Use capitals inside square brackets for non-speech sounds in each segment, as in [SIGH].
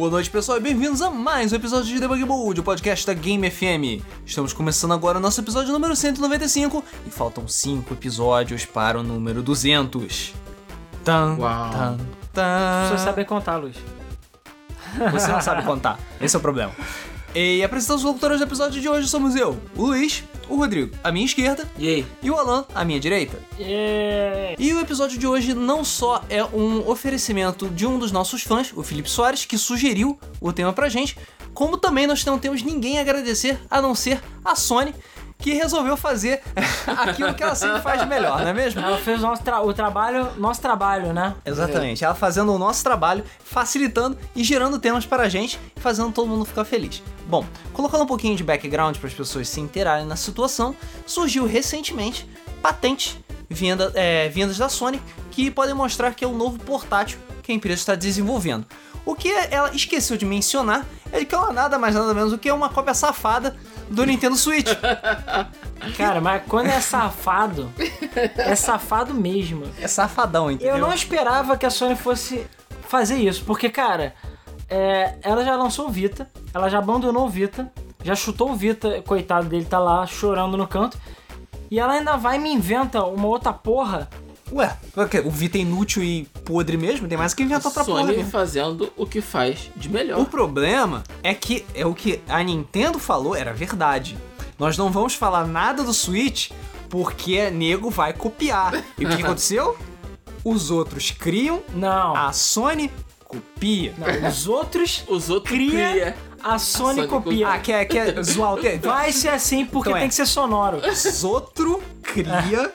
Boa noite, pessoal, e bem-vindos a mais um episódio de Debug Mode, o podcast da Game FM. Estamos começando agora o nosso episódio número 195 e faltam 5 episódios para o número 200. Tan, Uau. tan, As tan. pessoas sabem contar, Luiz. Você não sabe contar, esse é o problema. E apresentando os locutores do episódio de hoje somos eu, o Luiz, o Rodrigo, à minha esquerda, E e o Alan, à minha direita. E o episódio de hoje não só é um oferecimento de um dos nossos fãs, o Felipe Soares, que sugeriu o tema pra gente, como também nós não temos ninguém a agradecer a não ser a Sony, que resolveu fazer [LAUGHS] aquilo que ela sempre faz de melhor, não é mesmo? Ela fez o, nosso tra- o trabalho, nosso trabalho, né? Exatamente, ela fazendo o nosso trabalho, facilitando e gerando temas para a gente e fazendo todo mundo ficar feliz. Bom, colocando um pouquinho de background para as pessoas se inteirarem na situação, surgiu recentemente patentes vinda, é, vindas da Sony que podem mostrar que é o novo portátil que a empresa está desenvolvendo. O que ela esqueceu de mencionar é que ela nada mais nada menos do que é uma cópia safada do Nintendo Switch. [LAUGHS] Cara, mas quando é safado, é safado mesmo. É safadão, entendeu? Eu não esperava que a Sony fosse fazer isso, porque, cara, é, ela já lançou o Vita, ela já abandonou o Vita, já chutou o Vita, coitado dele, tá lá chorando no canto, e ela ainda vai e me inventa uma outra porra. Ué, porque o Vita é inútil e podre mesmo, tem mais que inventar outra porra. Sony mesmo. fazendo o que faz de melhor. O problema é que é o que a Nintendo falou era verdade. Nós não vamos falar nada do Switch porque nego vai copiar. E o que [LAUGHS] aconteceu? Os outros criam, Não, a Sony copia. não, os outros, [LAUGHS] Os outros Cria- cria. a Sony, Sony copia. Ah, quer, quer [LAUGHS] zoar o tempo? Vai ser assim porque Então é. tem que ser sonoro. Os outros cria,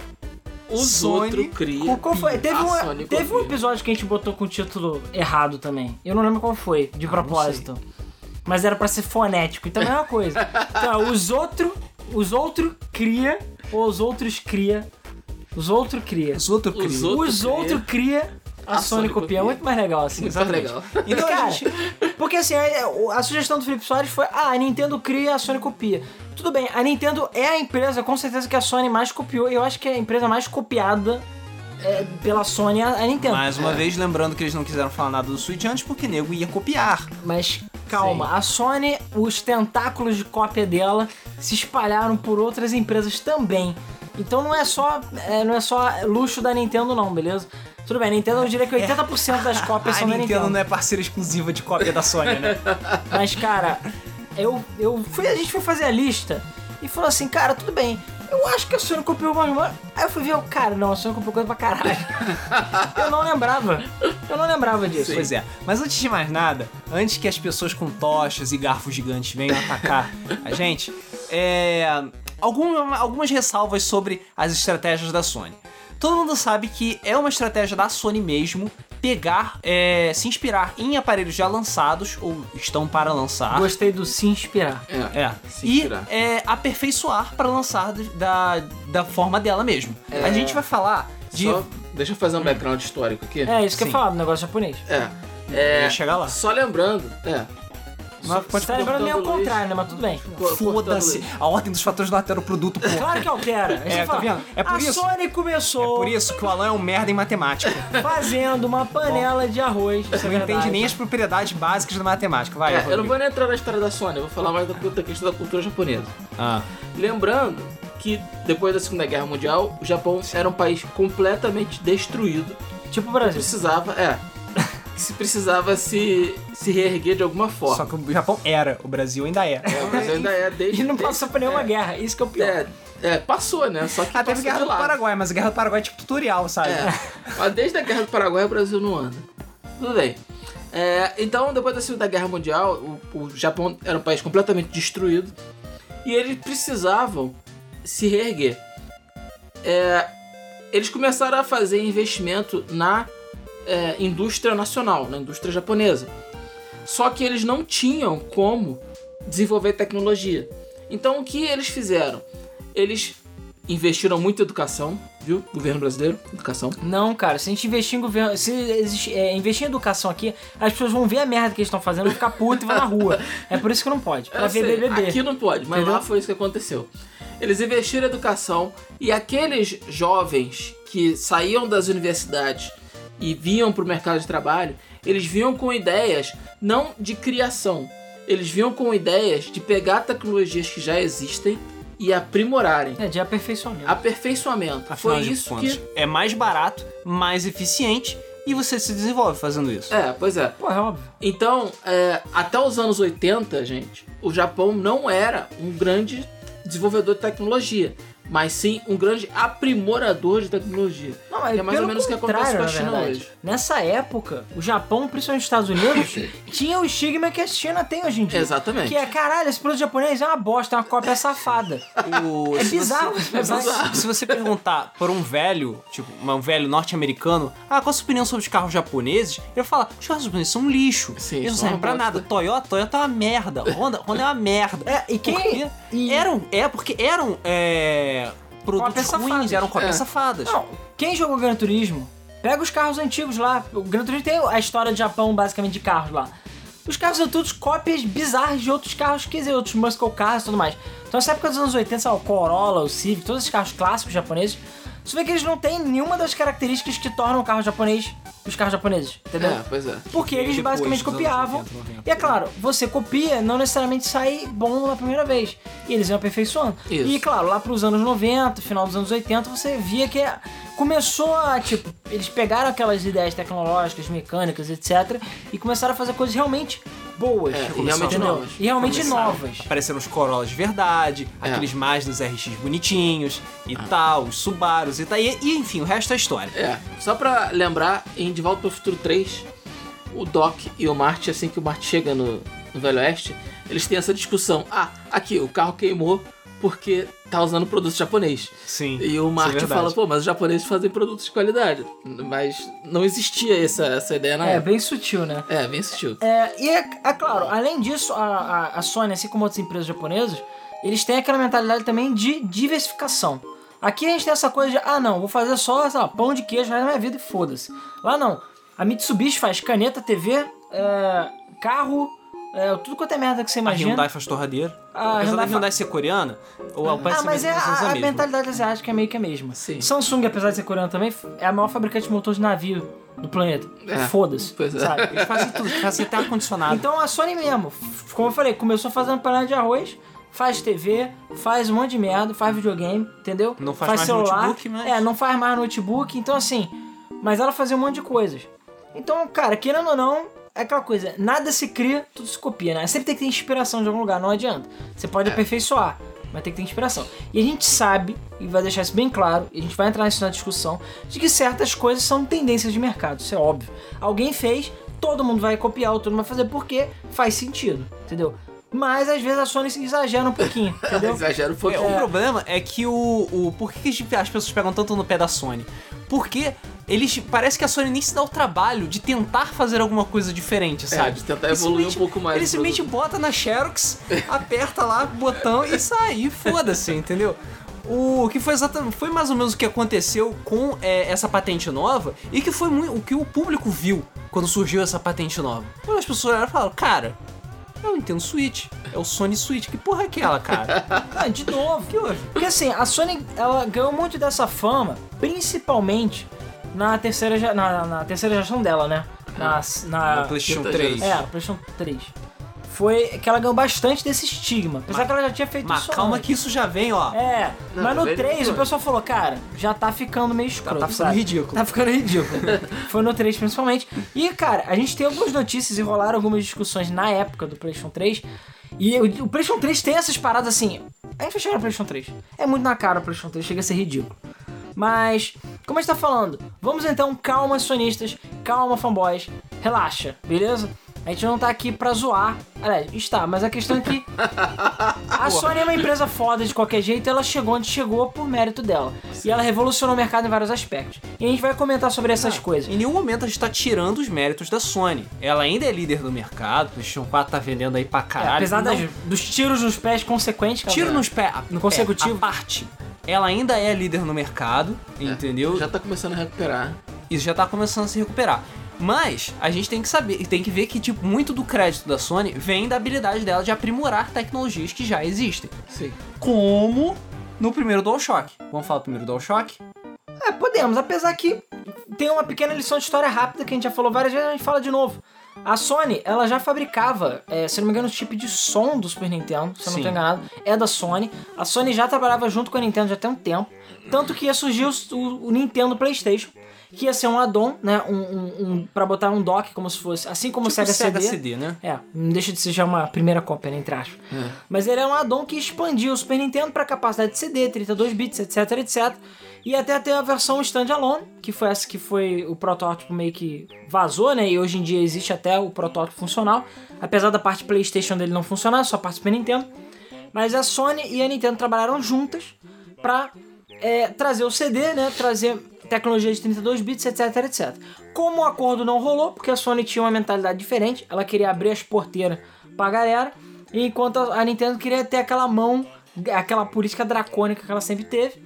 Os Sony outros cria. Qual foi? Teve, A um, Sony teve um episódio que a gente botou com o título errado também. Eu não lembro qual foi, de propósito. Mas era pra ser fonético, então é a mesma coisa. Então, é, os outros. Os outros cria. Ou os outros cria. Os outros cria. os outros Os cria. outros Os cria. outros cria. A, A Sony, copia. É muito mais legal assim. Muito mais legal. Então Cara, a gente... Porque assim, a, a sugestão do Felipe Soares foi: ah, a Nintendo cria, a Sony copia. Tudo bem, a Nintendo é a empresa, com certeza, que a Sony mais copiou. E eu acho que é a empresa mais copiada é, pela Sony é a, a Nintendo. Mais uma vez, lembrando que eles não quiseram falar nada do Switch antes porque nego ia copiar. Mas calma, a Sony, os tentáculos de cópia dela se espalharam por outras empresas também. Então não é só, é, não é só luxo da Nintendo, não, beleza? Tudo bem, a Nintendo eu diria que 80% das [LAUGHS] cópias A são da Nintendo Nintendo. não é parceira exclusiva de cópia da Sony, né? [LAUGHS] Mas, cara, eu, eu fui, a gente foi fazer a lista e falou assim, cara, tudo bem. Eu acho que a Sony copiou uma. Aí eu fui ver, cara, não, a Sony copiou coisa pra caralho. [LAUGHS] eu não lembrava. Eu não lembrava disso. Pois é. Mas antes de mais nada, antes que as pessoas com tochas e garfos gigantes venham atacar a gente, é. alguma- algumas ressalvas sobre as estratégias da Sony. Todo mundo sabe que é uma estratégia da Sony mesmo pegar, é, se inspirar em aparelhos já lançados ou estão para lançar. Gostei do se inspirar. É. É. Se E inspirar. é, aperfeiçoar para lançar da, da forma dela mesmo. A gente vai falar de. Só, deixa eu fazer um background histórico aqui. É, isso que eu Sim. ia falar do negócio japonês. É. Eu É. ia chegar lá. Só lembrando, é. Mas Você tá lembrando meio ao contrário, né? Mas tudo bem. Foda-se. A ordem dos fatores não altera o produto, pô. Claro que altera. É, tá vendo? É por a isso. Sony É começou por isso que o Alan é um merda em matemática. fazendo uma panela de arroz. É Você não entende verdade. nem as propriedades básicas da matemática. Vai, É, eu não vou nem entrar na história da Sony, eu vou falar mais da, da questão da cultura japonesa. Ah, Lembrando que depois da Segunda Guerra Mundial, o Japão era um país completamente destruído. Tipo o Brasil. Precisava, é, que se precisava se, se reerguer de alguma forma. só que o Japão era, o Brasil ainda é. É, o Brasil ainda é desde. [LAUGHS] E não passou por nenhuma é, guerra. Isso que é o pior. É, é, passou, né? Só que Ah, teve Guerra do. Paraguai, mas a Guerra do Paraguai é tipo tutorial, sabe? É, mas desde a Guerra do Paraguai o Brasil não anda. Tudo bem. É, então, depois da Segunda Guerra Mundial, o, o Japão era um país completamente destruído e eles precisavam se reerguer. É, eles começaram a fazer investimento na é, indústria nacional, na indústria japonesa. Só que eles não tinham como desenvolver tecnologia. Então, o que eles fizeram? Eles investiram muito em educação, viu? Governo brasileiro, educação. Não, cara, se a gente investir em governo. Se existe- é, investir em educação aqui, as pessoas vão ver a merda que eles estão fazendo, vão ficar putas e vão na rua. [LAUGHS] É por isso que não pode. Pra Eu ver sei, BBB. Aqui não pode, mas Entendeu? lá foi isso que aconteceu. Eles investiram em educação e aqueles jovens que saíam das universidades e vinham para o mercado de trabalho, eles vinham com ideias não de criação, eles vinham com ideias de pegar tecnologias que já existem e aprimorarem. É, de aperfeiçoamento. Aperfeiçoamento. Afinal Foi de isso contas, que. é mais barato, mais eficiente e você se desenvolve fazendo isso. É, pois é. Pô, é óbvio. Então, é, até os anos 80, gente, o Japão não era um grande desenvolvedor de tecnologia, mas sim um grande aprimorador de tecnologia. Não, Que é mais ou menos o que acontece com a na China verdade. hoje. Nessa época, o Japão, principalmente os Estados Unidos, [LAUGHS] tinha o estigma que a China tem hoje em dia. Exatamente. Que é, caralho, esse produto japonês é uma bosta, é uma cópia safada. [LAUGHS] O- É bizarro, Você, [LAUGHS] é bizarro. Se você perguntar por um velho, tipo, um velho norte-americano, ah, qual a sua opinião sobre os carros japoneses? Ele vai falar, os carros japoneses são um lixo. Sim, Eles não servem pra bosta. nada. Toyota, Toyota é uma merda. Honda, Honda é uma merda. É, e quem- e- Eram, é, porque eram é, produtos ruins, eram cópias É. safadas. Não, quem jogou Gran Turismo, pega os carros antigos lá. O Gran Turismo tem a história do Japão, basicamente, de carros lá. Os carros são todos cópias bizarras de outros carros, quer dizer, outros muscle cars e tudo mais. Então, nessa época dos anos 80, sei lá, o Corolla, o Civic, todos esses carros clássicos japoneses, você vê que eles não têm nenhuma das características que tornam o carro japonês os carros japoneses, entendeu? É, pois é. Porque eles Depois basicamente copiavam. 80, 90. E é claro, você copia, não necessariamente sai bom na primeira vez. E eles iam aperfeiçoando. Isso. E claro, lá pros anos 90, final dos anos 80, você via que começou a, tipo, eles pegaram aquelas ideias tecnológicas, mecânicas, etc. E começaram a fazer coisas realmente boas. É, e realmente novas. E realmente Começaram. novas. Apareceram os Corollas de verdade, É. aqueles Mazdas RX bonitinhos e tal, os Subarus e tal. E, e, enfim, o resto é história. É, só pra lembrar, em De Volta para o Futuro 3, o Doc e o Marty, assim que o Marty chega no, no Velho Oeste, eles têm essa discussão. Ah, aqui, o carro queimou porque tá usando produto japonês. Sim. E o isso é fala, pô, mas os japoneses fazem produtos de qualidade. Mas não existia essa, essa ideia na É, época. bem sutil, né? É, bem sutil. É, e é, é claro, além disso, a, a, a Sony, assim como outras empresas japonesas, eles têm aquela mentalidade também de diversificação. Aqui a gente tem essa coisa de, ah não, vou fazer só sei lá, pão de queijo na minha vida e foda-se. Lá não. A Mitsubishi faz caneta, TV, é, carro, é, tudo quanto é merda que você A imagina. Hyundai faz torradeira. A Apesar da Hyundai Hyundai ser coreana, ou Ah, parece mas é a, a mesma. mentalidade asiática é meio que a mesma. Sim. Samsung, apesar de ser coreano também, é a maior fabricante de motor de navio do planeta. É. Foda-se. Pois é. sabe? Eles fazem tudo, fazem até ar-condicionado. Então a Sony mesmo, como eu falei, começou fazendo panela de arroz, faz TV, faz um monte de merda, faz videogame, entendeu? Não faz mais notebook, mas- É, não faz mais notebook, então assim. Mas ela fazia um monte de coisas. Então, cara, querendo ou não, é aquela coisa, nada se cria, tudo se copia, né? Sempre tem que ter inspiração de algum lugar, não adianta. Você pode aperfeiçoar, mas tem que ter inspiração. E a gente sabe, e vai deixar isso bem claro, e a gente vai entrar nisso na discussão, de que certas coisas são tendências de mercado, isso é óbvio. Alguém fez, todo mundo vai copiar, todo mundo vai fazer porque faz sentido, entendeu? Mas às vezes a Sony se exagera um pouquinho, [LAUGHS] entendeu? Exagero um É, pouquinho. o problema é que o, o. Por que as pessoas pegam tanto no pé da Sony? Porque eles. Parece que a Sony nem se dá o trabalho de tentar fazer alguma coisa diferente, sabe? É, de tentar evoluir um pouco mais Ele simplesmente bota na Xerox, aperta lá o botão e sai, e foda-se, entendeu? O que foi exatamente. Foi mais ou menos o que aconteceu com é, essa patente nova e que foi muito, o que o público viu quando surgiu essa patente nova. Quando as pessoas olharam e falaram, cara, é o Nintendo Switch, é o Sony Switch, que porra é aquela, cara? [LAUGHS] Ah, de novo. que houve? Porque assim, a Sony ela ganhou muito dessa fama, principalmente na terceira, na, na terceira geração dela, né? Na, na, No PlayStation quinta 3. é, PlayStation 3. Foi que ela ganhou bastante desse estigma. Apesar Mas- que ela já tinha feito Mas isso calma antes. que isso já vem, ó. É, Não, mas no veio 3 o pessoal falou, cara, já tá ficando meio escroto. tá ficando sabe? ridículo. Tá ficando ridículo. [LAUGHS] Foi no 3 principalmente. E, cara, a gente tem algumas notícias e rolaram algumas discussões na época do PlayStation 3. E o, o PlayStation 3 tem essas paradas assim. A gente vai chegar no PlayStation 3. É muito na cara o PlayStation 3, chega a ser ridículo. Mas, como a gente tá falando, vamos então, calma, sonistas, calma, fanboys, relaxa, beleza? A gente não tá aqui pra zoar. Aliás, está, mas a questão é que [LAUGHS] a Sony é uma empresa foda de qualquer jeito e ela chegou onde chegou por mérito dela. E ela revolucionou o mercado em vários aspectos. E a gente vai comentar sobre essas coisas. Em nenhum momento a gente tá tirando os méritos da Sony. Ela ainda é líder do mercado, o PlayStation 4 tá vendendo aí pra É, caralho. apesar Não- das- dos tiros nos pés consequentes, que ela Tiro nos pés, no Consecutivo. consecutivo. a parte. Ela ainda é líder no mercado, entendeu? Já tá começando a recuperar. Isso já tá começando a se recuperar. Mas a gente tem que saber, tem que ver que tipo muito do crédito da Sony vem da habilidade dela de aprimorar tecnologias que já existem. Sim. Como no primeiro DualShock. Vamos falar do primeiro DualShock? É, podemos, apesar que tem uma pequena lição de história rápida que a gente já falou várias vezes, a gente fala de novo. A Sony, ela já fabricava, é, se não me engano, o chip de som do Super Nintendo, se eu não tô enganado, é da Sony. A Sony já trabalhava junto com a Nintendo já tem um tempo. Tanto que ia surgir o, o- o Nintendo PlayStation, que ia ser um add-on, né? Um, um, um, pra botar um dock como se fosse. Assim como o Tipo Sega, Sega CD. CD, né? É, não deixa de ser já uma primeira cópia, né, entre aspas. É. Mas ele é um addon que expandia o Super Nintendo para capacidade de CD, 32 bits, etc, etc. E até ter a versão standalone, que foi essa que foi o protótipo meio que vazou, né? E hoje em dia existe até o protótipo funcional. Apesar da parte PlayStation dele não funcionar, só a parte Super Nintendo. Mas a Sony e a Nintendo trabalharam juntas para trazer o CD, né? Trazer tecnologia de 32 bits, etc, etc. Como o acordo não rolou, porque a Sony tinha uma mentalidade diferente, ela queria abrir as porteiras pra galera, enquanto a Nintendo queria ter aquela mão, aquela política dracônica que ela sempre teve.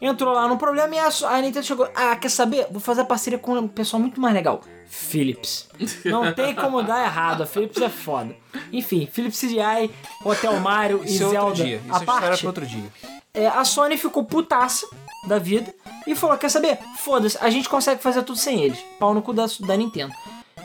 Entrou lá no problema e a, a Nintendo chegou. Ah, quer saber? Vou fazer parceria com um pessoal muito mais legal. Philips. Não [LAUGHS] tem como dar errado, a Philips é foda. Enfim, Philips CDI, Hotel Mario e Isso é outro Zelda. dia. Isso a é parte, outro dia. é, a Sony ficou putaça da vida e falou: Quer saber? Foda-se, a gente consegue fazer tudo sem eles. Pau no cu da, da Nintendo.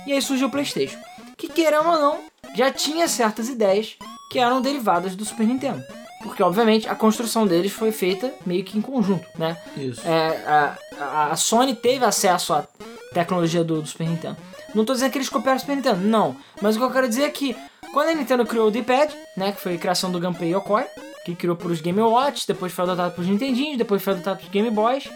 E aí surgiu o PlayStation. Que querendo ou não, já tinha certas ideias que eram derivadas do Super Nintendo. Porque, obviamente, a construção deles foi feita meio que em conjunto, né? Isso. É, a, a- a Sony teve acesso à tecnologia do, do Super Nintendo. Não tô dizendo que eles copiaram o Super Nintendo, não. Mas o que eu quero dizer é que quando a Nintendo criou o D-Pad, né, que foi a criação do Gunpei Yokoi, que criou para os Game Watch, depois foi adotado para os Nintendinhos, depois foi adotado para os Game Boys,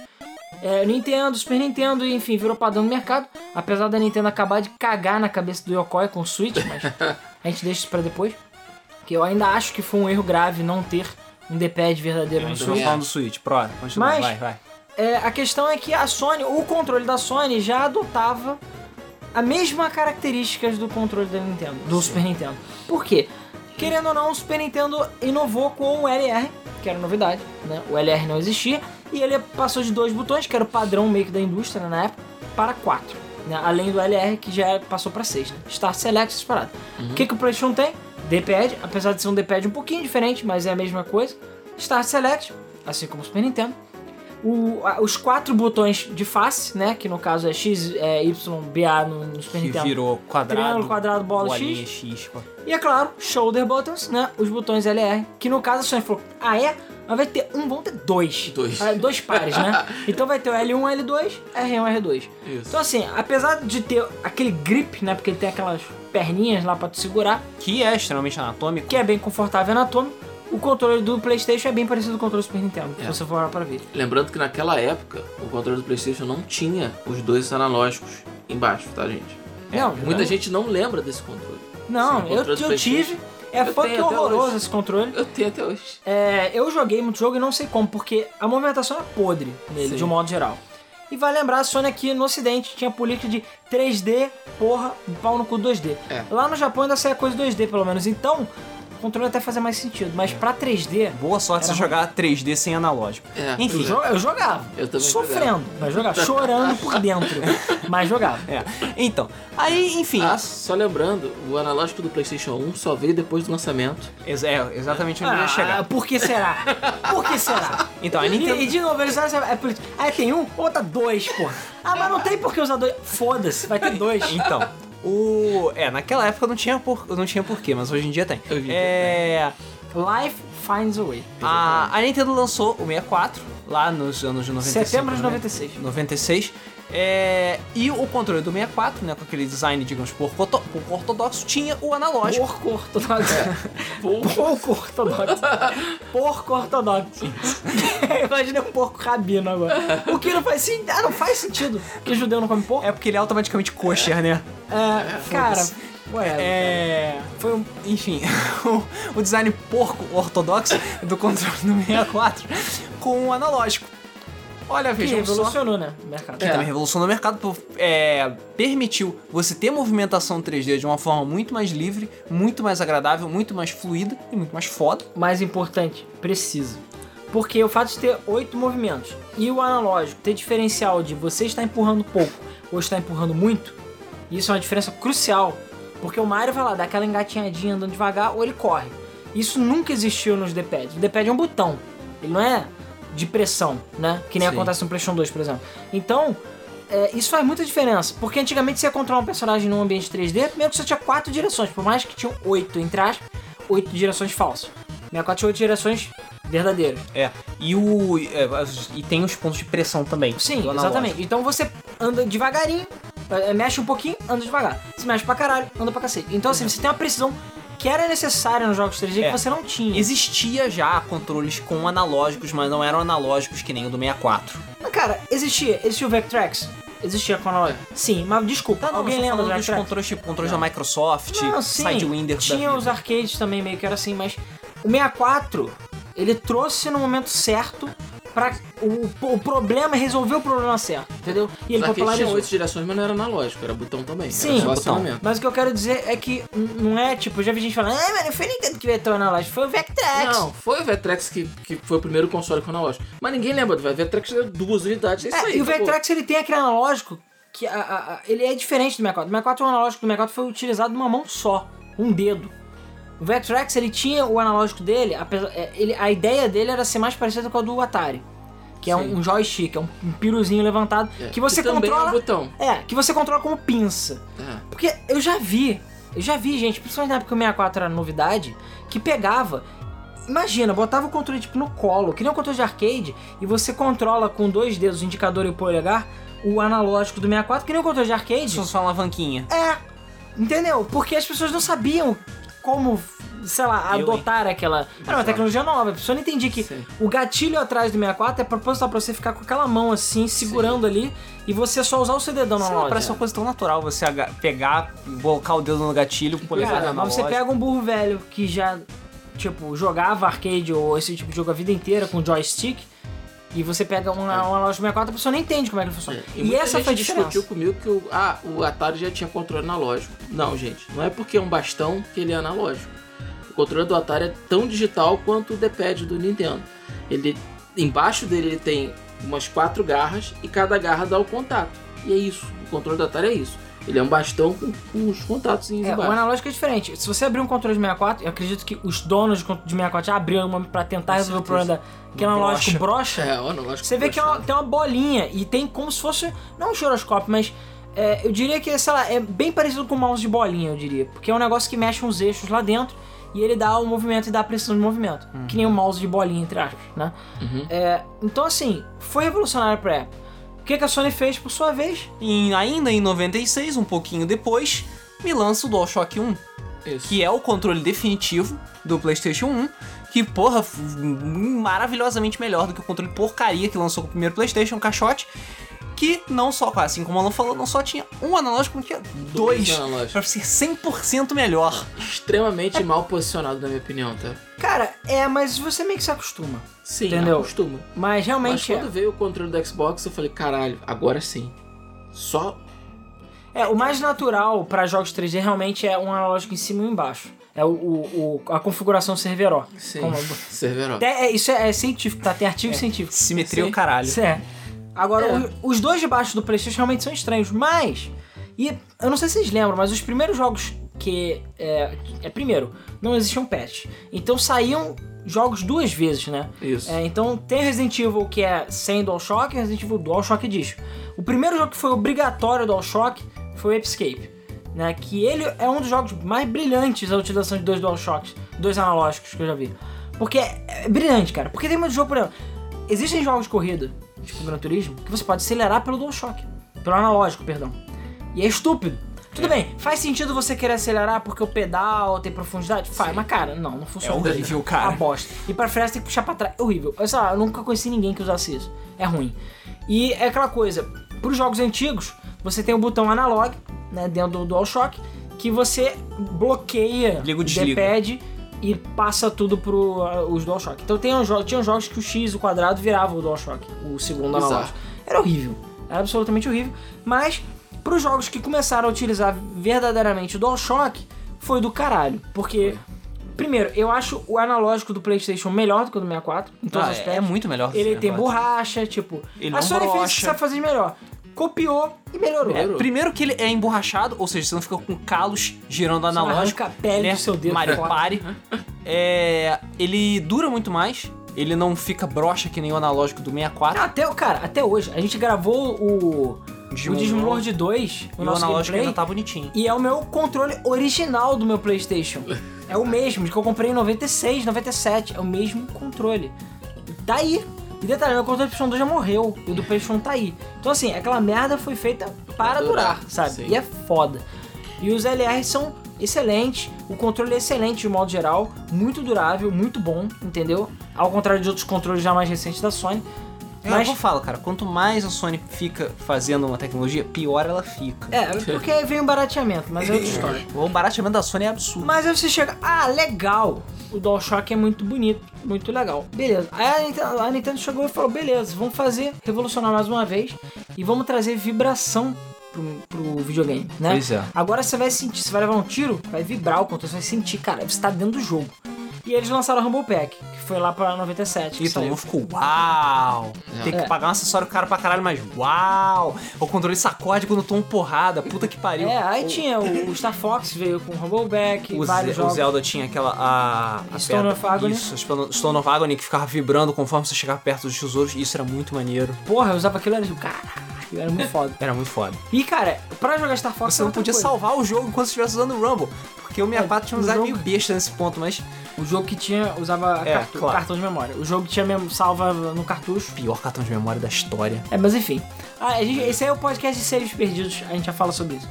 é, Nintendo, Super Nintendo, enfim, virou padrão no mercado. Apesar da Nintendo acabar de cagar na cabeça do Yokoi com o Switch, mas [LAUGHS] a gente deixa isso para depois. Que eu ainda acho que foi um erro grave não ter um D-Pad verdadeiro no Switch. falando do Switch. Pronto, continua. Mas- Vai, vai. É, a questão é que a Sony, o controle da Sony já adotava a mesma características do controle da Nintendo, do Super Nintendo. Por quê? Querendo ou não, o Super Nintendo inovou com o LR, que era novidade, né? O LR não existia, e ele passou de dois botões, que era o padrão meio que da indústria na época, para quatro. Né? Além do LR, que já passou para seis. Né? Start Select, essas paradas. O que, que o PlayStation tem? D-pad, apesar de ser um D-pad um pouquinho diferente, mas é a mesma coisa. Start Select, assim como o Super Nintendo o- a- os quatro botões de face, né? Que no caso é X, é, Y, BA no, no Super Que Nintendo. virou quadrado. Triângulo, quadrado, bola, X. pô. E é claro, shoulder buttons, né? Os botões LR. Que no caso a Sony falou, ah é? Mas vai ter um, vão ter dois. Dois. Ah, dois pares, né? [LAUGHS] então vai ter o L1, L2, R1, R2. Isso. Então assim, apesar de ter aquele grip, né? Porque ele tem aquelas perninhas lá pra tu segurar, Que é extremamente anatômico. que é bem confortável anatômico, o controle do Playstation é bem parecido com o controle do Super Nintendo, se É. você for pra ver. Lembrando que naquela época o controle do PlayStation não tinha os dois analógicos embaixo, tá, gente? Não, Muita gente não lembra desse controle. Não, Sim, eu, controle eu PlayStation. tive. É Eu até horroroso hoje. esse controle. Eu tenho até hoje. É, eu joguei muito jogo e não sei como, porque a movimentação é podre nele, Sim. de um modo geral. E vai lembrar, a Sony aqui no ocidente tinha política de 3D, porra, pau no cu 2D. É. Lá no Japão ainda saia coisa 2D, pelo menos. Então, controle até fazia mais sentido. Mas pra 3D, Boa sorte você jogar 3D sem analógico. É. enfim, eu, jo- eu jogava. Eu também Sofrendo, mas jogava. [LAUGHS] Chorando por dentro. mas jogava. É. Então, aí, enfim. Ah, só lembrando, o analógico do PlayStation 1 só veio depois do lançamento. ex- é, exatamente onde eu ia Ah, chegar. por que será? Por que será? [LAUGHS] Então, a E, Nintendo. e de novo, eles olham é. Ah, tem um, outra dois, porra. Ah, mas não tem por que usar dois. Foda-se, vai ter dois. Então, o. É, naquela época não tinha, por... não tinha porquê, mas hoje em dia tem. Hoje em dia é. Life finds a way. A, a Nintendo lançou o 64 lá nos anos de 95. Setembro de né? 96. 96. É, e o controle do 64, né, com aquele design, digamos, porco, orto- porco ortodoxo, tinha o analógico. Porco ortodoxo. Porco ortodoxo. Porco [LAUGHS] ortodoxo. Imagina um porco rabino agora. O que não faz sentido. Ah, não faz sentido. Porque judeu não come porco. É porque ele é automaticamente kosher, né? É, cara. foda-se. Ué, É. Foi um. Enfim, [LAUGHS] o, o design porco ortodoxo do controle do 64 com o analógico. Olha, que veja só. revolucionou, né? O mercado. Que também revolucionou o mercado, por- é, permitiu você ter movimentação 3D de uma forma muito mais livre, muito mais agradável, muito mais fluida e muito mais foda. mais importante, precisa. Porque o fato de ter oito movimentos e o analógico ter diferencial de você está empurrando pouco ou está empurrando muito, isso é uma diferença crucial. Porque o Mario vai lá, dá aquela engatinhadinha andando devagar ou ele corre. Isso nunca existiu nos D-pads. O D-pad é um botão, ele não é de pressão, né? Que nem Sim. acontece no PlayStation 2, por exemplo. Então, é, isso faz muita diferença. Porque antigamente você ia controlar um personagem num ambiente 3D, primeiro que você tinha quatro direções, por mais que tinham oito, entre aspas, oito direções falsas. 64 tinha oito direções verdadeiras. É. E o. é, e tem os pontos de pressão também. Sim, exatamente. Então você anda devagarinho, é, mexe um pouquinho, anda devagar. Se mexe pra caralho, anda pra cacete. Então assim, você tem uma precisão que era necessária nos jogos 3D É. que você não tinha. Existia já controles com analógicos, mas não eram analógicos que nem o do 64. Mas, Cara, existia, existia o Vectrex? Existia com analógico. Sim, mas desculpa, Tá, não, alguém lembra dos Vectrex? controles, tipo, controles da Microsoft, Não, sim, Sidewinder tinha os arcades também meio que era assim, mas o 64, ele trouxe no momento certo pra o, o problema, resolver o problema certo, entendeu? E ele Só popularizou. oito direções, mas não era analógico, era botão também. Sim, botão. Mas o que eu quero dizer é que não é tipo, já vi gente falando, ah, mas não foi Nintendo que veio analógico, foi o Vectrex. Não, foi o Vectrex que, que foi o primeiro console com analógico. Mas ninguém lembra do Vectrex. Deu duas unidades, é isso É, aí. e o. Vectrex ele tem aquele analógico que a- a- a- ele é diferente do 64. O 64 o analógico do 64 foi utilizado numa mão só, um dedo. O Vectrex ele tinha o analógico dele, apesar- é, ele, a ideia dele era ser mais parecida com a do Atari. Que é um, um joystick, é um, um piruzinho levantado É, que você também controla. é um botão. É, que você controla como pinça. É. Porque eu já vi, eu já vi gente, principalmente na época que o 64 era novidade, que pegava. Imagina, botava o controle tipo no colo, que nem um controle de arcade, e você controla com dois dedos, o indicador e o polegar, o analógico do 64, que nem um controle de arcade. Isso só uma alavanquinha. É, entendeu? Porque as pessoas não sabiam como, sei lá, Eu, adotar aquela. Era uma tecnologia nova, a pessoa não entendia que Sim. o gatilho atrás do 64 é proposital pra você ficar com aquela mão assim, segurando ali, e você só usar o seu dedão na loja. parece uma coisa tão natural você pegar, colocar o dedo no gatilho, polegar Cara, na mas você pega um burro velho que já, tipo, jogava arcade ou esse tipo de jogo a vida inteira com joystick, e você pega uma, uma loja 64, a pessoa nem entende como é que funciona. É, E, muita essa gente foi a diferença. discutiu comigo que o, ah, o Atari já tinha controle analógico. Não, gente, não é porque é um bastão que ele é analógico. O controle do Atari é tão digital quanto o D-pad do Nintendo. Ele embaixo dele ele tem umas quatro garras e cada garra dá o contato. E é isso. O controle do Atari é isso. Ele é um bastão com, com os contatos É, o embaixo. analógico é diferente. Se você abrir um controle de 64, eu acredito que os donos de con- de 64 já abriram uma pra tentar Com resolver o certeza. problema da que é analógico brocha. É, analógico Você vê que é uma- broxado. tem uma bolinha e tem como se fosse, não um giroscópio, mas é, eu diria que, sei lá, é bem parecido com o mouse de bolinha, eu diria. Porque é um negócio que mexe uns eixos lá dentro e ele dá o movimento e dá a precisão de movimento. Que nem o mouse de bolinha, entre aspas, né? Uhum. É, então, assim, foi revolucionário pra época. O que, que a Sony fez, por sua vez? E ainda em 96, um pouquinho depois, me lança o DualShock 1, Isso. que é o controle definitivo do PlayStation 1, que, porra, maravilhosamente melhor do que o controle porcaria que lançou com o primeiro PlayStation, um caixote, que não só, assim como o Alan falou, não só tinha um analógico, como tinha dois, analógicos. pra ser 100% melhor. Extremamente mal posicionado, na minha opinião, tá? Cara, é, mas você meio que se acostuma. Sim, Entendeu? acostuma. Mas Mas realmente quando veio o controle do Xbox, eu falei, caralho, agora sim. Só é. É, o mais natural pra jogos 3D realmente é um analógico em cima e um embaixo. É o, o- o- a configuração serveró. Sim. Como- Serveró. Até- é, isso é, é científico, tá? Tem artigo científico. Simetria Sim. o caralho. Isso é. Agora, É. o- os dois de baixo do PlayStation realmente são estranhos, mas. E eu não sei se vocês lembram, mas os primeiros jogos que. É, é primeiro, não existiam patch. Então saíam jogos duas vezes, né? Isso. É, então tem Resident Evil que é sem DualShock e Resident Evil DualShock Edition. O primeiro jogo que foi obrigatório DualShock foi o Escape. Né, que ele é um dos jogos mais brilhantes a utilização de dois DualShocks, dois analógicos que eu já vi. Porque é, é brilhante, cara. Porque tem muito jogo, por exemplo, existem jogos de corrida, tipo Gran Turismo, que você pode acelerar pelo DualShock, pelo analógico, perdão. E é estúpido. Tudo bem, faz sentido você querer acelerar porque o pedal tem profundidade? Faz, mas cara, não, não funciona. É horrível, cara. Uma bosta. E pra frente tem que puxar pra trás. É horrível. Eu, sei lá, eu nunca conheci ninguém que usasse isso. É ruim. E é aquela coisa, pros jogos antigos, você tem o botão analog, né, dentro do DualShock, que você bloqueia Liga o. D-pad e passa tudo pro uh, os DualShock. Então tem um tinha jogos que o X, o quadrado, virava o DualShock, o segundo analógico. Era horrível. Era absolutamente horrível. Mas, pros jogos que começaram a utilizar verdadeiramente o DualShock, foi do caralho. Porque, primeiro, eu acho o analógico do PlayStation melhor do que o do 64, em todos Ah, os é, aspectos. muito melhor. Ele tem borracha, tipo. Ele a Sony fez o que sabe fazer de melhor. Copiou e melhorou. Melhorou. Primeiro que ele é emborrachado, ou seja, você não fica com calos girando Você analógico. arranca a pele né? do seu dedo Mario. Party. É, ele dura muito mais. Ele não fica broxa que nem o analógico do 64. Até, cara, até hoje, a gente gravou o, o Dismord 2, o E o nosso analógico gameplay, ainda tá bonitinho. e é o meu controle original do meu PlayStation. É o mesmo, de que eu comprei em 96, 97. É o mesmo controle. E Tá aí. E detalhe, meu controle do PlayStation 2 já morreu. E o do PlayStation tá aí. Então, assim, aquela merda foi feita para durar, durar, sabe? sim. E é foda. E os LRs são excelentes. O controle é excelente de modo geral. Muito durável, muito bom, entendeu? Ao contrário de outros controles já mais recentes da Sony. É, Mas eu falo, cara, quanto mais a Sony fica fazendo uma tecnologia, pior ela fica. É, porque aí vem o barateamento, mas é outra [LAUGHS] história. O barateamento da Sony é absurdo. Mas aí você chega, ah, legal. O DualShock é muito bonito, muito legal. Beleza. Aí a Nintendo, a Nintendo chegou e falou, beleza, vamos fazer, revolucionar mais uma vez e vamos trazer vibração pro, pro videogame, né? Pois é. Agora você vai sentir, você vai levar um tiro, vai vibrar o controle, você vai sentir, cara, você tá dentro do jogo. E eles lançaram o Rumble Pack, que foi lá pra 97. que E todo saiu. mundo ficou, uau! Tem que É. pagar um acessório caro pra caralho, mas uau! O controle sacode quando toma porrada, puta que pariu. É, aí o, tinha o, o Star Fox, veio com o Rumble Pack, o, vários Ze- o jogos. Zelda tinha aquela. A, a Stone of Agony. Isso, Stone- Stone of Agony que ficava vibrando conforme você chegava perto dos tesouros. Isso era muito maneiro. Porra, eu usava aquilo e era tipo, caralho, era muito [LAUGHS] foda. Era muito foda. E cara, pra jogar Star Fox Você é não podia coisa. salvar o jogo enquanto você estivesse usando o Rumble. Porque o 64 tinha um o design jogo- meio besta nesse ponto, mas O jogo que tinha, usava É, cartu- claro. cartão de memória. O jogo que tinha mesmo salva no cartucho. pior cartão de memória da história. É, mas enfim. Ah, gente- esse aí é o podcast de saves perdidos, a gente já fala sobre isso.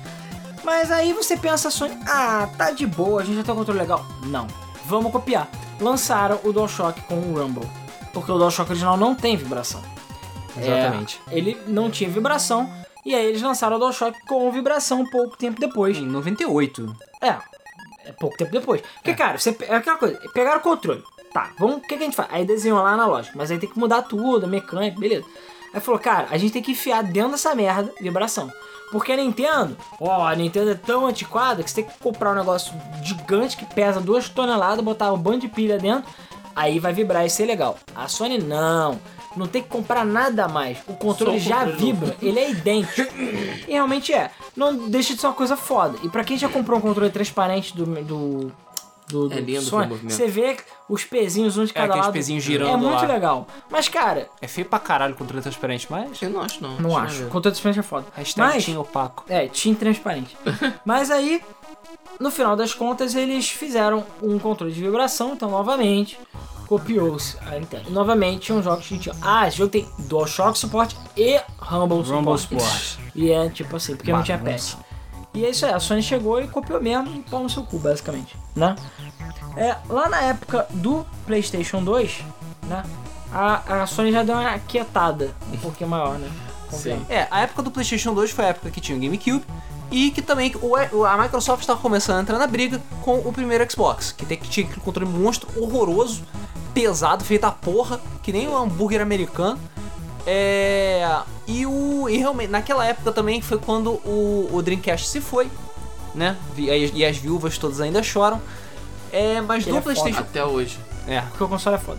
Mas aí você pensa, Sony, ah, tá de boa, a gente já tem um controle legal. Não. Vamos copiar. Lançaram o DualShock com o Rumble. Porque o DualShock original não tem vibração. Exatamente. É, ele não tinha vibração. E aí eles lançaram o DualShock com vibração um pouco tempo depois. Em 98. É, é pouco tempo depois. Porque, cara, você, é aquela coisa, pegaram o controle. Tá, vamos, o que, que a gente faz? Aí desenhou lá na loja, mas aí tem que mudar tudo, a mecânica, beleza. Aí falou, cara, a gente tem que enfiar dentro dessa merda vibração. Porque a Nintendo, ó, a Nintendo é tão antiquada que você tem que comprar um negócio gigante que pesa duas toneladas, botar um bando de pilha dentro, aí vai vibrar e ser legal. A Sony não. Não tem que comprar nada a mais. O controle Só o já vibra, ele é idêntico. E realmente é. Não deixa de ser uma coisa foda. E pra quem já comprou um controle transparente do. do do, do É lindo Sony, o movimento. você vê os pezinhos um de cada aqueles lado. pezinhos girando É muito lá. legal. Mas, cara, É feio pra caralho o controle transparente, mas. Eu não acho, não. não acho. ver. Controle transparente é foda. Hashtag Mas, tinha opaco. é, tinha transparente. [LAUGHS] Mas aí, no final das contas, eles fizeram um controle de vibração, então novamente copiou-se a Nintendo. Novamente tinham jogos que tinham. Ah, esse jogo tem DualShock suporte e Rumble, Rumble suporte. Sport. E é tipo assim, porque não tinha Bagunça. patch. E é isso aí, a Sony chegou e copiou mesmo e pau no seu cu, basicamente, né? É, lá na época do PlayStation 2, né? A, a Sony já deu uma quietada um pouquinho maior, né? Sim. É, a época do PlayStation 2 foi a época que tinha o GameCube e que também a Microsoft estava começando a entrar na briga com o primeiro Xbox, que tem- que tinha aquele controle monstro horroroso, pesado, feito a porra, que nem um hambúrguer americano. É, e o e realmente naquela época também foi quando o, o Dreamcast se foi, né? E, as- e as viúvas todas ainda choram. É, mas Ele do é foda. PlayStation Até hoje. é, Porque o console é foda.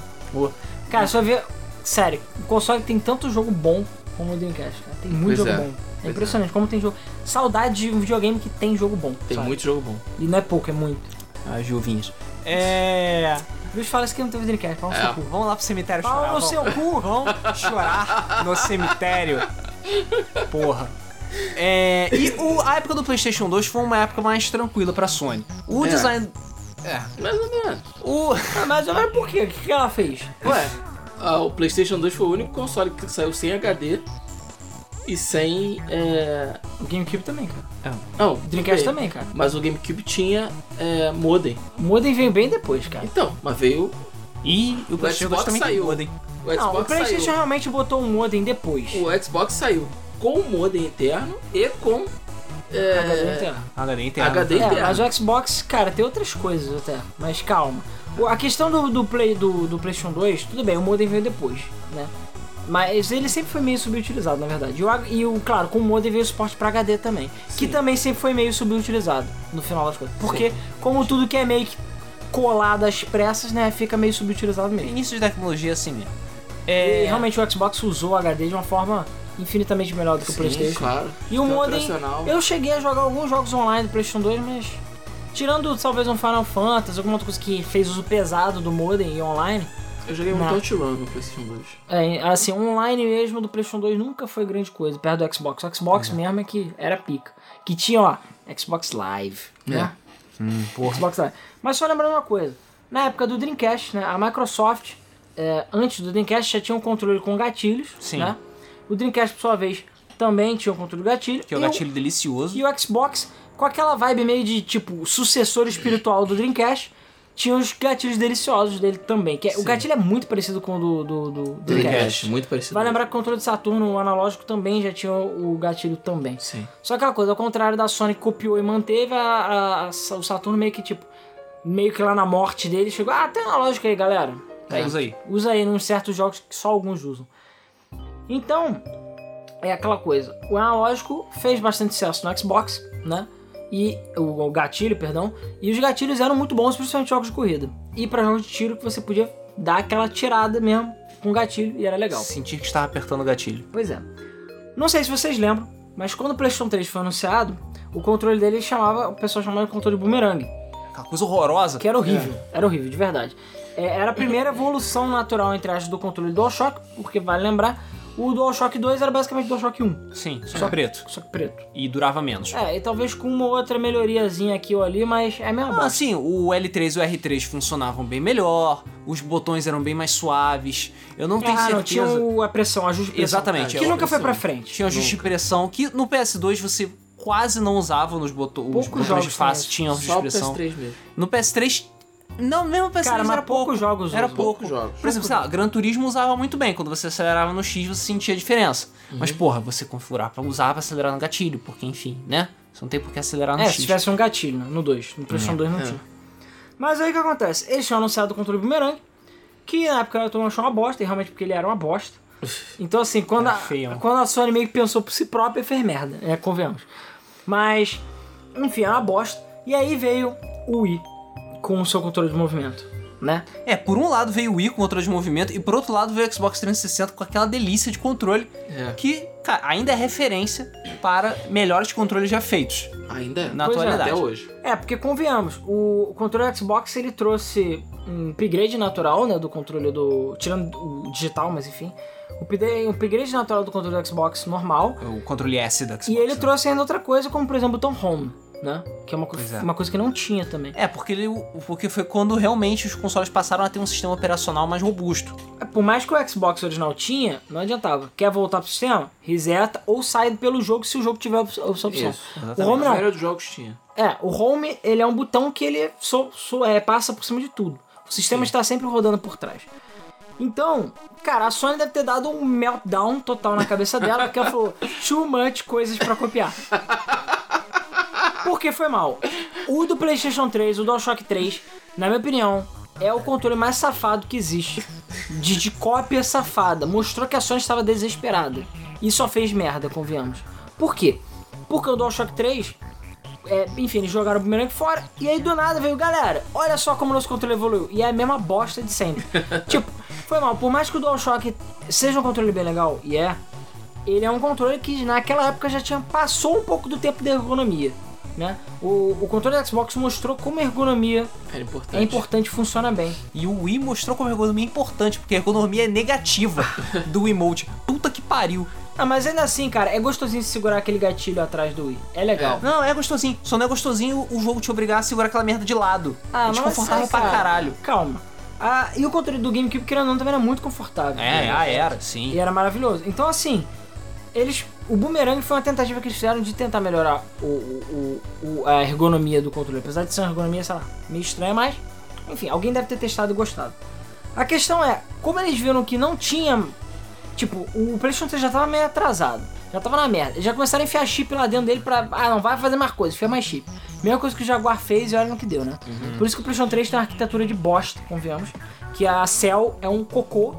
Cara, você vai ver. Sério, o console tem tanto jogo bom como o Dreamcast, cara. Tem muito Pois jogo é. bom. É Pois impressionante como tem jogo. Saudade de um videogame que tem jogo bom. Tem sabe? muito jogo bom. E não é pouco, é muito. as viuvinhas. É, Viu? Fala isso que não teve Dreamcast, pau no É. seu cu. Vamos lá pro cemitério chorar. Pau no vamos. seu cu! Vamos chorar no cemitério. Porra. É, e o- a época do PlayStation 2 foi uma época mais tranquila pra Sony. O É. design. É. Mais ou menos. O. Ah, mas olha por quê? O que, que ela fez? Ué, ah, o PlayStation 2 foi o único console que saiu sem HD e sem. É... O GameCube também, cara. Não, O Dreamcast também, cara. Mas o GameCube tinha é, modem. O modem veio bem depois, cara. Então, mas veio. E o PlayStation 2 Xbox também saiu. modem. O Xbox Não, o PlayStation saiu. realmente botou um modem depois. O Xbox saiu com o modem interno e com. É, HD interno. HD interno. HD É, interno. mas o Xbox, cara, tem outras coisas até. Mas calma. O- A questão do, do, Play, do, do PlayStation 2, tudo bem, o modem veio depois, né? Mas ele sempre foi meio subutilizado, na verdade. E, o, e o, claro, com o modem veio o suporte pra HD também. Que Sim. também sempre foi meio subutilizado, no final das coisas. Porque, como tudo que é meio que colado às pressas, né, fica meio subutilizado mesmo. Início de tecnologia assim mesmo. E É. realmente o Xbox usou o HD de uma forma infinitamente melhor do que o Sim, PlayStation. claro. E o modem, eu cheguei a jogar alguns jogos online do PlayStation 2, mas tirando talvez um Final Fantasy, alguma outra coisa que fez uso pesado do modem e online, Eu joguei muito. OutRun no PlayStation 2. É, assim, online mesmo do PlayStation 2 nunca foi grande coisa, perto do Xbox. O Xbox mesmo é que era pica. Que tinha, ó, Xbox Live, né? Hum, porra. Xbox Live. Mas só lembrando uma coisa. Na época do Dreamcast, né, a Microsoft, é, antes do Dreamcast, já tinha um controle com gatilhos, Sim. né? O Dreamcast, por sua vez, também tinha um controle gatilho. Que é o E gatilho delicioso. E o Xbox, com aquela vibe meio de, tipo, sucessor espiritual do Dreamcast, tinha os gatilhos deliciosos dele também. Que é- o gatilho é muito parecido com o do, do, do Dreamcast. Dreamcast, muito parecido. Vai lembrar que o controle de Saturno, o analógico, também já tinha o gatilho também. Sim. Só aquela coisa, ao contrário da Sony que copiou e manteve, a, a- a- o Saturno meio que, tipo, meio que lá na morte dele, chegou, ah, tem analógico aí, galera. É, usa aí. Usa aí nos certos jogos que só alguns usam. Então, é aquela coisa. O analógico fez bastante sucesso no Xbox, né? E o, o gatilho, perdão. E os gatilhos eram muito bons, principalmente jogos de corrida. E para jogos de tiro que você podia dar aquela tirada mesmo com gatilho e era legal. Sentir que estava apertando o gatilho. Pois é. Não sei se vocês lembram, mas quando o PlayStation 3 foi anunciado, o controle dele chamava, o pessoal chamava de controle boomerang. Aquela coisa horrorosa. Que era horrível. Era horrível, de verdade. É, era a primeira evolução natural, entre aspas, do controle DualShock, porque vale lembrar, o DualShock 2 era basicamente o DualShock 1, Sim, só preto. só que preto. E durava menos. É, e talvez com uma outra melhoriazinha aqui ou ali, mas é a mesma Ah, bosta. sim, o L3 e o R3 funcionavam bem melhor, os botões eram bem mais suaves. Eu não tenho Ah, certeza. não, tinha o- a pressão, a ajuste de pressão. Exatamente, Que é, nunca a foi pra frente. Tinha ajuste de pressão que no PS2 você quase não usava nos boto- os Poucos botões jogos de face, têm tinham ajuste Só de o pressão. PS3 mesmo. No PS3, não, mesmo o PS3 Cara, mas era pouco. poucos jogos Era usam. pouco. Poucos jogos. Por exemplo, sei lá, Gran Turismo usava muito bem. Quando você acelerava no X, você sentia a diferença. Uhum. Mas, porra, você configurar pra usar pra acelerar no gatilho, porque, enfim, né? Você não tem por que acelerar no É, X. se tivesse um gatilho, né? no 2. No PlayStation 2 não É. tinha. Mas aí o que acontece? Eles tinham anunciado o controle boomerang, que na época eu achou uma bosta, e realmente porque ele era uma bosta. Então, assim, quando, É a, quando a Sony meio que pensou por si própria, fez merda, é, convenhamos. Mas, enfim, é uma bosta. E aí veio o Wii com o seu controle de movimento, né? É, por um lado veio o Wii com controle de movimento e por outro lado veio o Xbox 360 com aquela delícia de controle É. que, cara, ainda é referência para melhores controles já feitos Ainda é. na Pois é, atualidade. Até hoje. É, porque convenhamos, o controle Xbox ele trouxe um upgrade natural, né, do controle do... tirando o digital, mas enfim. O upgrade, um upgrade natural do controle do Xbox normal. O controle S da Xbox. E ele né? trouxe ainda outra coisa, como por exemplo o Tom Home, né? Que é uma, co- Pois é. uma coisa que não tinha também. É, porque, ele, porque foi quando realmente os consoles passaram a ter um sistema operacional mais robusto. É, Por mais que o Xbox original tinha, não adiantava. Quer voltar pro sistema? Reseta ou sai pelo jogo se o jogo tiver essa opção. Isso. O. Home A não. maioria dos jogos tinha. É, o Home ele é um botão que ele so- so- é, passa por cima de tudo. O sistema está sempre rodando por trás. Então, cara, a Sony deve ter dado um meltdown total na cabeça dela, porque ela falou, [LAUGHS] too much coisas pra copiar. [LAUGHS] Porque foi mal. O do PlayStation 3, o DualShock 3, na minha opinião, é o controle mais safado que existe. De, de cópia safada. Mostrou que a Sony estava desesperada. E só fez merda, convenhamos. Por quê? Porque o DualShock 3 é, enfim, eles jogaram o Boomerang fora. E aí do nada veio, galera, olha só como o nosso controle evoluiu. E é a mesma bosta de sempre. [LAUGHS] tipo, foi mal. Por mais que o DualShock seja um controle bem legal, e é, ele é um controle que naquela época já tinha passou um pouco do tempo da ergonomia. Né? O, o controle do Xbox mostrou como a ergonomia Era importante. é importante e funciona bem. E o Wii mostrou como a ergonomia é importante, porque a ergonomia é negativa [LAUGHS] do Emote. Puta que pariu. Ah, mas ainda assim, cara, é gostosinho segurar aquele gatilho atrás do Wii. É legal. Não, é gostosinho. Só não é gostosinho o jogo te obrigar a segurar aquela merda de lado. Ah, é mas desconfortável sai, pra cara. caralho. Calma. Ah, e o controle do GameCube, querendo ou não, também era muito confortável. É, ah, era, sim. E era maravilhoso. Então, assim, eles. O Boomerang foi uma tentativa que eles fizeram de tentar melhorar o, o- o- a ergonomia do controle. Apesar de ser uma ergonomia, sei lá, meio estranha, mas. Enfim, alguém deve ter testado e gostado. A questão é, como eles viram que não tinha. Tipo, o PlayStation 3 já tava meio atrasado. Já tava na merda. Eles já começaram a enfiar chip lá dentro dele pra. Ah, não, vai fazer mais coisa, enfia mais chip. Mesma coisa que o Jaguar fez e olha no que deu, né? Por isso que o PlayStation 3 tem uma arquitetura de bosta, convenhamos. Que a Cell é um cocô.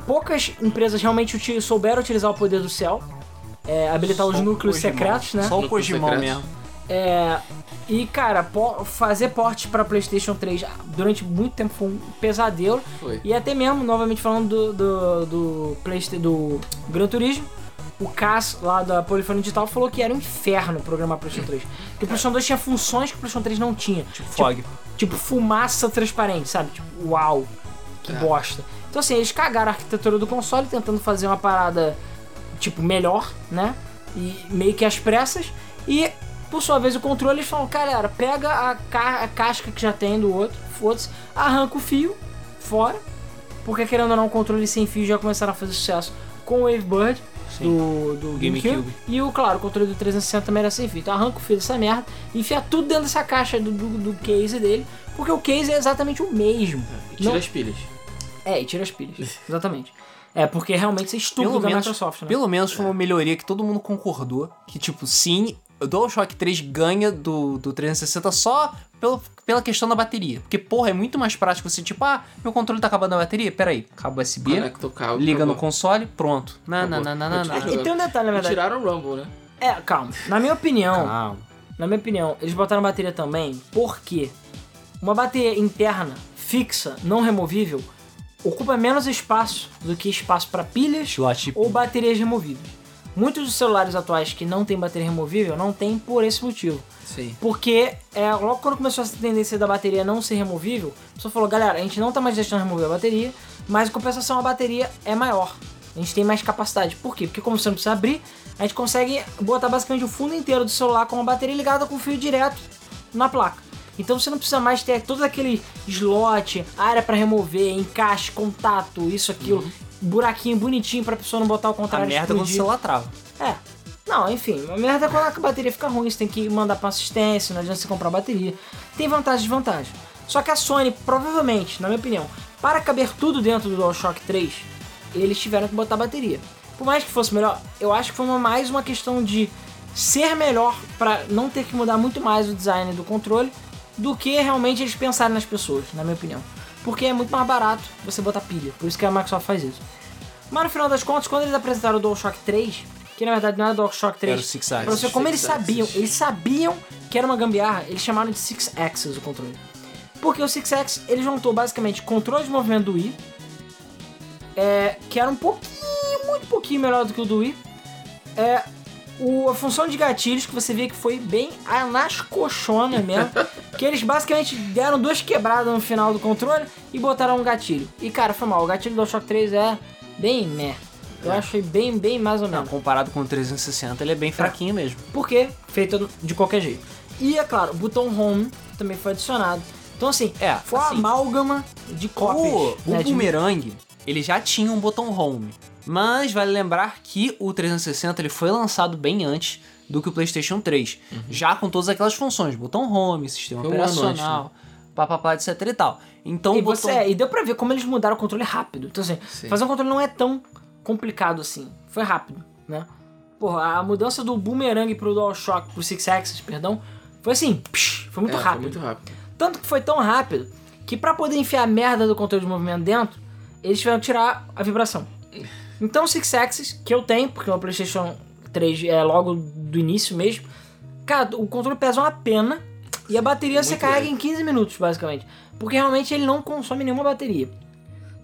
Poucas empresas realmente souberam utilizar o poder do Cell. É, habilitar os Só o núcleos Kojimão. secretos, né? Só o secretos. mesmo. É, e cara, po- fazer porte para PlayStation 3 durante muito tempo foi um pesadelo. Foi. E até mesmo, novamente falando do, do, do, Playsta- do Gran Turismo, o Cass lá da Polifone Digital falou que era um inferno programar PlayStation 3. Porque o PlayStation 2 tinha funções que o PlayStation 3 não tinha. Tipo, fog. Tipo fumaça transparente, sabe? Tipo, uau, que É. bosta. Então assim, eles cagaram a arquitetura do console tentando fazer uma parada tipo melhor, né? E meio que às pressas e por sua vez o controle eles falam, galera, pega a, ca a casca que já tem do outro, foda-se, arranca o fio fora, porque querendo ou não o controle sem fio já começaram a fazer sucesso com o Wavebird do, do GameCube. GameCube. E o, claro, o controle do 360 também era sem fio. Então arranca o fio dessa merda e enfia tudo dentro dessa caixa do, do, do case dele, porque o case é exatamente o mesmo. E tira Não- as pilhas. É, e tira as pilhas. [LAUGHS] Exatamente. É, porque realmente é estúpido Pelo da menos, Microsoft, né? pelo menos foi uma melhoria que todo mundo concordou. Que, tipo, sim, o DualShock 3 ganha do, do 360 só pelo, pela questão da bateria. Porque, porra, é muito mais prático você, tipo, ah, meu controle tá acabando a bateria. Pera aí, cabo USB, Conecta o cabo. liga no acabou. console, pronto. Não, não, Acabou. não, não, não, Pode não. E tem um detalhe, na E verdade. tiraram o Rumble, né? É, calma. Na minha opinião, Calma. na minha opinião, eles botaram bateria também porque uma bateria interna, fixa, não removível, ocupa menos espaço do que espaço para pilhas Slot ou baterias removíveis. Muitos dos celulares atuais que não têm bateria removível não tem por esse motivo. Sim. Porque é, logo quando começou essa tendência da bateria não ser removível, a pessoa falou, galera, a gente não tá mais deixando remover a bateria, mas em compensação a bateria é maior. A gente tem mais capacidade. Por quê? Porque como você não precisa abrir, a gente consegue botar basicamente o fundo inteiro do celular com a bateria ligada com fio direto na placa. Então você não precisa mais ter todo aquele slot, área para remover, encaixe, contato, isso, aquilo, buraquinho bonitinho pra pessoa não botar o A contrário merda quando o celular trava. É. Não, enfim, a merda é quando a bateria fica ruim, você tem que mandar pra assistência, não adianta você comprar bateria. Tem vantagem e desvantagem. Só que a Sony, provavelmente, na minha opinião, para caber tudo dentro do DualShock 3, eles tiveram que botar bateria. Por mais que fosse melhor, eu acho que foi uma- mais uma questão de ser melhor pra não ter que mudar muito mais o design do controle do que realmente eles pensarem nas pessoas, na minha opinião. Porque é muito mais barato você botar pilha, por isso que a Microsoft faz isso. Mas no final das contas, quando eles apresentaram o DualShock 3, que na verdade não era o DualShock 3, Era o Six Axis. pra você, como eles sabiam, Axis. eles sabiam que era uma gambiarra, eles chamaram de Six Axis o controle. Porque o Six Axis, ele juntou basicamente controle de movimento do Wii, é, que era um pouquinho, muito pouquinho melhor do que o do Wii, é, o, a função de gatilhos que você vê que foi bem a- nas coxonas mesmo, [LAUGHS] que eles basicamente deram duas quebradas no final do controle e botaram um gatilho. E cara, foi mal, o gatilho do DualShock 3 é bem meh. Eu achei bem, bem mais ou Não, menos. comparado com o 360, ele é bem fraquinho mesmo. Porque feito de qualquer jeito. E é claro, o botão home também foi adicionado. Então assim, É, foi uma assim, amálgama de cópias. O, o né, de- Boomerang, ele já tinha um botão home. Mas vale lembrar que o 360 ele foi lançado bem antes do que o PlayStation 3. Já com todas aquelas funções, botão home, sistema Foi antes, operacional, papapá, etc e tal. Então E, botão... você, é, e deu pra ver como eles mudaram o controle rápido. Então assim, Sim. fazer um controle não é tão complicado assim. Foi rápido, né? Porra, a mudança do Boomerang pro DualShock, pro Six Axis, perdão, foi assim, psh, foi muito É, rápido. Foi muito rápido. Tanto que foi tão rápido que pra poder enfiar a merda do controle de movimento dentro, eles tiveram que tirar a vibração. Então o Six Axis, que eu tenho, porque o PlayStation 3 é logo do início mesmo, cara, o controle pesa uma pena e a bateria você Muito carrega leve. em 15 minutos, basicamente. Porque realmente ele não consome nenhuma bateria.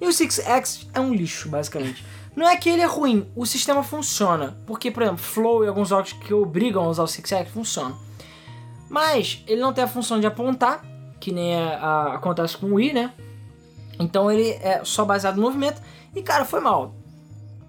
E o Six Axis é um lixo, basicamente. Não é que ele é ruim, o sistema funciona. Porque, por exemplo, Flow e alguns jogos que obrigam a usar o Six Axis funcionam. Mas ele não tem a função de apontar, que nem a- a- acontece com o Wii, né? Então ele é só baseado no movimento. E cara, foi mal.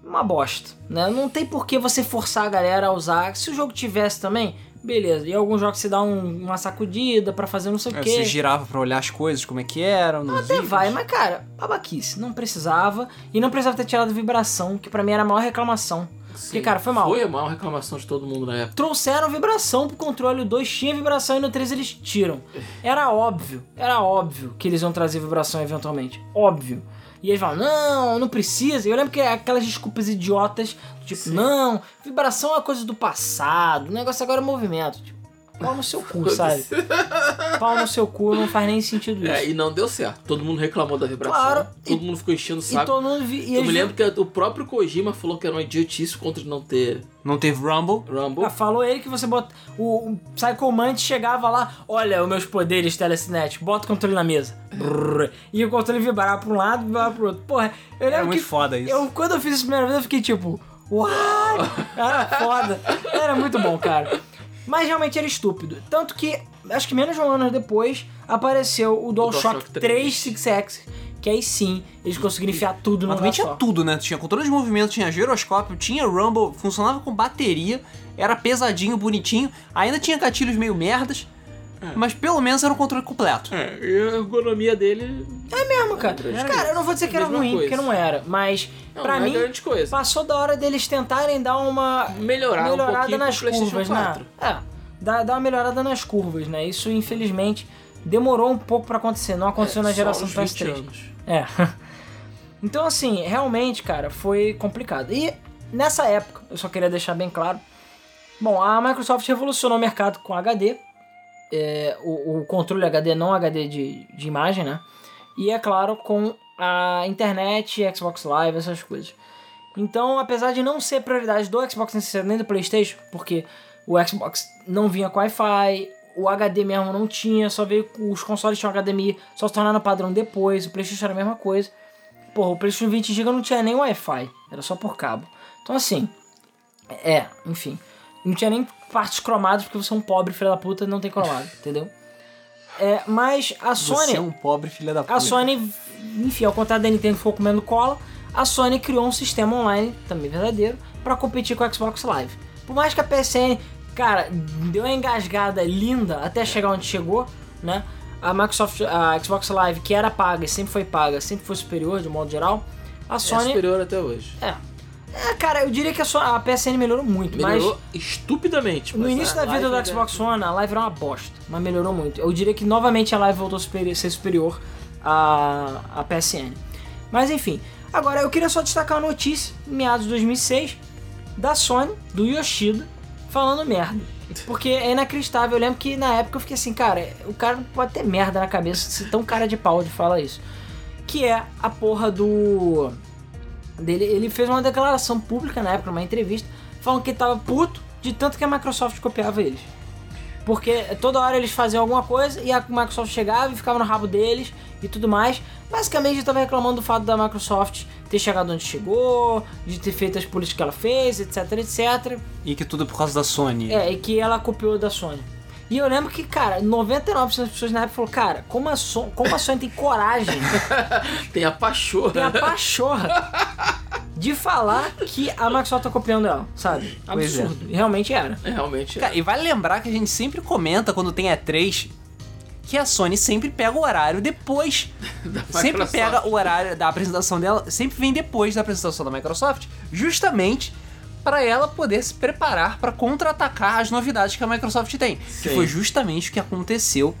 Uma bosta, né? Não tem por que você forçar a galera a usar. Se o jogo tivesse também, beleza. E alguns jogos você dá um- uma sacudida pra fazer não sei o É, quê. Você girava pra olhar as coisas, como é que eram, nos Até vai, mas cara, babaquice. Não precisava. E não precisava ter tirado vibração, que pra mim era a maior reclamação. Porque, Sim. cara, foi mal. Foi a maior reclamação de todo mundo na época. trouxeram vibração pro controle. O 2 tinha vibração e no 3 eles tiram. Era óbvio, era óbvio que eles iam trazer vibração eventualmente. Óbvio. E eles falam, não, não precisa. E eu lembro que aquelas desculpas idiotas, tipo, não, vibração é coisa do passado, o negócio agora é movimento. Tipo, pau no seu cu, sabe? Pau no seu cu, não faz nem sentido isso. É, e não deu certo. Todo mundo reclamou da vibração. Claro, Todo e- mundo ficou enchendo o e saco. todo mundo vi, e Eu me lembro que o próprio Kojima falou que era uma idiotice contra não ter Não teve Rumble. Rumble. Ah, Falou ele que você bota. O, o Psycho Mantis chegava lá, olha os meus poderes telecinéticos, bota o controle na mesa. Brrr, e o controle vibrava pra um lado e vibrava pro outro. Porra, eu lembro É muito que. foda isso. Eu, quando eu fiz isso a primeira vez, eu fiquei tipo, what? Era foda. Era muito bom, cara. Mas realmente era estúpido. Tanto que, acho que menos de um ano depois, apareceu o DualShock DualShock 3 3 Six Axis, que aí sim eles conseguiram enfiar tudo no lugar também tinha só. tudo, né? Tinha controle de movimento, tinha giroscópio, tinha rumble, funcionava com bateria, era pesadinho, bonitinho, ainda tinha gatilhos meio merdas, mas pelo menos era um controle completo. É, e a ergonomia dele. É mesmo, cara. Era cara, isso. eu não vou dizer que era ruim, coisa. porque não era, mas Não, pra não mim é passou da hora deles tentarem dar uma Melhorar um melhorada pouquinho nas curvas, 4. né? É, dar, dar uma melhorada nas curvas, né? Isso infelizmente demorou um pouco pra acontecer, não aconteceu na É, só geração do 20 PS3. anos. É. [LAUGHS] Então, assim, realmente, cara, foi complicado. E nessa época, eu só queria deixar bem claro. Bom, a Microsoft revolucionou o mercado com HD. É, o, o controle HD, não HD de, de imagem, né? E é claro, com a internet, Xbox Live, essas coisas. Então, apesar de não ser prioridade do Xbox 360 nem do PlayStation, porque o Xbox não vinha com Wi-Fi, o HD mesmo não tinha, só veio os consoles tinham HDMI, só se tornaram padrão depois, o PlayStation era a mesma coisa. Porra, o PlayStation 20 GB não tinha nem Wi-Fi, era só por cabo. Então, assim, é, enfim, não tinha nem partes cromadas porque você é um pobre filho da puta e não tem cromado, [LAUGHS] entendeu? É, mas a Sony. Você é um pobre filho da puta. A Sony, enfim, ao contrário da Nintendo que ficou comendo cola, a Sony criou um sistema online, também verdadeiro, pra competir com o Xbox Live. Por mais que a PSN, cara, deu uma engasgada linda até chegar onde chegou, né? A Microsoft, a Xbox Live, que era paga e sempre foi paga, sempre foi superior de modo geral. A É Sony. superior até hoje. É. É, cara, eu diria que a, so- a PSN melhorou muito, Melhorou mas. estupidamente. No início a da vida do ainda- Xbox One, a live era uma bosta, mas melhorou muito. Eu diria que novamente a live voltou a superi- ser superior à, à PSN. Mas enfim, agora eu queria só destacar uma notícia, meados de 2006, da Sony, do Yoshida, falando merda. Porque é inacreditável, eu lembro que na época eu fiquei assim, cara, o cara não pode ter merda na cabeça se tão cara de pau de falar isso. Que é a porra do dele, ele fez uma declaração pública na época, numa entrevista, falando que ele tava puto de tanto que a Microsoft copiava eles. Porque toda hora eles faziam alguma coisa e a Microsoft chegava e ficava no rabo deles e tudo mais. Basicamente ele tava reclamando do fato da Microsoft ter chegado onde chegou, de ter feito as políticas que ela fez, etc, etc. E que tudo é por causa da Sony. É, e que ela copiou da Sony. E eu lembro que, cara, 99% das pessoas na época falou, cara, como a, Sony, como a Sony tem coragem [LAUGHS] Tem a pachorra. tem a pachorra de falar que a Microsoft tá copiando ela, sabe? Pois é. Absurdo. E realmente era. É, Realmente. é. Cara, e vale lembrar que a gente sempre comenta quando tem E3 que a Sony sempre pega o horário depois. [LAUGHS] sempre pega o horário da apresentação dela, sempre vem depois da apresentação da Microsoft, justamente para ela poder se preparar para contra-atacar as novidades que a Microsoft tem. Que Sim. foi justamente o que aconteceu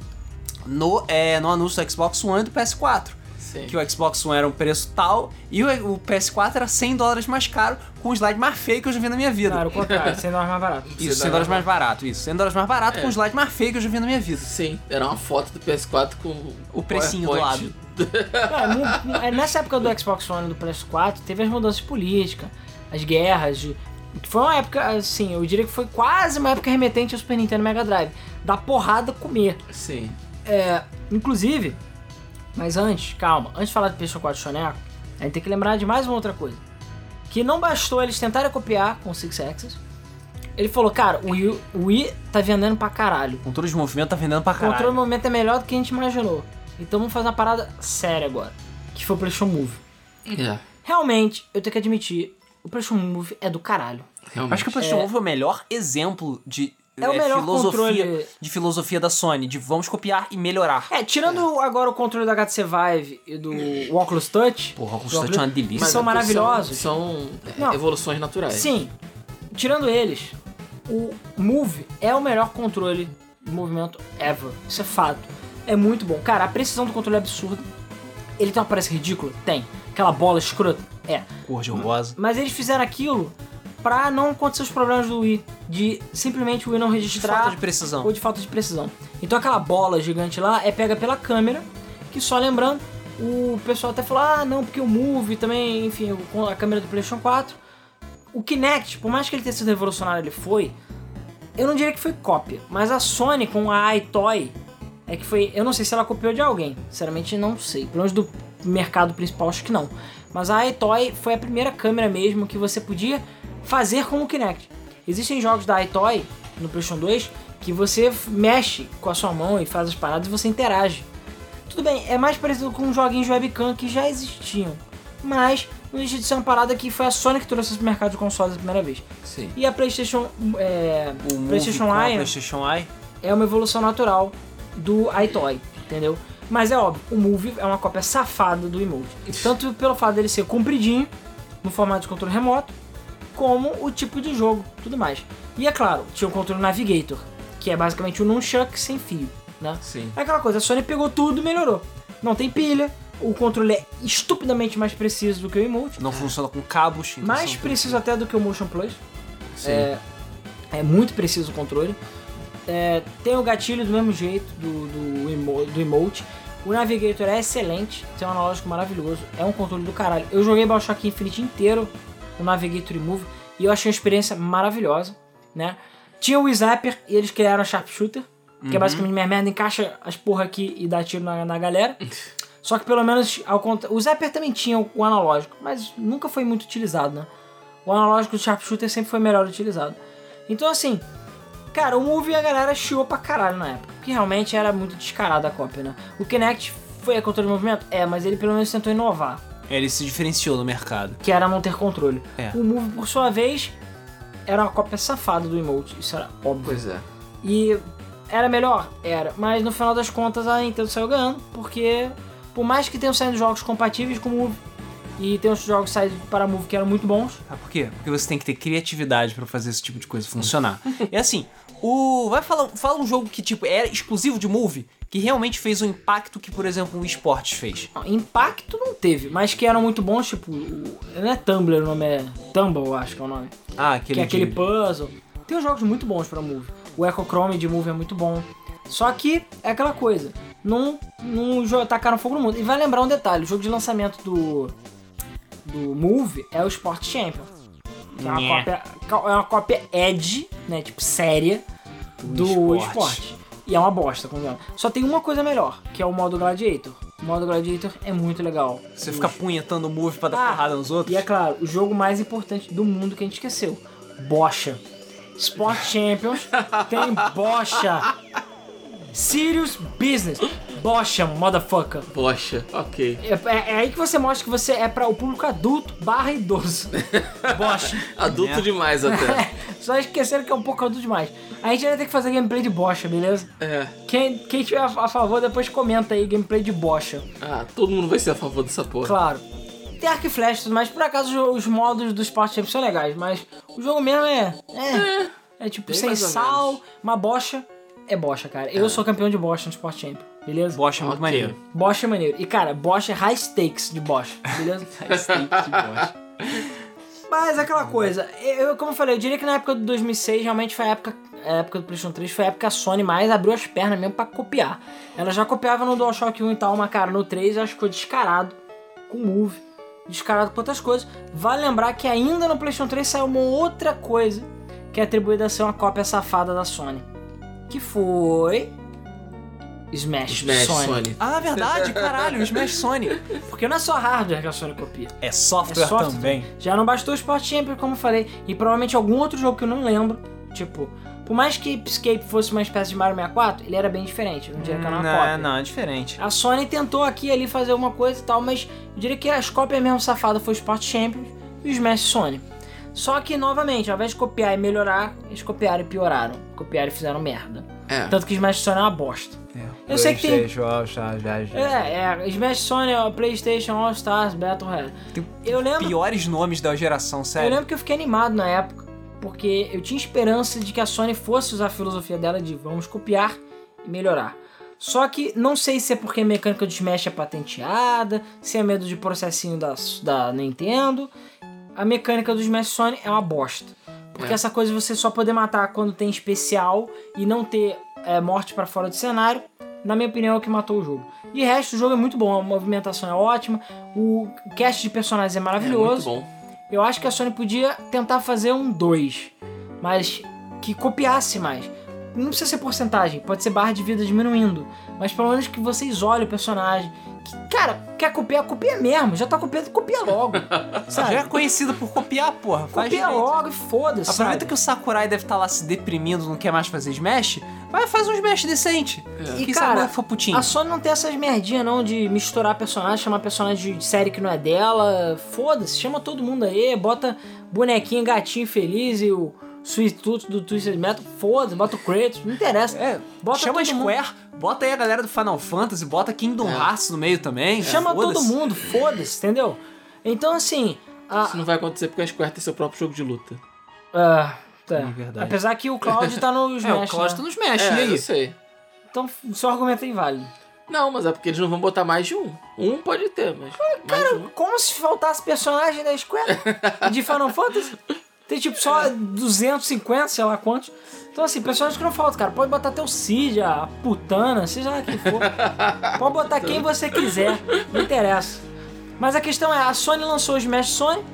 no, é, no anúncio do Xbox One e do PS4. Sim. Que o Xbox One era um preço tal e o, o PS4 era 100 dólares mais caro, com o slide mais feio que eu já vi na minha vida. Cara, o contrário, sendo mais barato. Isso, 100 100 dólares mais barato, isso. 100 dólares mais barato É. com o slide mais feio que eu já vi na minha vida. Sim, era uma foto do PS4 com O precinho do PowerPoint. É, mu- [LAUGHS] é, nessa época do Xbox One e do PS4, teve as mudanças políticas, as guerras, de, que foi uma época, assim, eu diria que foi quase uma época remetente ao Super Nintendo Mega Drive. Da porrada comer. Sim. É, inclusive, mas antes, calma, antes de falar do PlayStation 4 Choneco, a gente tem que lembrar de mais uma outra coisa. Que não bastou eles tentarem copiar com o Six Axis. Ele falou, cara, o Wii, o Wii tá vendendo pra caralho. O controle de movimento tá vendendo pra O controle caralho. do momento é melhor do que a gente imaginou. Então vamos fazer uma parada séria agora. Que foi o PlayStation Move. É, Realmente, eu tenho que admitir, o PlayStation Move é do caralho. realmente. Acho que o PlayStation Move é o melhor exemplo de É o melhor filosofia, controle. de filosofia da Sony, de vamos copiar e melhorar. É, tirando agora o controle do HTC Vive e do Oculus Touch. Porra, o Oculus Touch é uma delícia. que são é porque maravilhosos. São, é, Não. evoluções naturais. Sim, tirando eles, o Move é o melhor controle de movimento ever. Isso é fato. É muito bom. Cara, a precisão do controle é absurda. Ele tem uma aparência ridícula? Tem. Aquela bola escrota? É. Cor de rosa. Mas eles fizeram aquilo pra não acontecer os problemas do Wii. De simplesmente o Wii não De registrar. falta de precisão. ou de falta de precisão. Então aquela bola gigante lá é pega pela câmera, que só lembrando, o pessoal até falou, ah não, porque o Move também, enfim, a câmera do PlayStation 4. O Kinect, por mais que ele tenha sido revolucionário, ele foi. Eu não diria que foi cópia, mas a Sony com a iToy é que foi. Eu não sei se ela copiou de alguém, sinceramente não sei. Pelo menos do mercado principal, acho que não. Mas a iToy foi a primeira câmera mesmo que você podia fazer com o Kinect. Existem jogos da iToy no PlayStation 2 que você mexe com a sua mão e faz as paradas e você interage. Tudo bem, é mais parecido com joguinhos de webcam que já existiam. Mas não deixa de ser uma parada que foi a Sony que trouxe esse mercado de consoles a primeira vez. Sim. E a PlayStation, é, O PlayStation Eye PlayStation Eye. é uma evolução natural do iToy, entendeu? Mas é óbvio, o Move é uma cópia safada do Emote. E Tanto pelo fato dele ser compridinho, no formato de controle remoto, como o tipo de jogo, tudo mais. E é claro, tinha o controle Navigator, que é basicamente o Nunchuck sem fio, né? Sim. É aquela coisa, a Sony pegou tudo e melhorou. Não tem pilha, o controle é estupidamente mais preciso do que o Emote, Não funciona com cabos. mais não preciso até do que o Motion Plus. Sim. É, é muito preciso o controle. É, tem o gatilho do mesmo jeito do, do, emo- do emote. O Navigator é excelente, tem um analógico maravilhoso, é um controle do caralho. Eu joguei Bioshock Infinite inteiro no Navigator e Move e eu achei uma experiência maravilhosa, né? Tinha o Zapper e eles criaram a Sharpshooter, que é basicamente minha merda, encaixa as porra aqui e dá tiro na, na galera. [LAUGHS] Só que pelo menos ao contra... o Zapper também tinha o, o analógico, mas nunca foi muito utilizado, né? O analógico do Sharpshooter sempre foi melhor utilizado. Então assim, cara, o Move a galera chiou pra caralho na época, porque realmente era muito descarada a cópia, né? O Kinect foi a controle de movimento? É, mas ele pelo menos tentou inovar, Ele se diferenciou no mercado. que era não ter controle. É. O Move, por sua vez, era uma cópia safada do emote, isso era óbvio. Pois é. E era melhor? Era. Mas no final das contas a Nintendo saiu ganhando, porque por mais que tenham saído jogos compatíveis com o Move, e tem outros jogos saídos para Move que eram muito bons, Sabe por quê? Porque você tem que ter criatividade pra fazer esse tipo de coisa funcionar. é [LAUGHS] assim, o. Vai falar. Fala um jogo que, tipo, era exclusivo de Move, que realmente fez o impacto que, por exemplo, o esportes fez. não, impacto não teve, mas que eram muito bons, tipo, o- não é Tumblr o nome, é Tumble, acho que é o nome. Ah, aquele. que é aquele de- puzzle. Tem uns jogos muito bons pra Move. O Echo Chrome de Move é muito bom. Só que é aquela coisa, não, não tacaram fogo no mundo. E vai lembrar um detalhe, o jogo de lançamento do do Move é o Sport Champion. Que é uma cópia, é uma cópia Edge, né, tipo séria do esporte. esporte. E é uma bosta, convenhamos. Só tem uma coisa melhor, que é o modo Gladiator. O modo Gladiator é muito legal. Você fica punhetando o Move pra dar Ah, porrada nos outros. e é claro, o jogo mais importante do mundo que a gente esqueceu. Bocha. Sport [LAUGHS] Champions tem bocha. Serious Business. Bocha, motherfucker. Poxa, ok. É, é- é aí que você mostra que você é para o público adulto barra idoso. [LAUGHS] Bocha. Adulto É. demais até. [LAUGHS] Só esqueceram que é um pouco adulto demais. A gente vai ter que fazer gameplay de bocha, beleza? É. Quem, quem tiver a a favor, depois comenta aí gameplay de bocha. Ah, todo mundo vai ser a favor dessa porra. Claro. Tem arco e flecha tudo mais. Por acaso os- os modos do Sport Champions são legais, mas o jogo mesmo é. É, é tipo Bem sem sal, menos. uma bocha. É bocha, cara. Eu sou campeão de bocha no Sport Champions, beleza? Bosch é muito Ok. maneiro. Bocha é maneiro. E cara, bocha é high stakes de bocha, beleza? [LAUGHS] Mas é aquela coisa, eu, como eu falei, eu diria que na época de 2006 realmente foi a época, a época do PlayStation 3, foi a época que a Sony mais abriu as pernas mesmo pra copiar. Ela já copiava no DualShock 1 e tal, mas cara, no 3 eu acho que ficou descarado com o Move, descarado com outras coisas. Vale lembrar que ainda no PlayStation 3 saiu uma outra coisa que é atribuída a ser uma cópia safada da Sony, que foi Smash, Smash Sony. Sony. Ah, verdade, caralho, Smash Sony. Porque não é só hardware que a Sony copia. É software, É software. também. Já não bastou o Sport Champion, como eu falei, e provavelmente algum outro jogo que eu não lembro. Tipo, por mais que Escape fosse uma espécie de Mario 64, ele era bem diferente. Eu não diria que era uma não, cópia. não, é diferente. A Sony tentou aqui e ali fazer alguma coisa e tal, mas eu diria que as cópias mesmo safadas foi o Sport Champions e o Smash Sony. Só que, novamente, ao invés de copiar e melhorar, eles copiaram e pioraram. Copiaram e fizeram merda. É. Tanto que Smash Sony é uma bosta. Eu sei que tem- PlayStation, All Stars, já, já. É, é, Smash Sony, PlayStation, All Stars, Battle Royale. Tem Eu lembro piores nomes da geração, Eu sério. lembro que eu fiquei animado na época, porque eu tinha esperança de que a Sony fosse usar a filosofia dela de vamos copiar e melhorar. Só que não sei se é porque a mecânica do Smash é patenteada, se é medo de processinho da, da Nintendo. A mecânica do Smash Sony é uma bosta. Porque É. essa coisa de você só poder matar quando tem especial e não ter é, morte pra fora do cenário, na minha opinião, é o que matou o jogo. De resto, o jogo é muito bom, a movimentação é ótima, o cast de personagens é É maravilhoso. muito bom. Eu acho que a Sony podia tentar fazer um 2, mas que copiasse mais. Não precisa ser porcentagem, pode ser barra de vida diminuindo, mas pelo menos que vocês olhem o personagem, Cara, quer copiar, copia mesmo. Já tá copiando, copia logo. [LAUGHS] sabe? Já é conhecido por copiar, porra. Copia logo e foda-se. Aproveita sabe? que o Sakurai deve estar lá se deprimindo, não quer mais fazer Smash. Vai, faz um Smash decente. E, Quem cara, for putinho. A Sony não tem essas merdinhas não de misturar personagem, chamar personagem de série que não é dela. Foda-se, chama todo mundo aí, bota bonequinho, gatinho feliz e o Sweet Tooth do Twisted Metal. Foda-se, bota o Kratos, não interessa. É, Bota chama Square, bota aí a galera do Final Fantasy, bota Kingdom É. Hearts no meio também. Chama todo mundo, foda-se, entendeu? Então assim. A, Isso não vai acontecer porque a Square tem seu próprio jogo de luta. ah, tá. É verdade. Apesar que o Cloud tá no [LAUGHS] É, Smash. o Cloud né? tá no Smash, É, e aí? eu sei. Então o seu argumento é inválido. Não, mas é porque eles não vão botar mais de um. Um pode ter, mas. mais de um. Como se faltasse personagem da Square [LAUGHS] de Final Fantasy. Tem tipo só 250, sei lá quantos. Então assim, personagens que não faltam, cara. Pode botar até o Cid, a putana, seja lá quem for. Pode botar quem você quiser, não interessa. Mas a questão é, a Sony lançou o Smash Sony,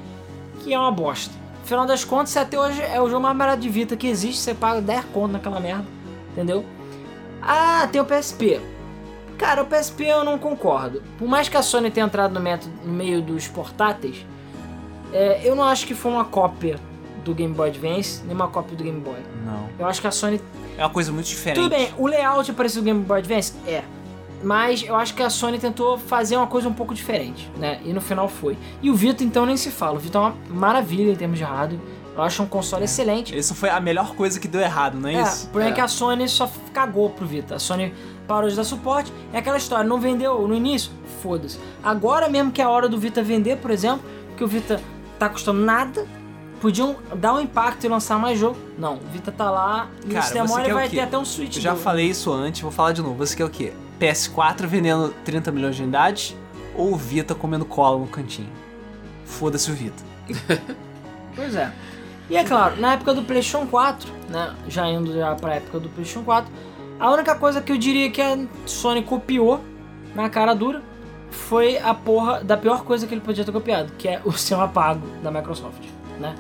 que é uma bosta. Afinal das contas, até hoje é o jogo mais barato de Vita que existe, você paga 10 conto naquela merda, entendeu? Ah, tem o PSP. Cara, o PSP eu não concordo. Por mais que a Sony tenha entrado no, método, no meio dos portáteis, é, eu não acho que foi uma cópia do Game Boy Advance, nem uma cópia do Game Boy. Não. Eu acho que a Sony. É uma coisa muito diferente. Tudo bem, o layout é parecido com o Game Boy Advance? É. Mas eu acho que a Sony tentou fazer uma coisa um pouco diferente, né? E no final foi. E o Vita, então, nem se fala. O Vita é uma maravilha em termos de hardware. Eu acho um console excelente. Isso foi a melhor coisa que deu errado, não é, É, isso? o problema é. É. que a Sony só cagou pro Vita. A Sony parou de dar suporte. É aquela história, não vendeu no início? Foda-se. Agora mesmo que é a hora do Vita vender, por exemplo, que o Vita tá custando nada, podiam dar um impacto e lançar mais jogo. Não, o Vita tá lá e Cara, você quer o vai quê? ter até um Switch. Eu já novo. falei isso antes, vou falar de novo. Você quer o quê? PS4 vendendo 30 milhões de unidades ou o Vita comendo cola no cantinho? Foda-se o Vita. [LAUGHS] Pois é. E é claro, na época do PlayStation 4, né, já indo já pra época do PlayStation 4, a única coisa que eu diria que a Sony copiou na cara dura foi a porra da pior coisa que ele podia ter copiado, que é o [LAUGHS] sistema pago da Microsoft, né?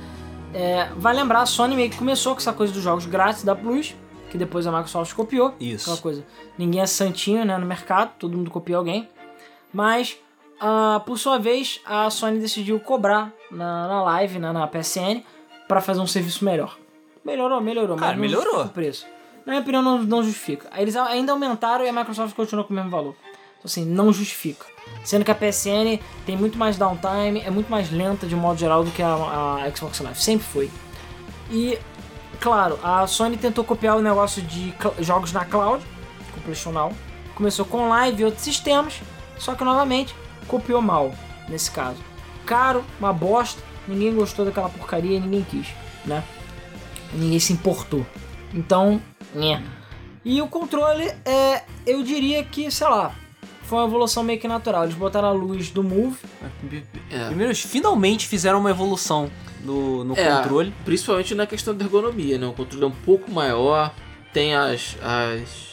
É, vai lembrar, a Sony meio que começou com essa coisa dos jogos grátis da Plus, que depois a Microsoft copiou. Isso. Aquela coisa, ninguém é santinho, né, no mercado, todo mundo copia alguém. Mas, ah, por sua vez, a Sony decidiu cobrar na, na live, na, na PSN, para fazer um serviço melhor. Melhorou, melhorou, Cara, mas melhorou. o preço. Na minha opinião, não, não justifica. Eles ainda aumentaram e a Microsoft continuou com o mesmo valor. Assim, não justifica. Sendo que a PSN tem muito mais downtime, é muito mais lenta de modo geral do que a, a Xbox Live. Sempre foi. E, claro, a Sony tentou copiar o negócio de jogos na cloud, com o. Começou com live e outros sistemas, só que novamente copiou mal, nesse caso. Caro, uma bosta, ninguém gostou daquela porcaria, ninguém quis, né? Ninguém se importou. Então, né. E o controle, é, eu diria que, sei lá, foi uma evolução meio que natural. Eles botaram a luz do Move, É. Primeiro, eles finalmente fizeram uma evolução no, no É, controle. Principalmente na questão da ergonomia, né? O controle é um pouco maior, tem as. as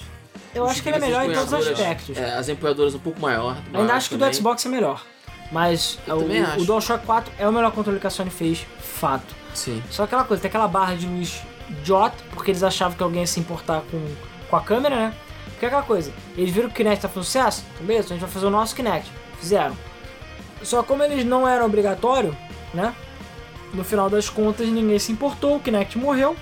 eu acho que ele é as melhor em todos os empunhaduras- aspectos. É, as empunhaduras um pouco maior. Ainda maior acho que o do também. Xbox é melhor. Mas Eu o, também o. DualShock 4 é o melhor controle que a Sony fez, fato. Sim. Só aquela coisa, tem aquela barra de luz idiota, porque eles achavam que alguém ia se importar com, com a câmera, né? Porque é aquela coisa, eles viram que o Kinect tá fazendo sucesso, então beleza, a gente vai fazer o nosso Kinect. Fizeram. Só como eles não eram obrigatório, né? No final das contas ninguém se importou, o Kinect morreu.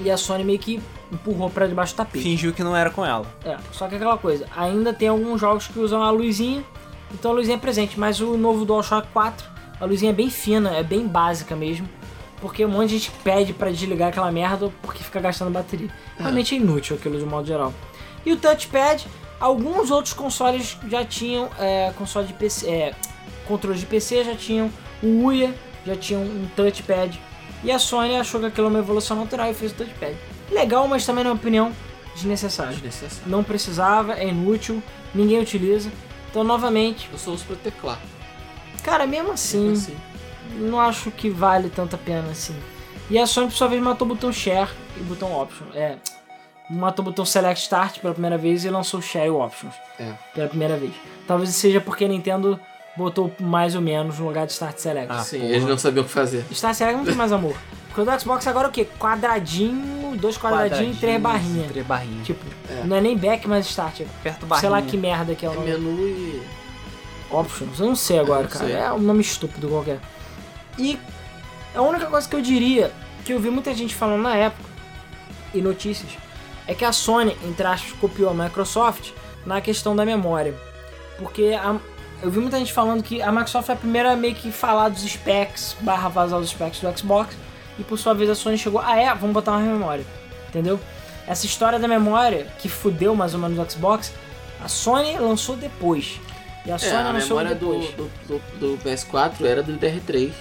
E a Sony meio que empurrou pra debaixo do tapete. Fingiu que não era com ela. É, só que aquela coisa, ainda tem alguns jogos que usam a luzinha, então a luzinha é presente, mas o novo DualShock 4, a luzinha é bem fina, é bem básica mesmo, porque um monte de gente pede pra desligar aquela merda porque fica gastando bateria. Realmente é inútil aquilo de modo geral. E o touchpad, alguns outros consoles já tinham é, console de PC, é, controles de PC já tinham, o Uia já tinha um touchpad, e a Sony achou que aquilo era uma evolução natural e fez o touchpad. Legal, mas também na minha opinião desnecessário. Desnecessário. Não precisava, é inútil, ninguém utiliza. Então, novamente, Eu só uso pra teclar. cara, mesmo assim, Assim. não acho que vale tanta pena assim. E a Sony, por sua vez, matou o botão Share e o botão Option. É, matou o botão Select Start pela primeira vez e lançou o Share Options É. pela primeira vez. Talvez seja porque a Nintendo botou mais ou menos no lugar de Start Select. Ah, Sim, porra. eles não sabiam o que fazer. Start Select não tem mais amor. Porque o do Xbox agora é o quê? Quadradinho dois quadradinhos e três barrinhas. Três barrinhas. Tipo, É. não é nem back, mas start. perto do barrinha. Sei lá que merda que é o É nome. menu e. Options, eu não sei agora, não cara. sei. É um nome estúpido qualquer. E a única coisa que eu diria, que eu vi muita gente falando na época, e notícias, é que a Sony, entre aspas, copiou a Microsoft na questão da memória. Porque a- eu vi muita gente falando que a Microsoft foi a primeira a meio que falar dos specs, barra vazar os specs do Xbox, e por sua vez a Sony chegou, ah é, vamos botar uma memória. Entendeu? Essa história da memória, que fudeu mais ou menos o Xbox, a Sony lançou depois. E a É, Sony a lançou memória do, depois. do, do, do PS4 era do DR3.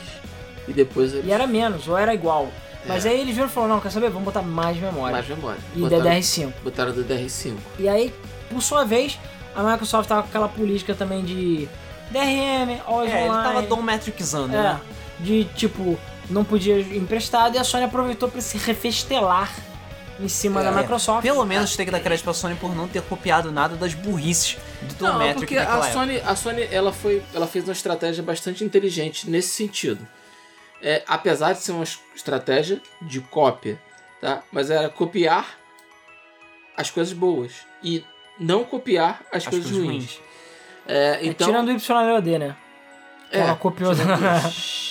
E depois eles. E era menos, ou era igual. Mas É. aí eles viram e falaram, não, quer saber? Vamos botar mais memória. mais memória. e botaram, DDR5. botaram do DR5. E aí, por sua vez, a Microsoft tava com aquela política também de DRM, always É, ele tava dometricizando, é, né? de tipo, não podia emprestado e a Sony aproveitou pra se refestelar em cima É. da Microsoft. Pelo menos tem que dar crédito pra Sony por não ter copiado nada das burrices do Não, Dometric porque a época. Sony, a Sony ela foi, ela fez uma estratégia bastante inteligente nesse sentido. É, apesar de ser uma es- estratégia de cópia, tá? Mas era copiar as coisas boas e não copiar as, As coisas, coisas ruins. ruins. É, É, então, tirando o YLOD, né? Que é, ela copiou da, [LAUGHS]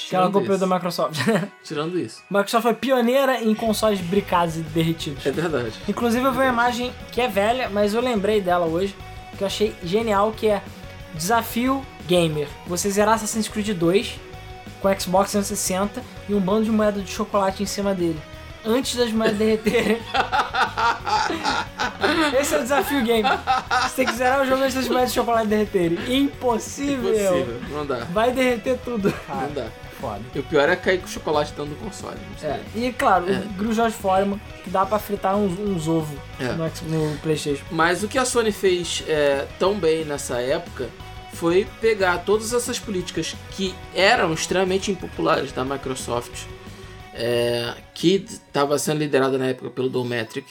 que ela copiou da Microsoft. [LAUGHS] tirando isso. Microsoft foi pioneira em consoles bricados e derretidos. É verdade. Inclusive eu vi uma imagem que é velha, mas eu lembrei dela hoje, que eu achei genial, que é Desafio Gamer. Você zerar Assassin's Creed 2 com Xbox 360 e um bando de moeda de chocolate em cima dele. Antes das moedas derreterem. [LAUGHS] Esse é o desafio game. Você tem que zerar o jogo antes das moedas de chocolate derreterem. Impossível! Impossível. Não dá. Vai derreter tudo. Não dá. Foda. E o pior é cair com chocolate dentro do console. É, e claro, É. o Jorge Foreman, que dá pra fritar uns, uns ovos É. no, no Playstation. Mas o que a Sony fez é, tão bem nessa época foi pegar todas essas políticas que eram extremamente impopulares da Microsoft, é, que estava sendo liderada na época pelo Dometric,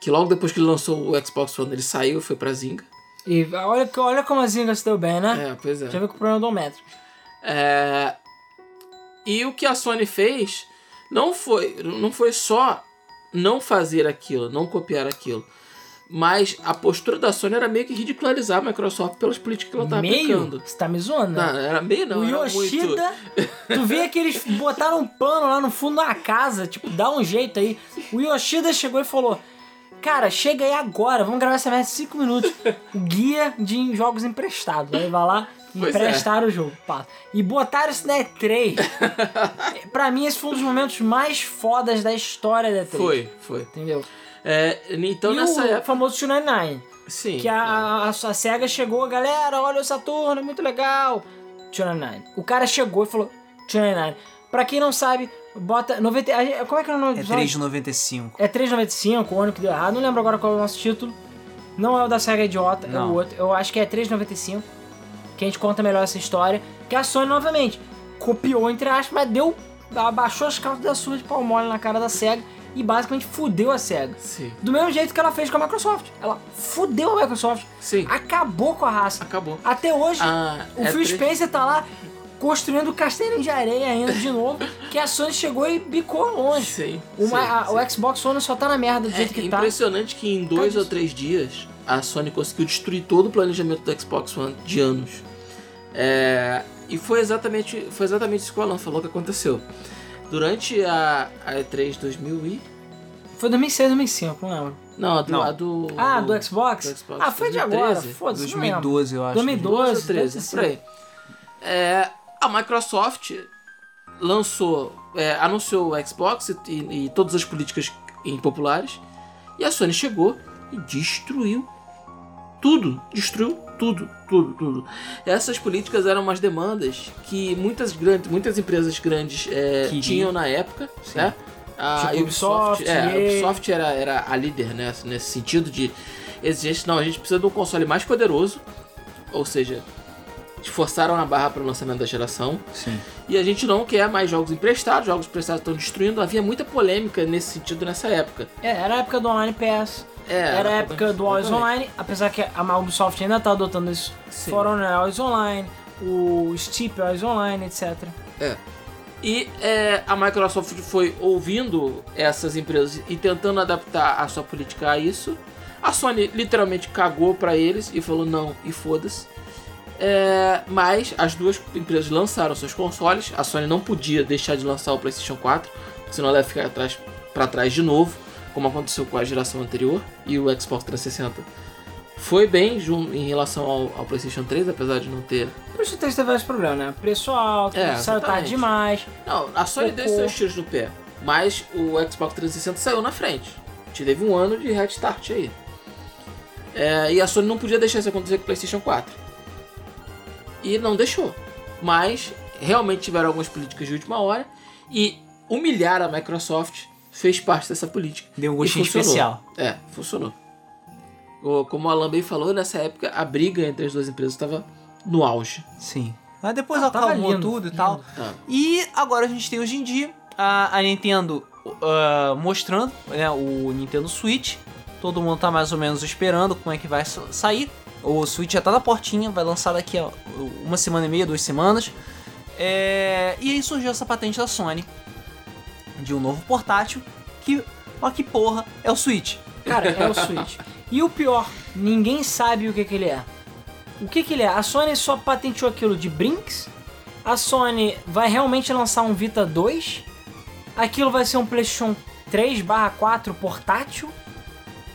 que logo depois que ele lançou o Xbox One ele saiu e foi pra Zynga. E olha, olha como a Zynga se deu bem, né? É, pois é. Já viu com o problema do metro. É, E o que a Sony fez não foi, não foi só não fazer aquilo, não copiar aquilo. Mas a postura da Sony era meio que ridicularizar a Microsoft pelas políticas que ela estava Meio? aplicando. Você tá me zoando? Não, era meio não, o Yoshida, [LAUGHS] tu vê que eles botaram um pano lá no fundo da casa, tipo, dá um jeito aí. O Yoshida chegou e falou: Cara, chega aí agora, vamos gravar essa merda em 5 minutos. Guia de jogos emprestados. Aí vai lá, Pois emprestaram o jogo. Pá. E botaram isso na E3. [LAUGHS] pra mim, esse foi um dos momentos mais fodas da história da E3. Foi, foi. Entendeu? É, então e nessa o época. famoso 299. Sim. Que a, a, a SEGA chegou, galera, olha o Saturno, é muito legal. 299. O cara chegou e falou: 299. Pra quem não sabe, bota. 90, a gente- como é que é o nome do É episódio? 3,95. É 3,95, o ano que deu errado. Não lembro agora qual é o nosso título. Não é o da SEGA Idiota, é Não. o outro. Eu acho que é 3,95. Que a gente conta melhor essa história. Que a Sony, novamente, copiou, entre aspas, mas deu. Abaixou as calças da sua de pau mole na cara da SEGA. E basicamente fudeu a SEGA. Sim. Do mesmo jeito que ela fez com a Microsoft. Ela fudeu a Microsoft. Sim. Acabou com a raça. Acabou. Até hoje, Ah, o é Phil Spencer tá lá construindo o castelo de areia ainda de novo, [LAUGHS] que a Sony chegou e bicou longe. Sim. Uma- sim, a- sim. O Xbox One só tá na merda do É jeito que tá. impressionante que em dois ou três dias a Sony conseguiu destruir todo o planejamento do Xbox One de anos. É, e foi exatamente, foi exatamente isso que o Alan falou que aconteceu. Durante a, a E3 2000 e... Foi 2006, 2005, não lembro. Não, a do... Não. A do, Ah, do Xbox? do Xbox, ah, foi de 2013. agora, foda-se, não lembro. 2012, eu acho. 2012, 12 ou 13, deve por aí. É, a Microsoft lançou, é, anunciou o Xbox e, e todas as políticas impopulares, e a Sony chegou e destruiu tudo, destruiu tudo, tudo, tudo. Essas políticas eram umas demandas que muitas grandes, muitas empresas grandes é, tinham na época, né? A Tipo Ubisoft, Ubisoft, é, a. Ubisoft era, era a líder né, nesse sentido de exigência. Não, a gente precisa de um console mais poderoso, ou seja, forçaram a barra para o lançamento da geração. Sim. E a gente não quer mais jogos emprestados, jogos emprestados estão destruindo. Havia muita polêmica nesse sentido nessa época. É, era a época do Online Pass. É, Era a época do Always. Online, apesar que a Ubisoft ainda tá adotando isso. Sim. For Honor é Always Online, o Steep é Always Online, etc. E é, a Microsoft foi ouvindo essas empresas e tentando adaptar a sua política a isso. A Sony literalmente cagou pra eles e falou não e foda-se. É, mas as duas empresas lançaram seus consoles. A Sony não podia deixar de lançar o PlayStation 4, senão ela ia ficar atrás, pra trás de novo, como aconteceu com a geração anterior. E o Xbox 360 foi bem em relação ao, ao PlayStation 3, apesar de não ter. O PlayStation 3 teve vários problemas, né? Preço alto, É, saiu tarde demais. Não, a Sony deu seus tiros no pé, mas o Xbox 360 saiu na frente. Te teve um ano de head start aí. É, e a Sony não podia deixar isso acontecer com o PlayStation 4. E não deixou. Mas realmente tiveram algumas políticas de última hora e humilhar a Microsoft fez parte dessa política. Deu um E gostinho funcionou. especial. É, funcionou. Como o Alan bem falou, nessa época a briga entre as duas empresas estava no auge. Sim. Mas depois Ah, acalmou lindo, tudo e tal. Tá. E agora a gente tem hoje em dia a, a Nintendo ah, mostrando né, o Nintendo Switch. Todo mundo tá mais ou menos esperando como é que vai sa- sair. O Switch já tá na portinha, vai lançar daqui a uma semana e meia, duas semanas. É, E aí surgiu essa patente da Sony de um novo portátil que, ó que porra, é o Switch. Cara, é o Switch. [LAUGHS] E o pior, ninguém sabe o que, que ele é. O que, que ele é? A Sony só patenteou aquilo de brinks. A Sony vai realmente lançar um Vita 2. Aquilo vai ser um PlayStation 3 4 portátil.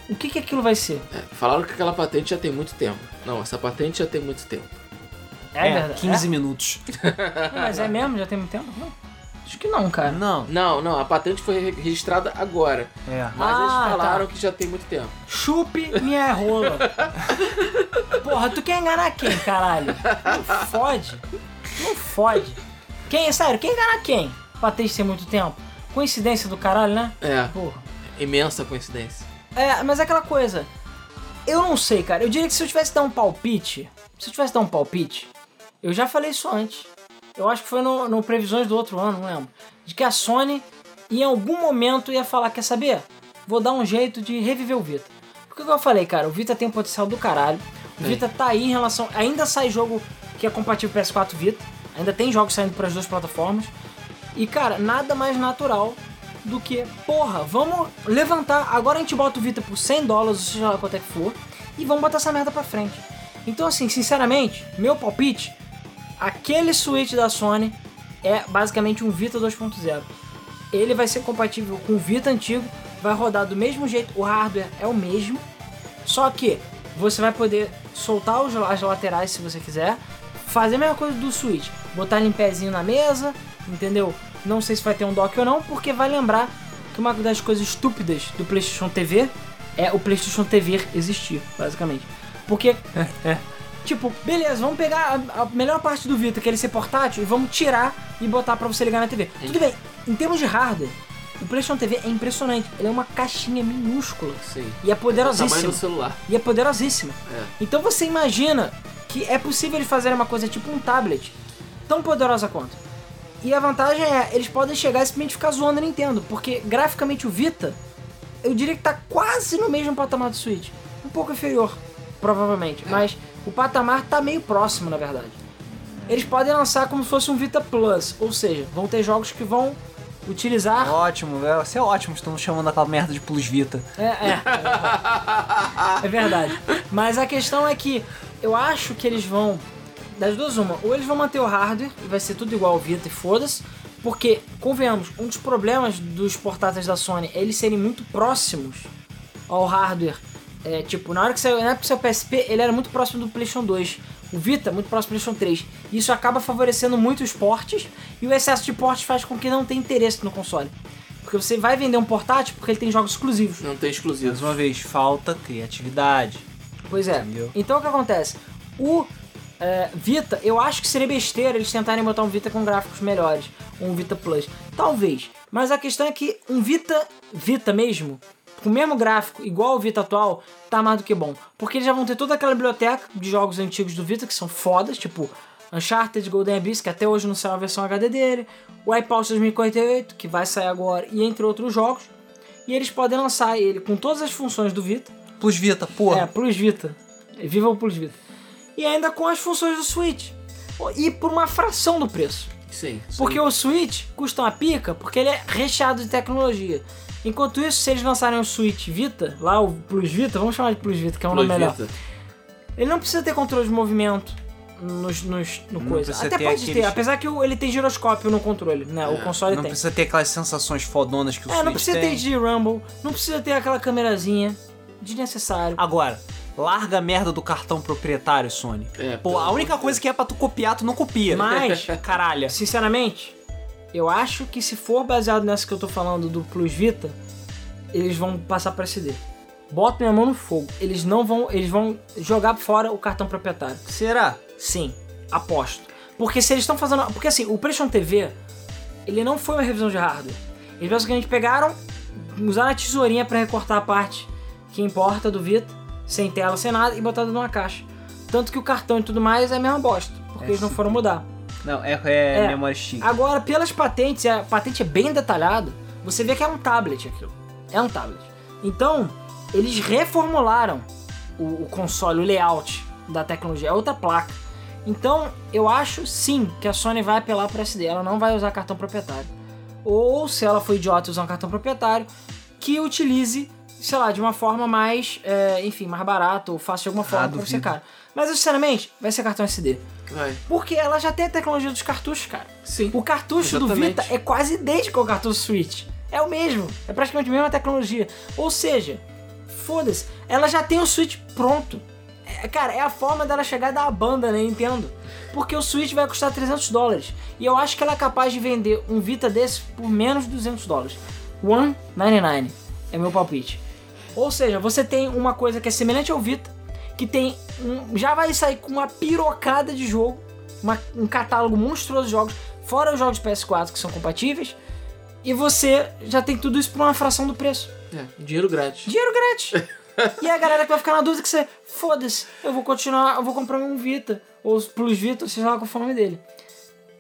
O que, que aquilo vai ser? É, falaram que aquela patente já tem muito tempo. Não, essa patente já tem muito tempo. É, verdade. 15 minutos. É? Mas é mesmo? Já tem muito tempo? Não. Acho que não, cara. Não. Não, não, a patente foi re- registrada agora. É. Mas Ah, eles falaram tá. que já tem muito tempo. Chupe minha rola. [LAUGHS] Porra, tu quer enganar quem, caralho? Não fode. Não fode. Quem, sério, quem engana quem? Patente tem muito tempo. Coincidência do caralho, né? É, Porra. imensa coincidência. É, mas é aquela coisa. Eu não sei, cara. Eu diria que se eu tivesse que dar um palpite. Se eu tivesse que dar um palpite, eu já falei isso antes. Eu acho que foi no, no Previsões do outro ano, não lembro. De que a Sony, em algum momento, ia falar: quer saber? Vou dar um jeito de reviver o Vita. Porque que eu falei, cara, o Vita tem um potencial do caralho. O Tem. Vita tá aí em relação. Ainda sai jogo que é compatível PS4 Vita. Ainda tem jogos saindo para as duas plataformas. E, cara, nada mais natural do que, porra, vamos levantar. Agora a gente bota o Vita por 100 dólares, ou seja lá quanto é que for, e vamos botar essa merda pra frente. Então, assim, sinceramente, meu palpite, aquele Switch da Sony é basicamente um Vita 2.0. Ele vai ser compatível com o Vita antigo, vai rodar do mesmo jeito, o hardware é o mesmo, só que você vai poder soltar as laterais se você quiser, fazer a mesma coisa do Switch, botar ele em pezinho na mesa, entendeu? Não sei se vai ter um dock ou não, porque vai lembrar que uma das coisas estúpidas do PlayStation TV é o PlayStation TV existir, basicamente. Porque, tipo, beleza, vamos pegar a, a melhor parte do Vita, que é ele ser portátil, e vamos tirar e botar pra você ligar na TV. Tudo bem, em termos de hardware, o PlayStation TV é impressionante. Ele é uma caixinha minúscula Sim. e é poderosíssima. do celular. E é poderosíssima. É. Então você imagina que é possível eles fazerem uma coisa tipo um tablet, tão poderosa quanto. E a vantagem é, eles podem chegar e simplesmente ficar zoando a Nintendo, porque graficamente o Vita, eu diria que tá quase no mesmo patamar do Switch. Um pouco inferior, provavelmente, mas o patamar tá meio próximo, na verdade. Eles podem lançar como se fosse um Vita Plus, ou seja, vão ter jogos que vão utilizar Ótimo, vai ser ótimo. Estamos chamando aquela merda de Plus Vita. É, é. É verdade. Mas a questão é que eu acho que eles vão. Das duas, uma. Ou eles vão manter o hardware e vai ser tudo igual ao Vita e foda-se. Porque, convenhamos, um dos problemas dos portáteis da Sony é eles serem muito próximos ao hardware. É, tipo, na hora que saiu, na época que saiu o PSP, ele era muito próximo do PlayStation 2. O Vita, muito próximo do PlayStation 3. E isso acaba favorecendo muito os portes. E o excesso de portes faz com que não tenha interesse no console. Porque você vai vender um portátil porque ele tem jogos exclusivos. Não tem exclusivo. Mais uma vez, falta criatividade. Pois é. Entendeu? Então o que acontece? O é, Vita, eu acho que seria besteira eles tentarem botar um Vita com gráficos melhores. Ou um Vita Plus. Talvez. Mas a questão é que um Vita, Vita mesmo, com o mesmo gráfico, igual ao Vita atual, tá mais do que bom. Porque eles já vão ter toda aquela biblioteca de jogos antigos do Vita que são fodas, tipo Uncharted, Golden Abyss, que até hoje não saiu a versão HD dele, Wipeout 2048, que vai sair agora, e entre outros jogos. E eles podem lançar ele com todas as funções do Vita, Plus Vita, porra. é, Plus Vita. Viva o Plus Vita. E ainda com as funções do Switch. E por uma fração do preço. Sim. Porque o Switch custa uma pica porque ele é recheado de tecnologia. Enquanto isso, se eles lançarem o Switch Vita, lá o Plus Vita, vamos chamar de Plus Vita, que é um nome melhor. Ele não precisa ter controle de movimento nos, nos, no Não coisa. Até ter pode aqueles- ter, apesar que o- ele tem giroscópio no controle, né? O console Não tem. precisa ter aquelas sensações fodonas que o É, Switch não precisa tem. ter de Rumble, não precisa ter aquela câmerazinha. Desnecessário. Agora, larga a merda do cartão proprietário, Sony. É, Pô, a única coisa que é pra tu copiar, tu não copia. Mas, [LAUGHS] Caralho. sinceramente, eu acho que se for baseado nessa que eu tô falando do Plus Vita, eles vão passar pra SD. Bota minha mão no fogo. Eles não vão. Eles vão jogar fora o cartão proprietário. Será? Sim, aposto. Porque se eles estão fazendo. Porque assim, o PlayStation TV, ele não foi uma revisão de hardware. Eles basicamente pegaram, usaram a tesourinha pra recortar a parte que importa do Vita, sem tela, sem nada, e botaram numa caixa. Tanto que o cartão e tudo mais é a mesma bosta. Porque É eles não foram mudar. Não, é, é, É. memória stick. Agora, pelas patentes, a patente é bem detalhada, você vê que é um tablet aquilo. É um tablet. Então, eles reformularam o, o console, o layout da tecnologia, é outra placa. Então, eu acho sim que a Sony vai apelar para SD, ela não vai usar cartão proprietário. Ou, se ela for idiota usar um cartão proprietário, que utilize, sei lá, de uma forma mais, é, enfim, mais barata ou faça de alguma forma Ah, pra ser caro. Mas, sinceramente, vai ser cartão SD. Vai. Porque ela já tem a tecnologia dos cartuchos, cara. Sim. O cartucho do Exatamente. Vita é quase idêntico ao cartucho Switch. É o mesmo. É praticamente a mesma tecnologia. Ou seja, foda-se. Ela já tem o Switch pronto. É, cara, é a forma dela chegar da banda na Nintendo. Porque o Switch vai custar 300 dólares. E eu acho que ela é capaz de vender um Vita desse por menos de 200 dólares. 199 é meu palpite. Ou seja, você tem uma coisa que é semelhante ao Vita, que tem um, já vai sair com uma pirocada de jogo, uma- um catálogo monstruoso de jogos, fora os jogos PS4 que são compatíveis, e você já tem tudo isso por uma fração do preço. É, dinheiro grátis. Dinheiro grátis. e a galera que vai ficar na dúvida que você, foda-se, eu vou continuar, eu vou comprar um Vita, ou Plus Vita, seja lá qual for o nome dele.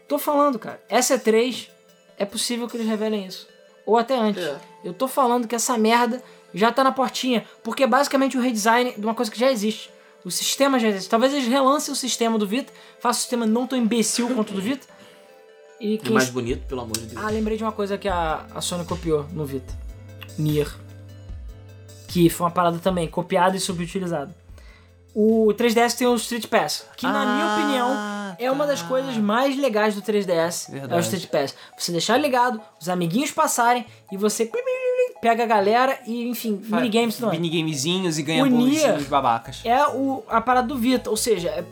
Tô falando, cara, essa é 3, é possível que eles revelem isso. Ou até antes. É. Eu tô falando que essa merda já tá na portinha, porque é basicamente o redesign de uma coisa que já existe. O sistema já existe. Talvez eles relancem o sistema do Vita, façam o sistema não tão imbecil quanto o do Vita. E quem mais bonito, pelo amor de Deus. ah, lembrei de uma coisa que a, a Sony copiou no Vita. Nier. Que foi uma parada também, copiada e subutilizada. O 3DS tem o Street Pass, que na minha Ah, opinião é uma das tá. coisas mais legais do 3DS. É o Verdade. Street Pass. Você deixar ligado, os amiguinhos passarem e você pega a galera e, enfim, minigames também. Minigamezinhos e ganha bonitinhos babacas. É o, a parada do Vita, ou seja, é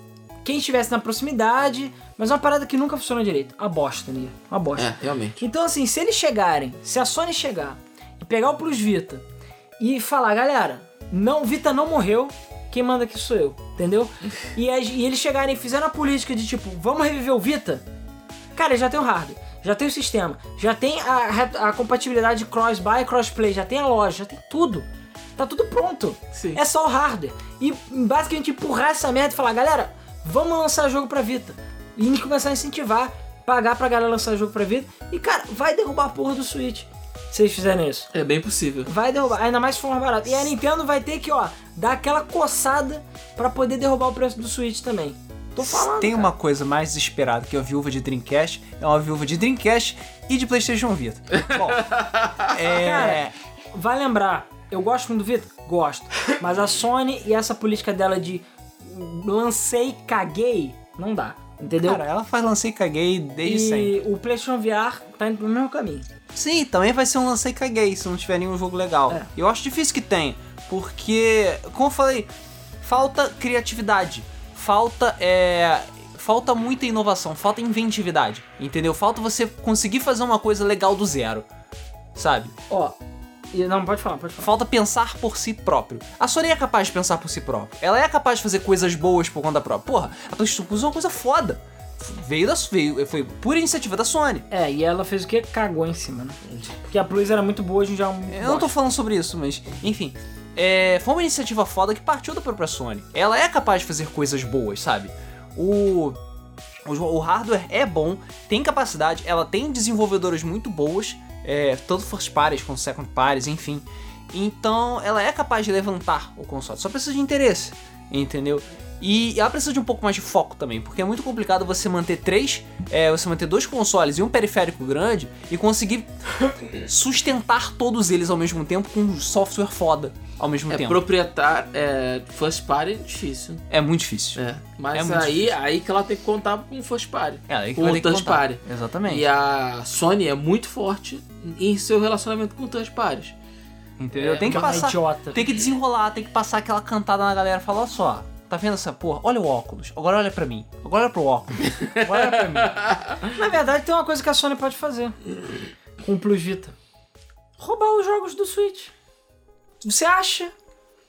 quem estivesse na proximidade, mas é uma parada que nunca funciona direito. A bosta, Nier. Uma bosta. É, realmente. Então, assim, se eles chegarem, se a Sony chegar e pegar o Plus Vita e falar, galera, não, Vita não morreu, quem manda aqui sou eu, entendeu? e, e eles chegarem e fizeram a política de tipo, vamos reviver o Vita, cara, já tem o hardware, já tem o sistema, já tem a, a compatibilidade de cross-buy, crossplay, já tem a loja, já tem tudo. Tá tudo pronto. Sim. É só o hardware. E basicamente empurrar essa merda e falar, galera, vamos lançar jogo pra Vita. E começar a incentivar, pagar pra galera lançar jogo pra Vita. E, cara, vai derrubar a porra do Switch. Se eles fizerem isso. É bem possível. Vai derrubar, ainda mais se for mais barato. E a Nintendo vai ter que, ó, dar aquela coçada pra poder derrubar o preço do Switch também. Tô falando. Tem cara. uma coisa mais desesperada que a viúva de Dreamcast é uma viúva de Dreamcast e de PlayStation Vita. Bom, [LAUGHS] é. Cara, vai lembrar, eu gosto muito do Vita? Gosto. Mas a Sony e essa política dela de lancei, caguei, não dá. Entendeu? Cara, ela faz lancei e caguei desde e sempre. o PlayStation VR tá indo pro mesmo caminho. Sim, também vai ser um lancei caguei se não tiver nenhum jogo legal. É. Eu acho difícil que tenha, porque, como eu falei, falta criatividade, falta é, falta muita inovação, falta inventividade, entendeu? Falta você conseguir fazer uma coisa legal do zero, sabe? Ó, e- não, pode falar, pode falar. Falta pensar por si próprio. A Sony é capaz de pensar por si próprio. Ela é capaz de fazer coisas boas por conta própria. Porra, a PlayStation Plus é uma coisa foda. Veio da veio, foi pura iniciativa da Sony. É, e ela fez o que? Cagou em cima, né? Porque a Plus era muito boa, a gente já é Eu não tô falando sobre isso, mas enfim. É, foi uma iniciativa foda que partiu da própria Sony. Ela é capaz de fazer coisas boas, sabe? O, o, o hardware é bom, tem capacidade, ela tem desenvolvedoras muito boas, é, tanto first parties quanto second parties, enfim. Então ela é capaz de levantar o console, só precisa de interesse. Entendeu? E ela precisa de um pouco mais de foco também, porque é muito complicado você manter três, é, você manter dois consoles e um periférico grande e conseguir [COUGHS] sustentar todos eles ao mesmo tempo com um software foda ao mesmo É tempo. proprietário, é first party é difícil. É muito difícil. É. Mas É aí, difícil. aí que ela tem que contar com o first party. É, aí que Com o touch party. Exatamente. E a Sony é muito forte em seu relacionamento com touch parties. Entendeu? É, tem que passar, idiota. tem que desenrolar, tem que passar aquela cantada na galera e falar, olha só, tá vendo essa porra? Olha o óculos, agora olha pra mim, agora olha pro óculos, agora olha pra mim. [LAUGHS] Na verdade, tem uma coisa que a Sony pode fazer com o Plus Vita: roubar os jogos do Switch. Você acha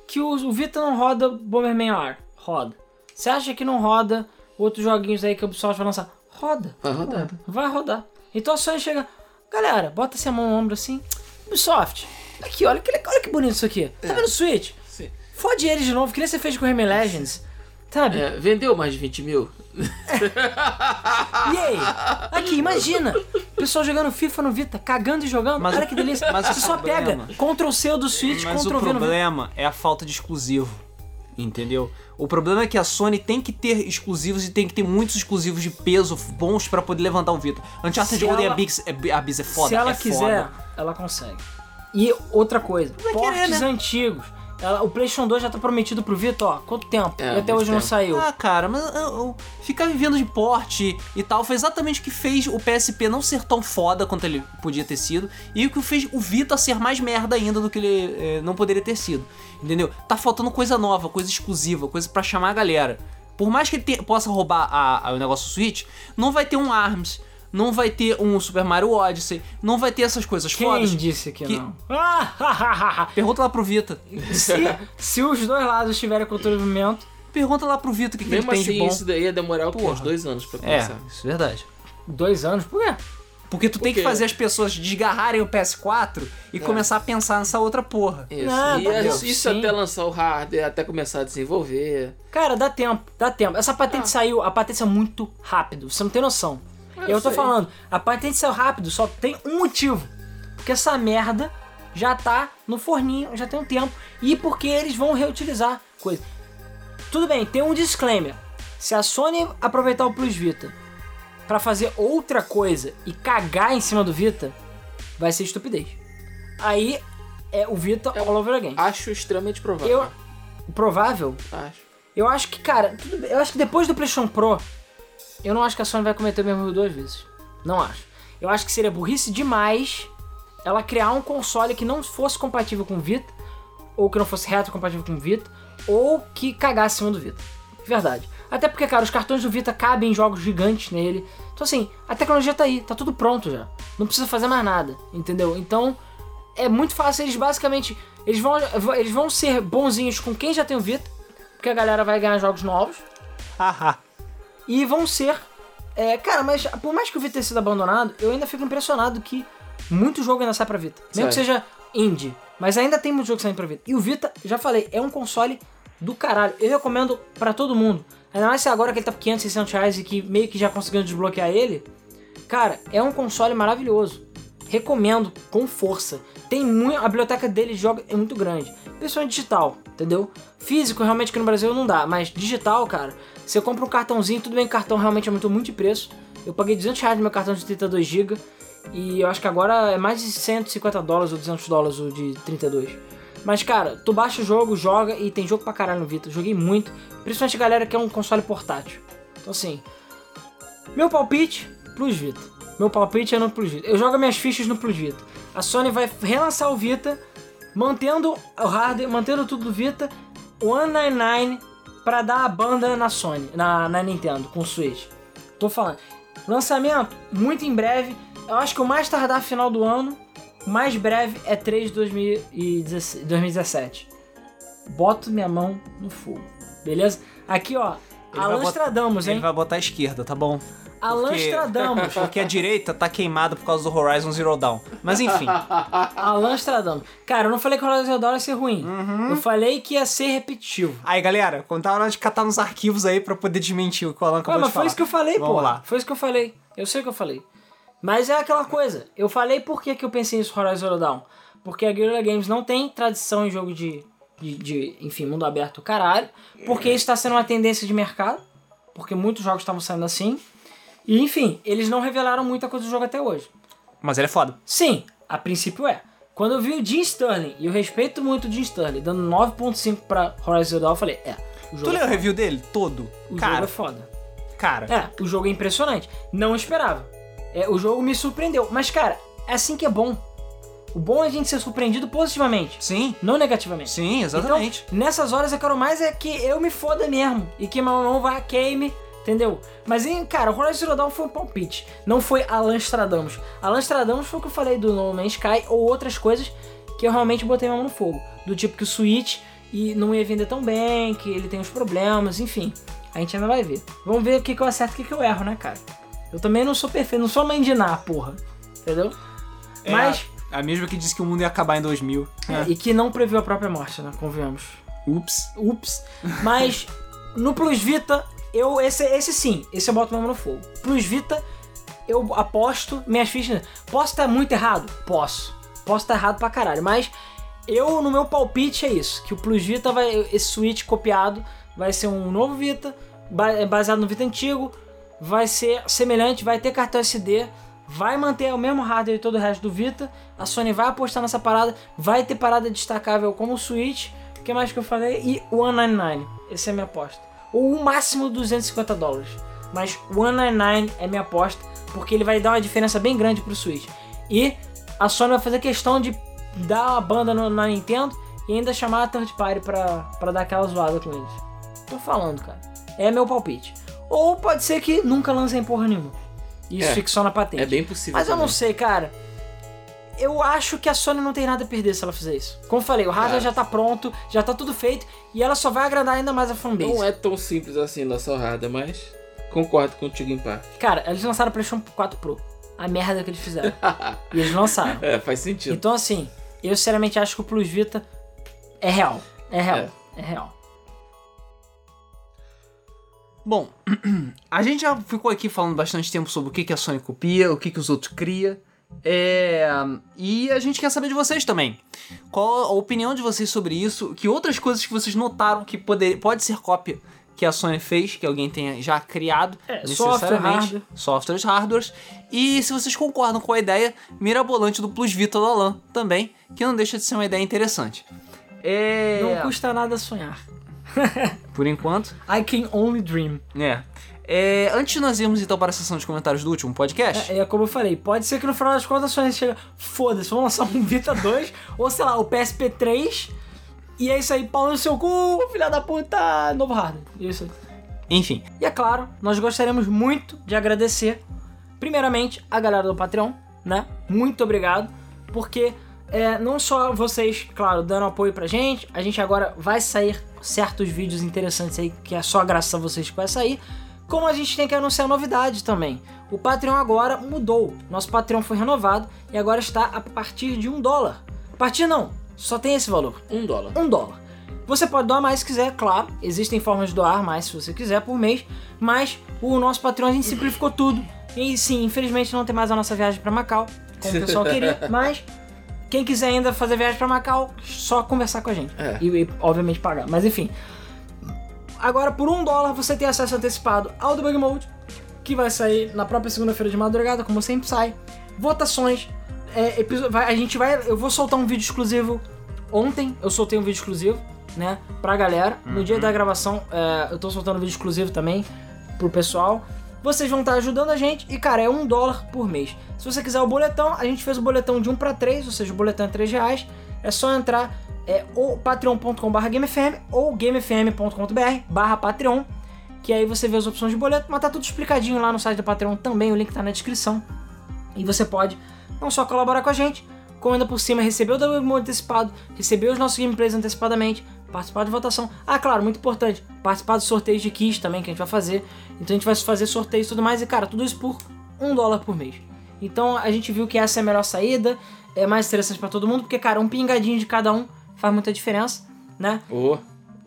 que o, o Vita não roda Bomberman R? Roda. Você acha que não roda outros joguinhos aí que o Ubisoft vai lançar? Roda. Vai rodar. Vai rodar. Então a Sony chega, galera, bota assim a mão no ombro assim. Ubisoft, aqui, olha que, olha que bonito isso aqui. Tá vendo o Switch? Sim. Fode eles de novo, que nem você fez com o Rayman Legends. Sabe? É, vendeu mais de 20 mil? [LAUGHS] E aí? Aqui, imagina! O pessoal jogando FIFA no Vita, cagando e jogando. Mas Olha o- que delícia. mas o Você só problema- pega Ctrl C do Switch, Mas o Ctrl V no Vita. problema é a falta de exclusivo, entendeu? O problema é que a Sony tem que ter exclusivos e tem que ter muitos exclusivos de peso bons pra poder levantar o Vita. Uncharted Golden ela- Abyss é, Abyss é foda, Se ela é quiser, foda. ela consegue. E outra coisa, Vai portes querer, né? antigos. O PlayStation 2 já tá prometido pro Vita, ó, quanto tempo? É, e até hoje não tempo. saiu. Ah, cara, mas eu- eu- ficar vivendo de porte e tal foi exatamente o que fez o PSP não ser tão foda quanto ele podia ter sido e o que fez o Vita ser mais merda ainda do que ele eh, não poderia ter sido. Entendeu? Tá faltando coisa nova, coisa exclusiva, coisa pra chamar a galera. Por mais que ele te- possa roubar a- a- o negócio Switch, não vai ter um ARMS, não vai ter um Super Mario Odyssey, não vai ter essas coisas Quem fodas. disse que, que- não? Ah, [LAUGHS] [LAUGHS] Pergunta lá pro Vita. se, se os dois lados tiverem controle do movimento, Pergunta lá pro Vita o que, que ele Mesmo tem assim, de bom. isso daí ia demorar o quê? Uns dois anos pra É, começar. isso é verdade. dois anos, por quê? Porque tu tem que fazer as pessoas desgarrarem o PS4 e começar a pensar nessa outra porra. Isso, Não, e tá é- bom, isso sim. até lançar o hardware, até começar a desenvolver. Cara, dá tempo, dá tempo. Essa Ah. patente saiu, a patente saiu muito rápido, você não tem noção. Ah, eu tô sei. falando, a patente saiu rápido, só tem um motivo. Porque essa merda já tá no forninho, já tem um tempo. E porque eles vão reutilizar coisa. Tudo bem, tem um disclaimer. Se a Sony aproveitar o Plus Vita pra fazer outra coisa e cagar em cima do Vita, vai ser estupidez. Aí é o Vita all over again. Acho extremamente provável. Eu, provável, Acho. eu acho que, cara, tudo eu acho que depois do PlayStation Pro, eu não acho que a Sony vai cometer o mesmo erro duas vezes. Não acho. Eu acho que seria burrice demais ela criar um console que não fosse compatível com o Vita, ou que não fosse retrocompatível com o Vita, ou que cagasse em cima do Vita. Verdade. Até porque, cara, os cartões do Vita cabem em jogos gigantes nele. Então, assim, a tecnologia tá aí, tá tudo pronto já. Não precisa fazer mais nada, entendeu? Então, é muito fácil. Eles basicamente. Eles vão, eles vão ser bonzinhos com quem já tem o Vita, porque a galera vai ganhar jogos novos. Haha. E vão ser. é, cara, mas por mais que o Vita tenha sido abandonado, eu ainda fico impressionado que muito jogo ainda sai pra Vita. Mesmo que seja indie. Mas ainda tem muito jogo saindo pra Vita. E o Vita, já falei, é um console do caralho. Eu recomendo pra todo mundo. Ainda mais se agora que ele tá por 500, 600 reais e que meio que já conseguiram desbloquear ele. Cara, é um console maravilhoso. Recomendo com força. Tem muito, a biblioteca dele de jogos é muito grande. Principalmente digital, entendeu? Físico realmente aqui no Brasil não dá, mas digital, cara, você compra um cartãozinho, tudo bem cartão realmente aumentou muito de preço. Eu paguei 200 reais no meu cartão de 32GB e eu acho que agora é mais de 150 dólares ou 200 dólares o de 32. Mas cara, tu baixa o jogo, joga e tem jogo pra caralho no Vita. Joguei muito, principalmente a galera que é um console portátil. Então assim, meu palpite, Plus Vita. Meu palpite é no Plus Vita. Eu jogo minhas fichas no Plus Vita. A Sony vai relançar o Vita, mantendo o hardware, mantendo tudo do Vita, 199 pra dar a banda na Sony, na, na Nintendo, com o Switch. Tô falando. Lançamento, muito em breve. Eu acho que o mais tardar final do ano, o mais breve é 3 de 2016 2017. Boto minha mão no fogo. Beleza? Aqui, ó. Ele Alan Stradamus, hein? Ele vai botar a esquerda, tá bom? Alan Porque- a direita tá queimada por causa do Horizon Zero Dawn. Mas enfim. Alan Stradamus. Cara, eu não falei que o Horizon Zero Dawn ia ser ruim. Uhum. Eu falei que ia ser repetitivo. Aí, galera, quando tá hora de catar nos arquivos aí pra poder desmentir o que o Alan Ué, acabou mas de foi falar. isso que eu falei, Vamos pô. lá. Foi isso que eu falei. Eu sei o que eu falei. Mas é aquela coisa. Eu falei por que, que eu pensei nisso Horizon Zero Dawn. Porque a Guerrilla Games não tem tradição em jogo de de, de, enfim, mundo aberto caralho, porque isso está sendo uma tendência de mercado, porque muitos jogos estavam saindo assim. E enfim, eles não revelaram muita coisa do jogo até hoje. Mas ele é foda. Sim, a princípio é. Quando eu vi o Jim Sterling, e eu respeito muito o Jim Sterling, dando 9.5 pra Horizon Dawn, eu falei, é, o Tu jogo, leu é o review dele? Todo? o jogo cara, é foda. cara. É, o jogo é impressionante. Não esperava. É, o jogo me surpreendeu. Mas, cara, é assim que é bom. O bom é a gente ser surpreendido positivamente, Sim, não negativamente. sim, exatamente. Então, nessas horas eu quero mais é que eu me foda mesmo. E que meu irmão vá queime, entendeu? Mas, hein, cara, o Horizon Zero Dawn foi um palpite. Não foi Alan Stradamus. Alan Stradamus foi o que eu falei do No Man's Sky ou outras coisas que eu realmente botei a mão no fogo. Do tipo que o Switch e não ia vender tão bem, que ele tem uns problemas, enfim. A gente ainda vai ver. Vamos ver o que, que eu acerto e o que, que eu erro, né, cara? Eu também não sou perfeito, não sou mãe de Ná, porra. Entendeu? É, Mas. A mesma que disse que o mundo ia acabar em 2000. É. E que não previu a própria morte, né? Convenhamos. Ups. Ups. Mas no Plus Vita, eu. Esse, esse sim, esse eu boto mesmo no fogo. Plus Vita, eu aposto minhas fichas. Posso estar muito errado? Posso. Posso estar errado pra caralho. Mas eu, no meu palpite, é isso. Que o Plus Vita vai. Esse Switch copiado vai ser um novo Vita, ba- baseado no Vita antigo. Vai ser semelhante, vai ter cartão SD. Vai manter o mesmo hardware e todo o resto do Vita. A Sony vai apostar nessa parada. Vai ter parada destacável como o Switch. O que mais que eu falei? E o 199. Essa é a minha aposta. Ou o máximo 250 dólares. Mas o 199 é minha aposta. Porque ele vai dar uma diferença bem grande pro Switch. E a Sony vai fazer questão de dar uma banda no- na Nintendo. E ainda chamar a third party pra, pra dar aquela zoada com eles. Tô falando, cara. É meu palpite. Ou pode ser que nunca lancem porra nenhuma. Isso É. fique só na patente. É bem possível. Mas eu não também. sei, cara. Eu acho que a Sony não tem nada a perder se ela fizer isso. Como eu falei, o hardware Cara. já tá pronto, já tá tudo feito e ela só vai agradar ainda mais a fanbase. Não é tão simples assim nossa horrada, mas concordo contigo em parte. Cara, eles lançaram o PlayStation 4 Pro. A merda que eles fizeram. [LAUGHS] e eles lançaram. É, faz sentido. Então, assim, eu sinceramente acho que o Plus Vita é real. É real. É. É, real. Bom, [CLEARS THROAT] a gente já ficou aqui falando bastante tempo sobre o que, que a Sony copia, o que, que os outros cria. É, e a gente quer saber de vocês também. Qual a opinião de vocês sobre isso? Que outras coisas que vocês notaram que poder, pode ser cópia que a Sony fez, que alguém tenha já criado, É, software, hardware. softwares, hardwares. E se vocês concordam com a ideia mirabolante do Plus Vita do Alan também, que não deixa de ser uma ideia interessante. É, Não custa nada sonhar. [LAUGHS] por enquanto, I can only dream. é. É, antes de nós irmos então para a sessão de comentários do último podcast, É, é como eu falei, pode ser que no final das contas a Sony chega, foda-se, vamos lançar um Vita 2, [LAUGHS] ou sei lá, o PSP 3, e é isso aí, pau no seu cu, filha da puta, novo hardware. Isso aí. enfim, E é claro, nós gostaríamos muito de agradecer, primeiramente, a galera do Patreon, né? Muito obrigado, porque é, não só vocês, claro, dando apoio pra gente, a gente agora vai sair certos vídeos interessantes aí, que é só graças a vocês que vai sair, como a gente tem que anunciar novidade também. O Patreon agora mudou, nosso Patreon foi renovado e agora está a partir de um dólar. A partir não, só tem esse valor Um dólar. um dólar. Você pode doar mais se quiser, claro. Existem formas de doar mais se você quiser por mês. Mas o nosso Patreon a gente simplificou tudo. E sim, infelizmente não tem mais a nossa viagem para Macau, como o pessoal queria. [LAUGHS] Mas quem quiser ainda fazer viagem para Macau, só conversar com a gente. É. E, e, obviamente pagar. Mas enfim. Agora por um dólar você tem acesso antecipado ao Debug Mode, que vai sair na própria segunda-feira de madrugada, como sempre sai. Votações. é, vai- a gente vai. Eu vou soltar um vídeo exclusivo. Ontem eu soltei um vídeo exclusivo, né? Pra galera. No dia da gravação, é, eu tô soltando um vídeo exclusivo também pro pessoal. Vocês vão estar ajudando a gente e, cara, é um dólar por mês. Se você quiser o boletão, a gente fez o boletão de 1 para 3, ou seja, o boletão é 3 reais. É só entrar é, ou patreon.com.br gamefm ou gamefm.com.br barra patreon, que aí você vê as opções de boleto, mas tá tudo explicadinho lá no site do Patreon também, o link tá na descrição. E você pode não só colaborar com a gente, como ainda por cima receber o Double antecipado, receber os nossos gameplays antecipadamente, participar de votação. Ah, claro, muito importante, participar dos sorteios de keys também que a gente vai fazer. Então a gente vai fazer sorteios e tudo mais, e cara, tudo isso por um dólar por mês. Então a gente viu que essa é a melhor saída, é mais interessante pra todo mundo, porque, cara, um pingadinho de cada um faz muita diferença, né? Ô,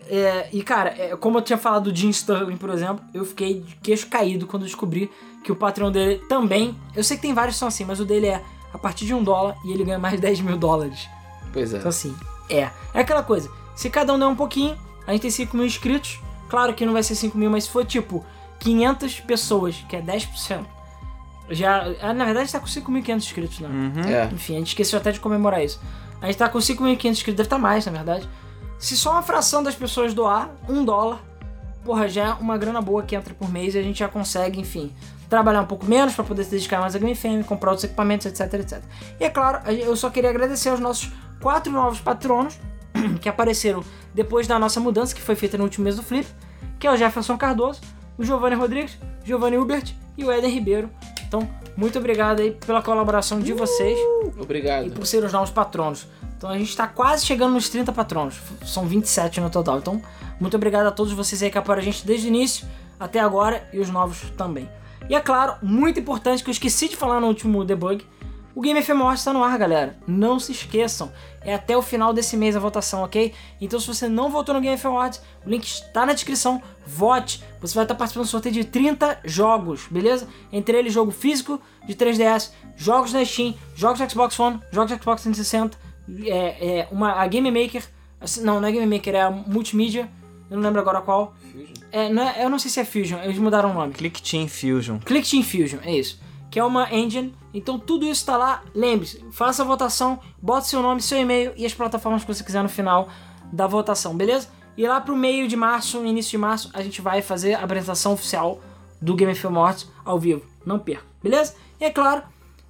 É, e cara, é, como eu tinha falado do Jim Sterling, por exemplo, eu fiquei de queixo caído quando descobri que o patrão dele também. Eu sei que tem vários que são assim, mas o dele é a partir de um dólar e ele ganha mais [LAUGHS] de 10 mil dólares. pois é. Então assim, é. É aquela coisa. Se cada um der um pouquinho, a gente tem 5 mil inscritos. Claro que não vai ser 5 mil, mas se for tipo 500 pessoas, que é 10%. Já, ah, na verdade, a gente tá com 5.500 inscritos, né? Uhum. É. Enfim, a gente esqueceu até de comemorar isso. A gente tá com 5.500 inscritos, deve estar mais, na verdade. Se só uma fração das pessoas doar um dólar, porra, já é uma grana boa que entra por mês e a gente já consegue, enfim, trabalhar um pouco menos para poder se dedicar mais a Game FM, comprar outros equipamentos, etc, etc. E é claro, eu só queria agradecer aos nossos quatro novos patronos [CLEARS THROAT] que apareceram depois da nossa mudança, que foi feita no último mês do Flip, que é o Jefferson Cardoso, o Giovanni Rodrigues, Giovanni Hubert e o Eden Ribeiro. Então, muito obrigado aí pela colaboração de vocês e Obrigado. por ser os novos patronos. Então a gente está quase chegando nos 30 patronos. São 27 no total. Então, muito obrigado a todos vocês aí que apoiaram a gente desde o início até agora e os novos também. E é claro, muito importante que eu esqueci de falar no último debug. O Game FM Awards está no ar, galera. Não se esqueçam. É até o final desse mês a votação, ok? Então, se você não votou no Game FM Awards, o link está na descrição. Vote. Você vai estar participando do sorteio de 30 jogos, beleza? Entre eles, jogo físico de 3DS, jogos na Steam, jogos Xbox One, jogos Xbox 360, é, é uma, a Game Maker. assim, Não, não é Game Maker, é a Multimedia. Eu não lembro agora qual. É, não é- eu não sei se é Fusion, eles mudaram o nome. Click Team Fusion. Click Team Fusion, é isso. Que é uma engine. Então tudo isso tá lá. Lembre-se, faça a votação, bota seu nome, seu e-mail e as plataformas que você quiser no final da votação, beleza? E lá pro meio de março, início de março, a gente vai fazer a apresentação oficial do Game Film Awards ao vivo. Não perca, beleza? E é claro,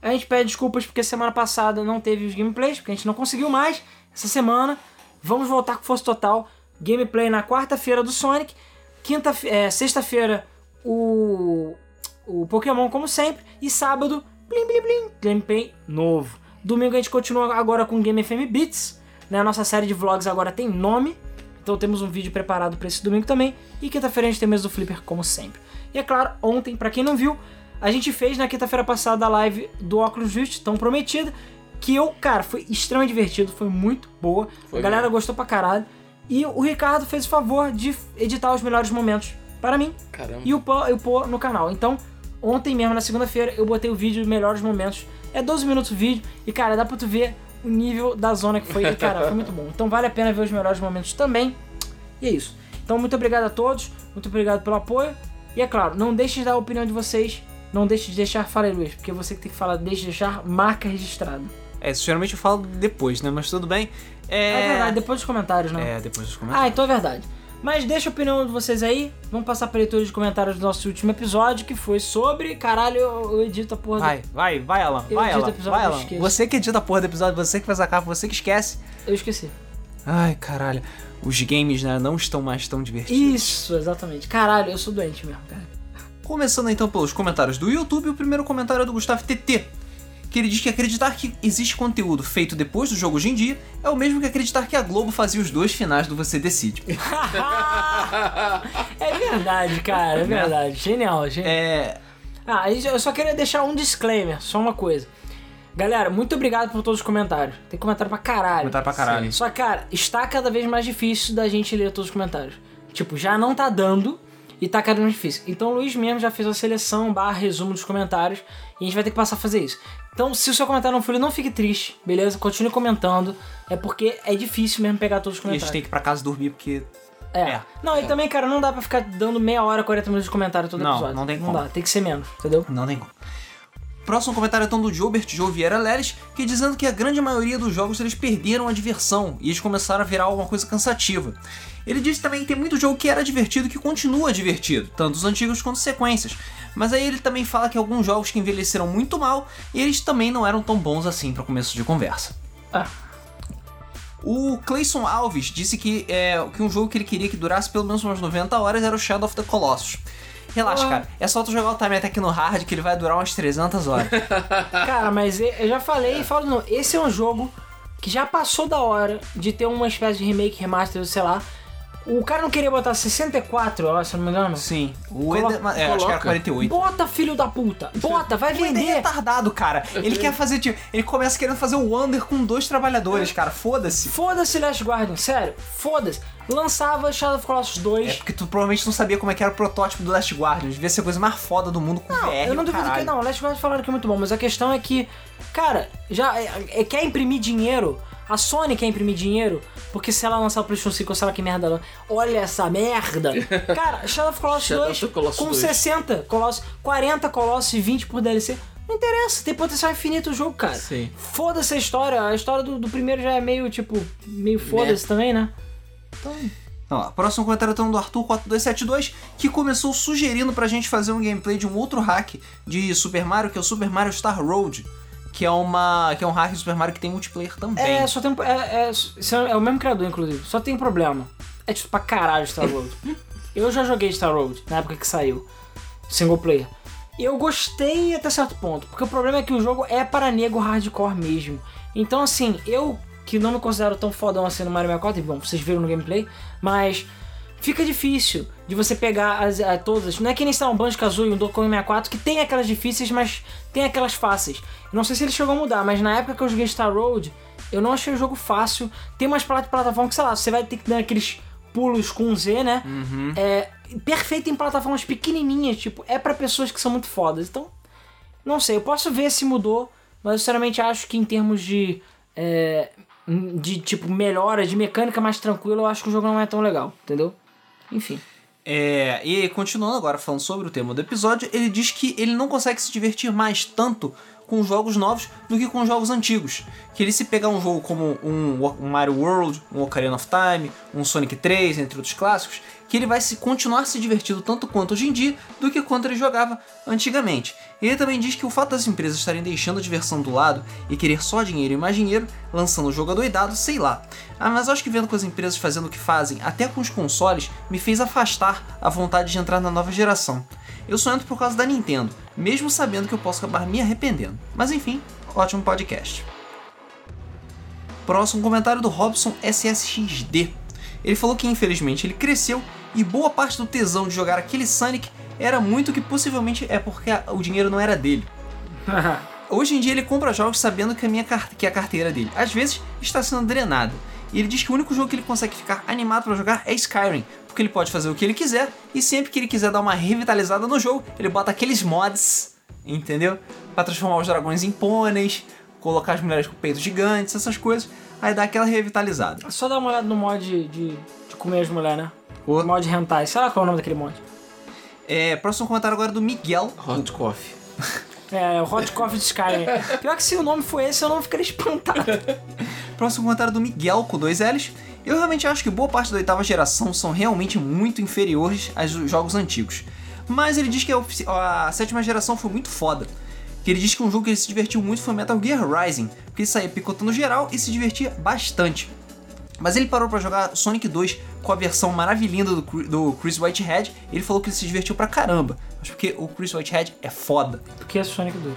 a gente pede desculpas porque semana passada não teve os gameplays, porque a gente não conseguiu mais. Essa semana vamos voltar com força total. Gameplay na quarta-feira do Sonic. Quinta, é, sexta-feira o o Pokémon como sempre e sábado blim blim blim gameplay novo. Domingo a gente continua agora com Game FM Beats, né? A nossa série de vlogs agora tem nome. Então temos um vídeo preparado para esse domingo também. E quinta-feira a gente tem mesa do Flipper como sempre. E é claro, ontem, para quem não viu, a gente fez na quinta-feira passada a live do Oculus Rift, tão prometida, que eu, cara, foi extremamente divertido, foi muito boa. Foi a galera mesmo. gostou pra caralho. E o Ricardo fez o favor de editar os melhores momentos para mim Caramba. e o pôr no canal. Então, ontem mesmo, na segunda-feira, eu botei o vídeo de melhores momentos. É 12 minutos o vídeo e, cara, dá pra tu ver o nível da zona que foi. E, cara, foi muito bom. Então vale a pena ver os melhores momentos também. E é isso. Então, muito obrigado a todos, muito obrigado pelo apoio. E é claro, não deixe de dar a opinião de vocês. Não deixe de deixar, fala aí, Luiz, porque você que tem que falar, deixe de deixar marca registrada. É, isso geralmente eu falo depois, né? Mas tudo bem. É, É, verdade, depois dos comentários, né? É, depois dos comentários. Ah, então é verdade. Mas deixa a opinião de vocês aí. Vamos passar pra leitura de comentários do nosso último episódio, que foi sobre. Caralho, eu, eu edito a porra do- Vai, vai, vai, Alan. Eu Vai, Alan. Vai, Alan. Você que edita a porra do episódio, você que faz a capa, você que esquece. Eu esqueci. Ai, caralho. Os games, né, não estão mais tão divertidos. Isso, exatamente. Caralho, eu sou doente mesmo, cara. Começando então pelos comentários do YouTube, o primeiro comentário é do Gustavo TT. Que ele diz que acreditar que existe conteúdo feito depois do jogo hoje em dia é o mesmo que acreditar que a Globo fazia os dois finais do Você Decide. [LAUGHS] é verdade, cara, é verdade. Genial, genial. É. Ah, eu só queria deixar um disclaimer, só uma coisa. Galera, muito obrigado por todos os comentários. Tem comentário pra caralho. Comentário pra caralho. Só, cara, está cada vez mais difícil da gente ler todos os comentários. Tipo, já não tá dando e tá cada vez mais difícil. Então o Luiz mesmo já fez a seleção barra resumo dos comentários e a gente vai ter que passar a fazer isso. Então, se o seu comentário não for não fique triste, beleza? Continue comentando. É porque é difícil mesmo pegar todos os E a gente comentários. tem que ir pra casa dormir porque. É. É. Não, e também, cara, não dá pra ficar dando meia hora, 40 minutos de comentário todo Não, episódio. não tem Não como. dá, tem que ser menos, entendeu? Não tem como. Próximo comentário é então do Jobert Joe Vieira Leles, que dizendo que a grande maioria dos jogos eles perderam a diversão e eles começaram a virar alguma coisa cansativa. Ele disse também que tem muito jogo que era divertido e que continua divertido, tanto os antigos quanto as sequências. Mas aí ele também fala que alguns jogos que envelheceram muito mal, eles também não eram tão bons assim para começo de conversa. Ah. O Clayson Alves disse que, é, que um jogo que ele queria que durasse pelo menos umas 90 horas era o Shadow of the Colossus. Relaxa, cara. É só tu jogar o Time Attack no hard que ele vai durar umas 300 horas. [LAUGHS] Cara, mas eu já falei e falo de novo. Esse é um jogo que já passou da hora de ter uma espécie de remake, remaster, sei lá. O cara não queria botar 64, ó, se eu não me engano. Sim. O Colo- Eder, é, acho que era coloca. 48. Bota, filho da puta! Bota, vai O Eder é vender! retardado, cara. Ele [LAUGHS] quer fazer, tipo, ele começa querendo fazer o Wonder com dois trabalhadores, cara. Foda-se. Foda-se Last Guardian, sério, foda-se. Lançava Shadow of Colossus 2. É porque tu provavelmente não sabia como é que era o protótipo do Last Guardian. Devia ser a coisa mais foda do mundo com Não, VR. eu não duvido que caralho. não. Last Guardian falaram que é muito bom, mas a questão é que, cara, já é, é- quer imprimir dinheiro A Sony quer imprimir dinheiro, porque se ela lançar o PlayStation 5, sei lá que merda ela. Olha essa merda! [LAUGHS] Cara, Shadow of Colossus Shadow 2 of Colossus com 2. 60 Colossus, 40 Colossus e 20 por DLC. Não interessa, tem potencial infinito o jogo, cara. Sim. Foda-se a história. A história do, do primeiro já é meio, tipo, meio foda-se também, né? Então, Então, ó, próximo comentário então do Arthur4272, que começou sugerindo pra gente fazer um gameplay de um outro hack de Super Mario, que é o Super Mario Star Road, que é uma que é um hack de Super Mario que tem multiplayer também. É, só tem. É, é, isso é o mesmo criador, inclusive. Só tem um problema. É tipo pra caralho Star Road. [LAUGHS] eu já joguei Star Road na época que saiu. Single player. E eu gostei até certo ponto. Porque o problema é que o jogo é para nego hardcore mesmo. Então, assim, eu que não me considero tão fodão assim no Mario 64, e bom, vocês viram no gameplay, mas fica difícil de você pegar as, a, todas. Não é que nem está um Banjo Kazooie e um Donkey Kong 64 que tem aquelas difíceis, mas tem aquelas fáceis. Não sei se ele chegou a mudar, mas na época que eu joguei Star Road, eu não achei o jogo fácil. Tem umas plat- plataformas que, sei lá, você vai ter que dar aqueles pulos com Z, né? É perfeito em plataformas pequenininhas, tipo, é pra pessoas que são muito fodas. Então, não sei, eu posso ver se mudou, mas eu sinceramente acho que em termos de. é, de tipo melhora, de mecânica mais tranquila, eu acho que o jogo não é tão legal, entendeu? Enfim. É, e continuando agora falando sobre o tema do episódio, ele diz que ele não consegue se divertir mais tanto com jogos novos do que com jogos antigos. Que ele se pegar um jogo como um, Mario World, um Ocarina of Time, um Sonic 3, entre outros clássicos, que ele vai se continuar se divertindo tanto quanto hoje em dia do que quanto ele jogava antigamente. Ele também diz que o fato das empresas estarem deixando a diversão do lado e querer só dinheiro e mais dinheiro, lançando o jogo adoidado, sei lá. Ah, mas acho que vendo com as empresas fazendo o que fazem, até com os consoles, me fez afastar a vontade de entrar na nova geração. Eu só entro por causa da Nintendo, mesmo sabendo que eu posso acabar me arrependendo. Mas enfim, ótimo podcast. Próximo comentário do Robson SSXD. Ele falou que infelizmente ele cresceu e boa parte do tesão de jogar aquele Sonic era muito que possivelmente é porque o dinheiro não era dele. [LAUGHS] Hoje em dia ele compra jogos sabendo que a, minha que a carteira dele às vezes está sendo drenada. E ele diz que o único jogo que ele consegue ficar animado para jogar é Skyrim, porque ele pode fazer o que ele quiser e sempre que ele quiser dar uma revitalizada no jogo, ele bota aqueles mods, entendeu? Para transformar os dragões em pôneis, colocar as mulheres com peitos gigantes, essas coisas, aí dá aquela revitalizada. Só dá uma olhada no mod de, de, de comer as mulheres, né? O- Mod hentai. Sei lá qual é o nome daquele mod. É, próximo comentário agora é do Miguel. Hot Coffee. É, o Hot Coffee de Skyrim. Pior que se o nome for esse, eu não ficaria espantado. [LAUGHS] Próximo comentário do Miguel com dois L's. Eu realmente acho que boa parte da oitava geração são realmente muito inferiores aos jogos antigos. Mas ele diz que a, a sétima geração foi muito foda. Que ele diz que um jogo que ele se divertiu muito foi Metal Gear Rising, porque ele saía picotando geral e se divertia bastante. Mas ele parou pra jogar Sonic 2 com a versão maravilhinda do, Chris Whitehead. E ele falou que ele se divertiu pra caramba. Mas porque o Chris Whitehead é foda. Porque é Sonic 2.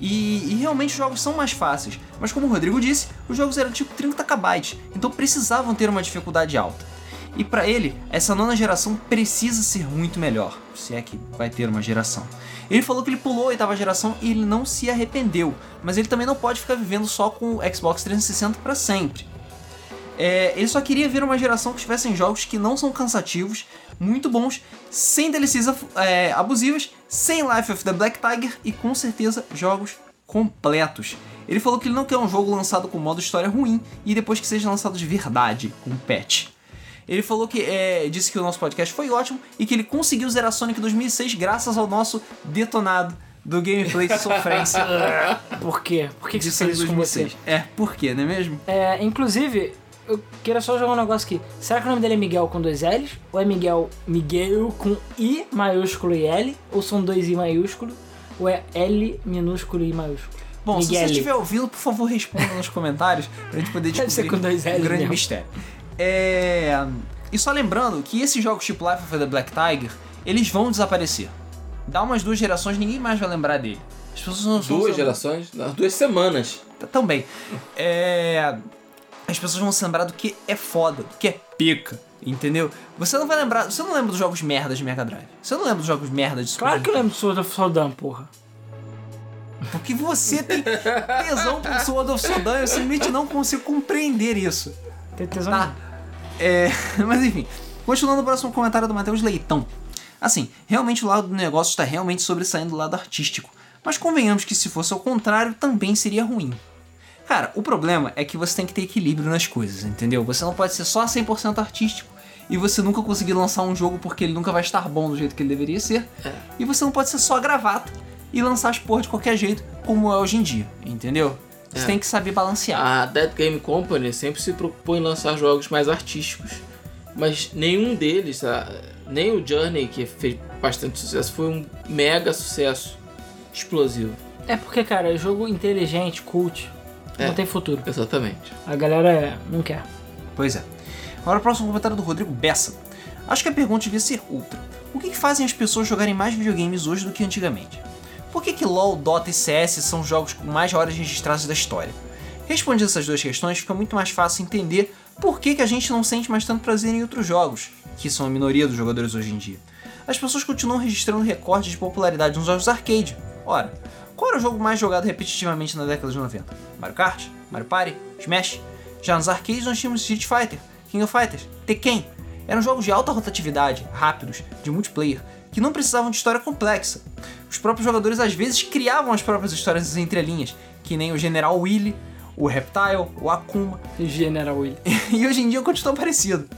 E, e realmente os jogos são mais fáceis, mas como o Rodrigo disse, os jogos eram tipo 30 KB, então precisavam ter uma dificuldade alta. E pra ele, essa nona geração precisa ser muito melhor, se é que vai ter uma geração. Ele falou que ele pulou a oitava geração e ele não se arrependeu, mas ele também não pode ficar vivendo só com o Xbox 360 para sempre. É, ele só queria ver uma geração que tivessem jogos que não são cansativos, muito bons, sem DLCs é, abusivas, sem Life of the Black Tiger e com certeza jogos completos. Ele falou que ele não quer um jogo lançado com modo história ruim e depois que seja lançado de verdade, com patch. Ele falou que é, disse que o nosso podcast foi ótimo e que ele conseguiu zerar Sonic 2006 graças ao nosso detonado do gameplay de sofrência [LAUGHS] Por quê? Por que, que você fez isso com você? 2006. É, por quê, não é mesmo? É, inclusive, eu queria só jogar um negócio aqui. Será que o nome dele é Miguel com dois L's? Ou é Miguel Miguel com I maiúsculo e L? Ou são dois I maiúsculo? Ou é L minúsculo e I maiúsculo? Bom, se você Miguel. estiver ouvindo, por favor, responda nos comentários pra gente poder [LAUGHS] Deve descobrir ser com dois o Ls grande mesmo. mistério. É... E só lembrando que esses jogos tipo Life of the Black Tiger, eles vão desaparecer. Dá umas duas gerações, ninguém mais vai lembrar dele. As pessoas não Duas gerações? Não, duas semanas. Também. É... As pessoas vão se lembrar do que é foda, do que é pica, entendeu? Você não vai lembrar... Você não lembra dos jogos merda de Mega Drive. Você não lembra dos jogos merda de Super Claro que eu lembro do Sword of Sodan, porra. Porque você tem tesão por Sword of Sodan e eu simplesmente não consigo compreender isso. Tem tesão Tá. É, [LAUGHS] mas enfim, continuando o próximo comentário do Matheus Leitão. Assim, realmente o lado do negócio está realmente sobressaindo do lado artístico, mas convenhamos que se fosse ao contrário também seria ruim. Cara, o problema é que você tem que ter equilíbrio nas coisas, entendeu? Você não pode ser só 100% artístico e você nunca conseguir lançar um jogo porque ele nunca vai estar bom do jeito que ele deveria ser. É. E você não pode ser só gravata e lançar as porra de qualquer jeito, como é hoje em dia, entendeu? Você É. tem que saber balancear. A Dead Game Company sempre se propõe lançar jogos mais artísticos. Mas nenhum deles, a- nem o Journey, que fez bastante sucesso, foi um mega sucesso explosivo. É porque, cara, é jogo inteligente, cult, É. não tem futuro. Exatamente. A galera é, não quer. Pois é. Agora o próximo comentário do Rodrigo Bessa. Acho que a pergunta devia ser outra. O que, que fazem as pessoas jogarem mais videogames hoje do que antigamente? Por que, que LoL, Dota e CS são os jogos com mais horas registradas da história? Respondendo essas duas questões, fica muito mais fácil entender por que, que a gente não sente mais tanto prazer em outros jogos, que são a minoria dos jogadores hoje em dia. As pessoas continuam registrando recordes de popularidade nos jogos arcade. Ora, qual era o jogo mais jogado repetitivamente na década de 90? Mario Kart? Mario Party? Smash? Já nos arcades nós tínhamos Street Fighter, King of Fighters, Tekken. Eram jogos de alta rotatividade, rápidos, de multiplayer, que não precisavam de história complexa. Os próprios jogadores às vezes criavam as próprias histórias entre linhas, que nem o General Willy, o Reptile, o Akuma, General Will. [LAUGHS] e hoje em dia continua parecido.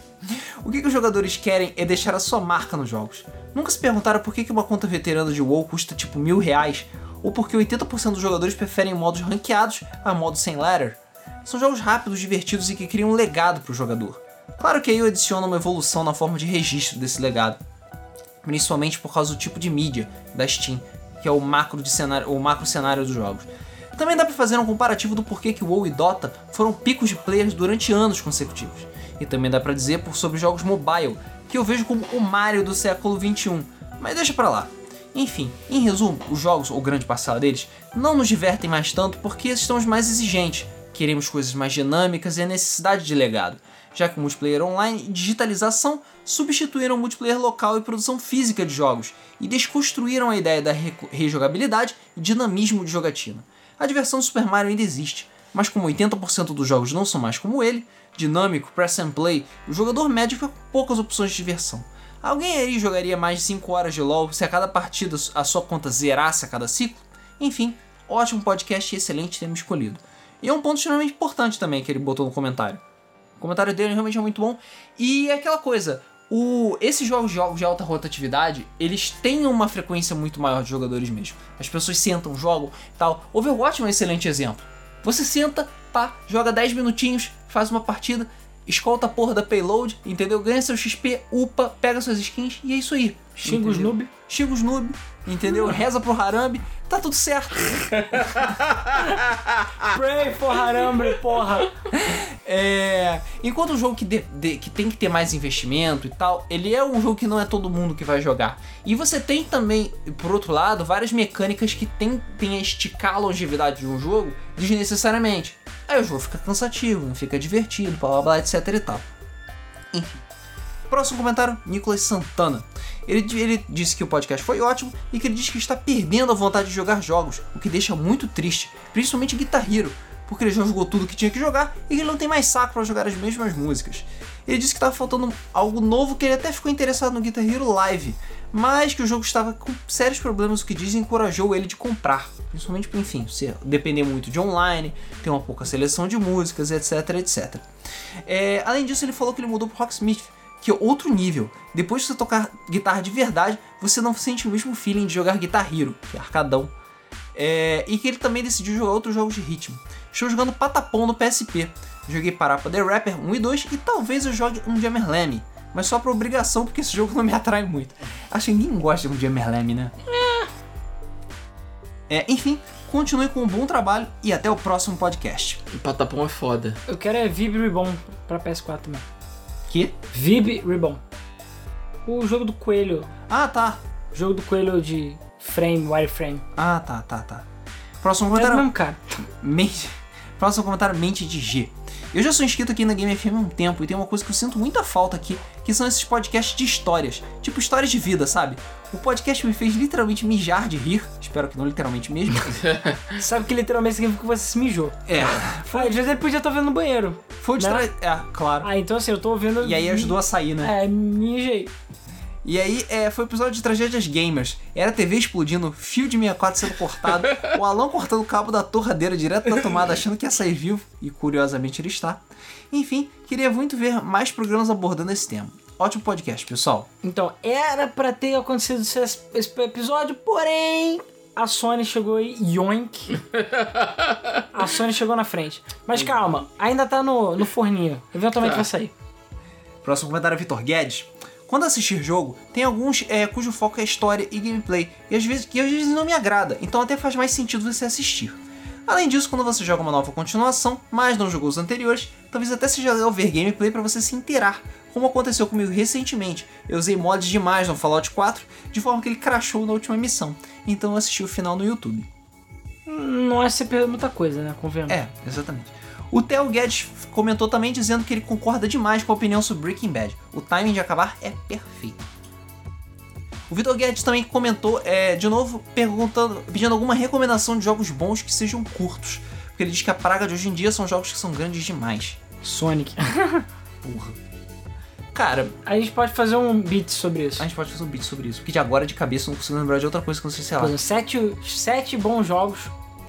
O que, que os jogadores querem é deixar a sua marca nos jogos. Nunca se perguntaram por que, que uma conta veterana de WoW custa tipo mil reais, ou porque 80% dos jogadores preferem modos ranqueados a modos sem ladder. São jogos rápidos, divertidos e que criam um legado para o jogador. Claro que aí eu adiciono uma evolução na forma de registro desse legado, principalmente por causa do tipo de mídia da Steam, que é o macro, de cenário, o macro cenário dos jogos. Também dá pra fazer um comparativo do porquê que WoW e Dota foram picos de players durante anos consecutivos. E também dá pra dizer por sobre jogos mobile, que eu vejo como o Mario do século 21. Mas deixa pra lá. Enfim, em resumo, os jogos, ou grande parcela deles, não nos divertem mais tanto porque estamos mais exigentes. Queremos coisas mais dinâmicas e a necessidade de legado, já que o multiplayer online e digitalização substituíram o multiplayer local e produção física de jogos e desconstruíram a ideia da re- rejogabilidade e dinamismo de jogatina. A diversão do Super Mario ainda existe, mas como 80% dos jogos não são mais como ele, dinâmico, press and play, o jogador médio fica com poucas opções de diversão. Alguém aí jogaria mais de 5 horas de LoL se a cada partida a sua conta zerasse a cada ciclo? Enfim, ótimo podcast e excelente tema escolhido. E é um ponto extremamente importante também que ele botou no comentário. O comentário dele realmente é muito bom. E é aquela coisa, o, esses jogos, jogos de alta rotatividade, eles têm uma frequência muito maior de jogadores mesmo. As pessoas sentam, jogam e tal. Overwatch é um excelente exemplo. Você senta, pá, joga 10 minutinhos, faz uma partida, escolta a porra da payload, entendeu? Ganha seu XP, upa, pega suas skins e é isso aí. Xinga os noob. Xinga os noob, entendeu? Reza pro Harambe, tá tudo certo. [LAUGHS] Pray for Harambe, porra. É, enquanto o jogo que, de- de- que tem que ter mais investimento e tal, ele é um jogo que não é todo mundo que vai jogar. E você tem também, por outro lado, várias mecânicas que tendem a esticar a longevidade de um jogo desnecessariamente. Aí o jogo fica cansativo, não fica divertido, blá blá blá, etc e tal. Enfim. Próximo comentário, Nicolas Santana. Ele, ele disse que o podcast foi ótimo e que ele diz que está perdendo a vontade de jogar jogos, o que deixa muito triste, principalmente Guitar Hero, porque ele já jogou tudo que tinha que jogar e ele não tem mais saco para jogar as mesmas músicas. Ele disse que estava faltando algo novo que ele até ficou interessado no Guitar Hero Live, mas que o jogo estava com sérios problemas, o que diz encorajou ele de comprar. Principalmente, enfim, você depender muito de online, ter uma pouca seleção de músicas, etc, etc. É, além disso, ele falou que ele mudou pro Rocksmith, que é outro nível. Depois de você tocar guitarra de verdade, você não sente o mesmo feeling de jogar Guitar Hero, que é arcadão. É, e que ele também decidiu jogar outros jogos de ritmo. Estou jogando Patapom no PSP. Joguei Parapa The Rapper 1 e 2 e talvez eu jogue um Jammerlame. Mas só por obrigação, porque esse jogo não me atrai muito. Acho que ninguém gosta de um Jammerlame, né? É, enfim, continue com um bom trabalho e até o próximo podcast. O Patapom é foda. Eu quero é Vib Ribbon pra PS4 também. Que? Vib Ribbon. O jogo do coelho. Ah, tá. Jogo do coelho de frame, wireframe. Ah, tá, tá, tá. Próximo É comentário. mesmo cara. Mente... Próximo comentário, mente de G. Eu já sou inscrito aqui na Game FM há um tempo e tem uma coisa que eu sinto muita falta aqui, que são esses podcasts de histórias. Tipo histórias de vida, sabe? O podcast me fez literalmente mijar de rir. Espero que não literalmente mesmo. [LAUGHS] Sabe que literalmente significa que você se mijou. é. Ah, às vezes ele podia estar vendo no banheiro. Foi de Né? tra... É, claro. Ah, então assim, eu tô ouvindo. E aí ajudou a sair, né? É, mijei. E aí, é, foi o episódio de tragédias gamers. Era TV explodindo, fio de 64 sendo cortado, [LAUGHS] o Alan cortando o cabo da torradeira direto da tomada achando que ia sair vivo, e curiosamente ele está. Enfim, queria muito ver mais programas abordando esse tema. Ótimo podcast, pessoal. Então, era pra ter acontecido esse, esse episódio, porém, a Sony chegou e yoink. [LAUGHS] a Sony chegou na frente. Mas calma, ainda tá no, no forninho. Eventualmente Tá. vai sair. Próximo comentário é Vitor Guedes. Quando assistir jogo, tem alguns é, cujo foco é história e gameplay, e às vezes, que às vezes não me agrada, então até faz mais sentido você assistir. Além disso, quando você joga uma nova continuação, mas não jogou os anteriores, talvez até seja legal ver gameplay para você se inteirar, como aconteceu comigo recentemente. Eu usei mods demais no Fallout 4, de forma que ele crashou na última missão, então eu assisti o final no YouTube. Não é ser perder muita coisa, né? Convenhamos. É, exatamente. O Theo Guedes comentou também dizendo que ele concorda demais com a opinião sobre Breaking Bad. O timing de acabar é perfeito. O Vitor Guedes também comentou, é, de novo, perguntando, pedindo alguma recomendação de jogos bons que sejam curtos. Porque ele diz que a praga de hoje em dia são jogos que são grandes demais. Sonic. [LAUGHS] Porra. Cara, A gente pode fazer um beat sobre isso. a gente pode fazer um vídeo sobre isso. Porque de agora de cabeça eu não consigo lembrar de outra coisa que não sei se é Por lá. exemplo, sete, sete bons jogos.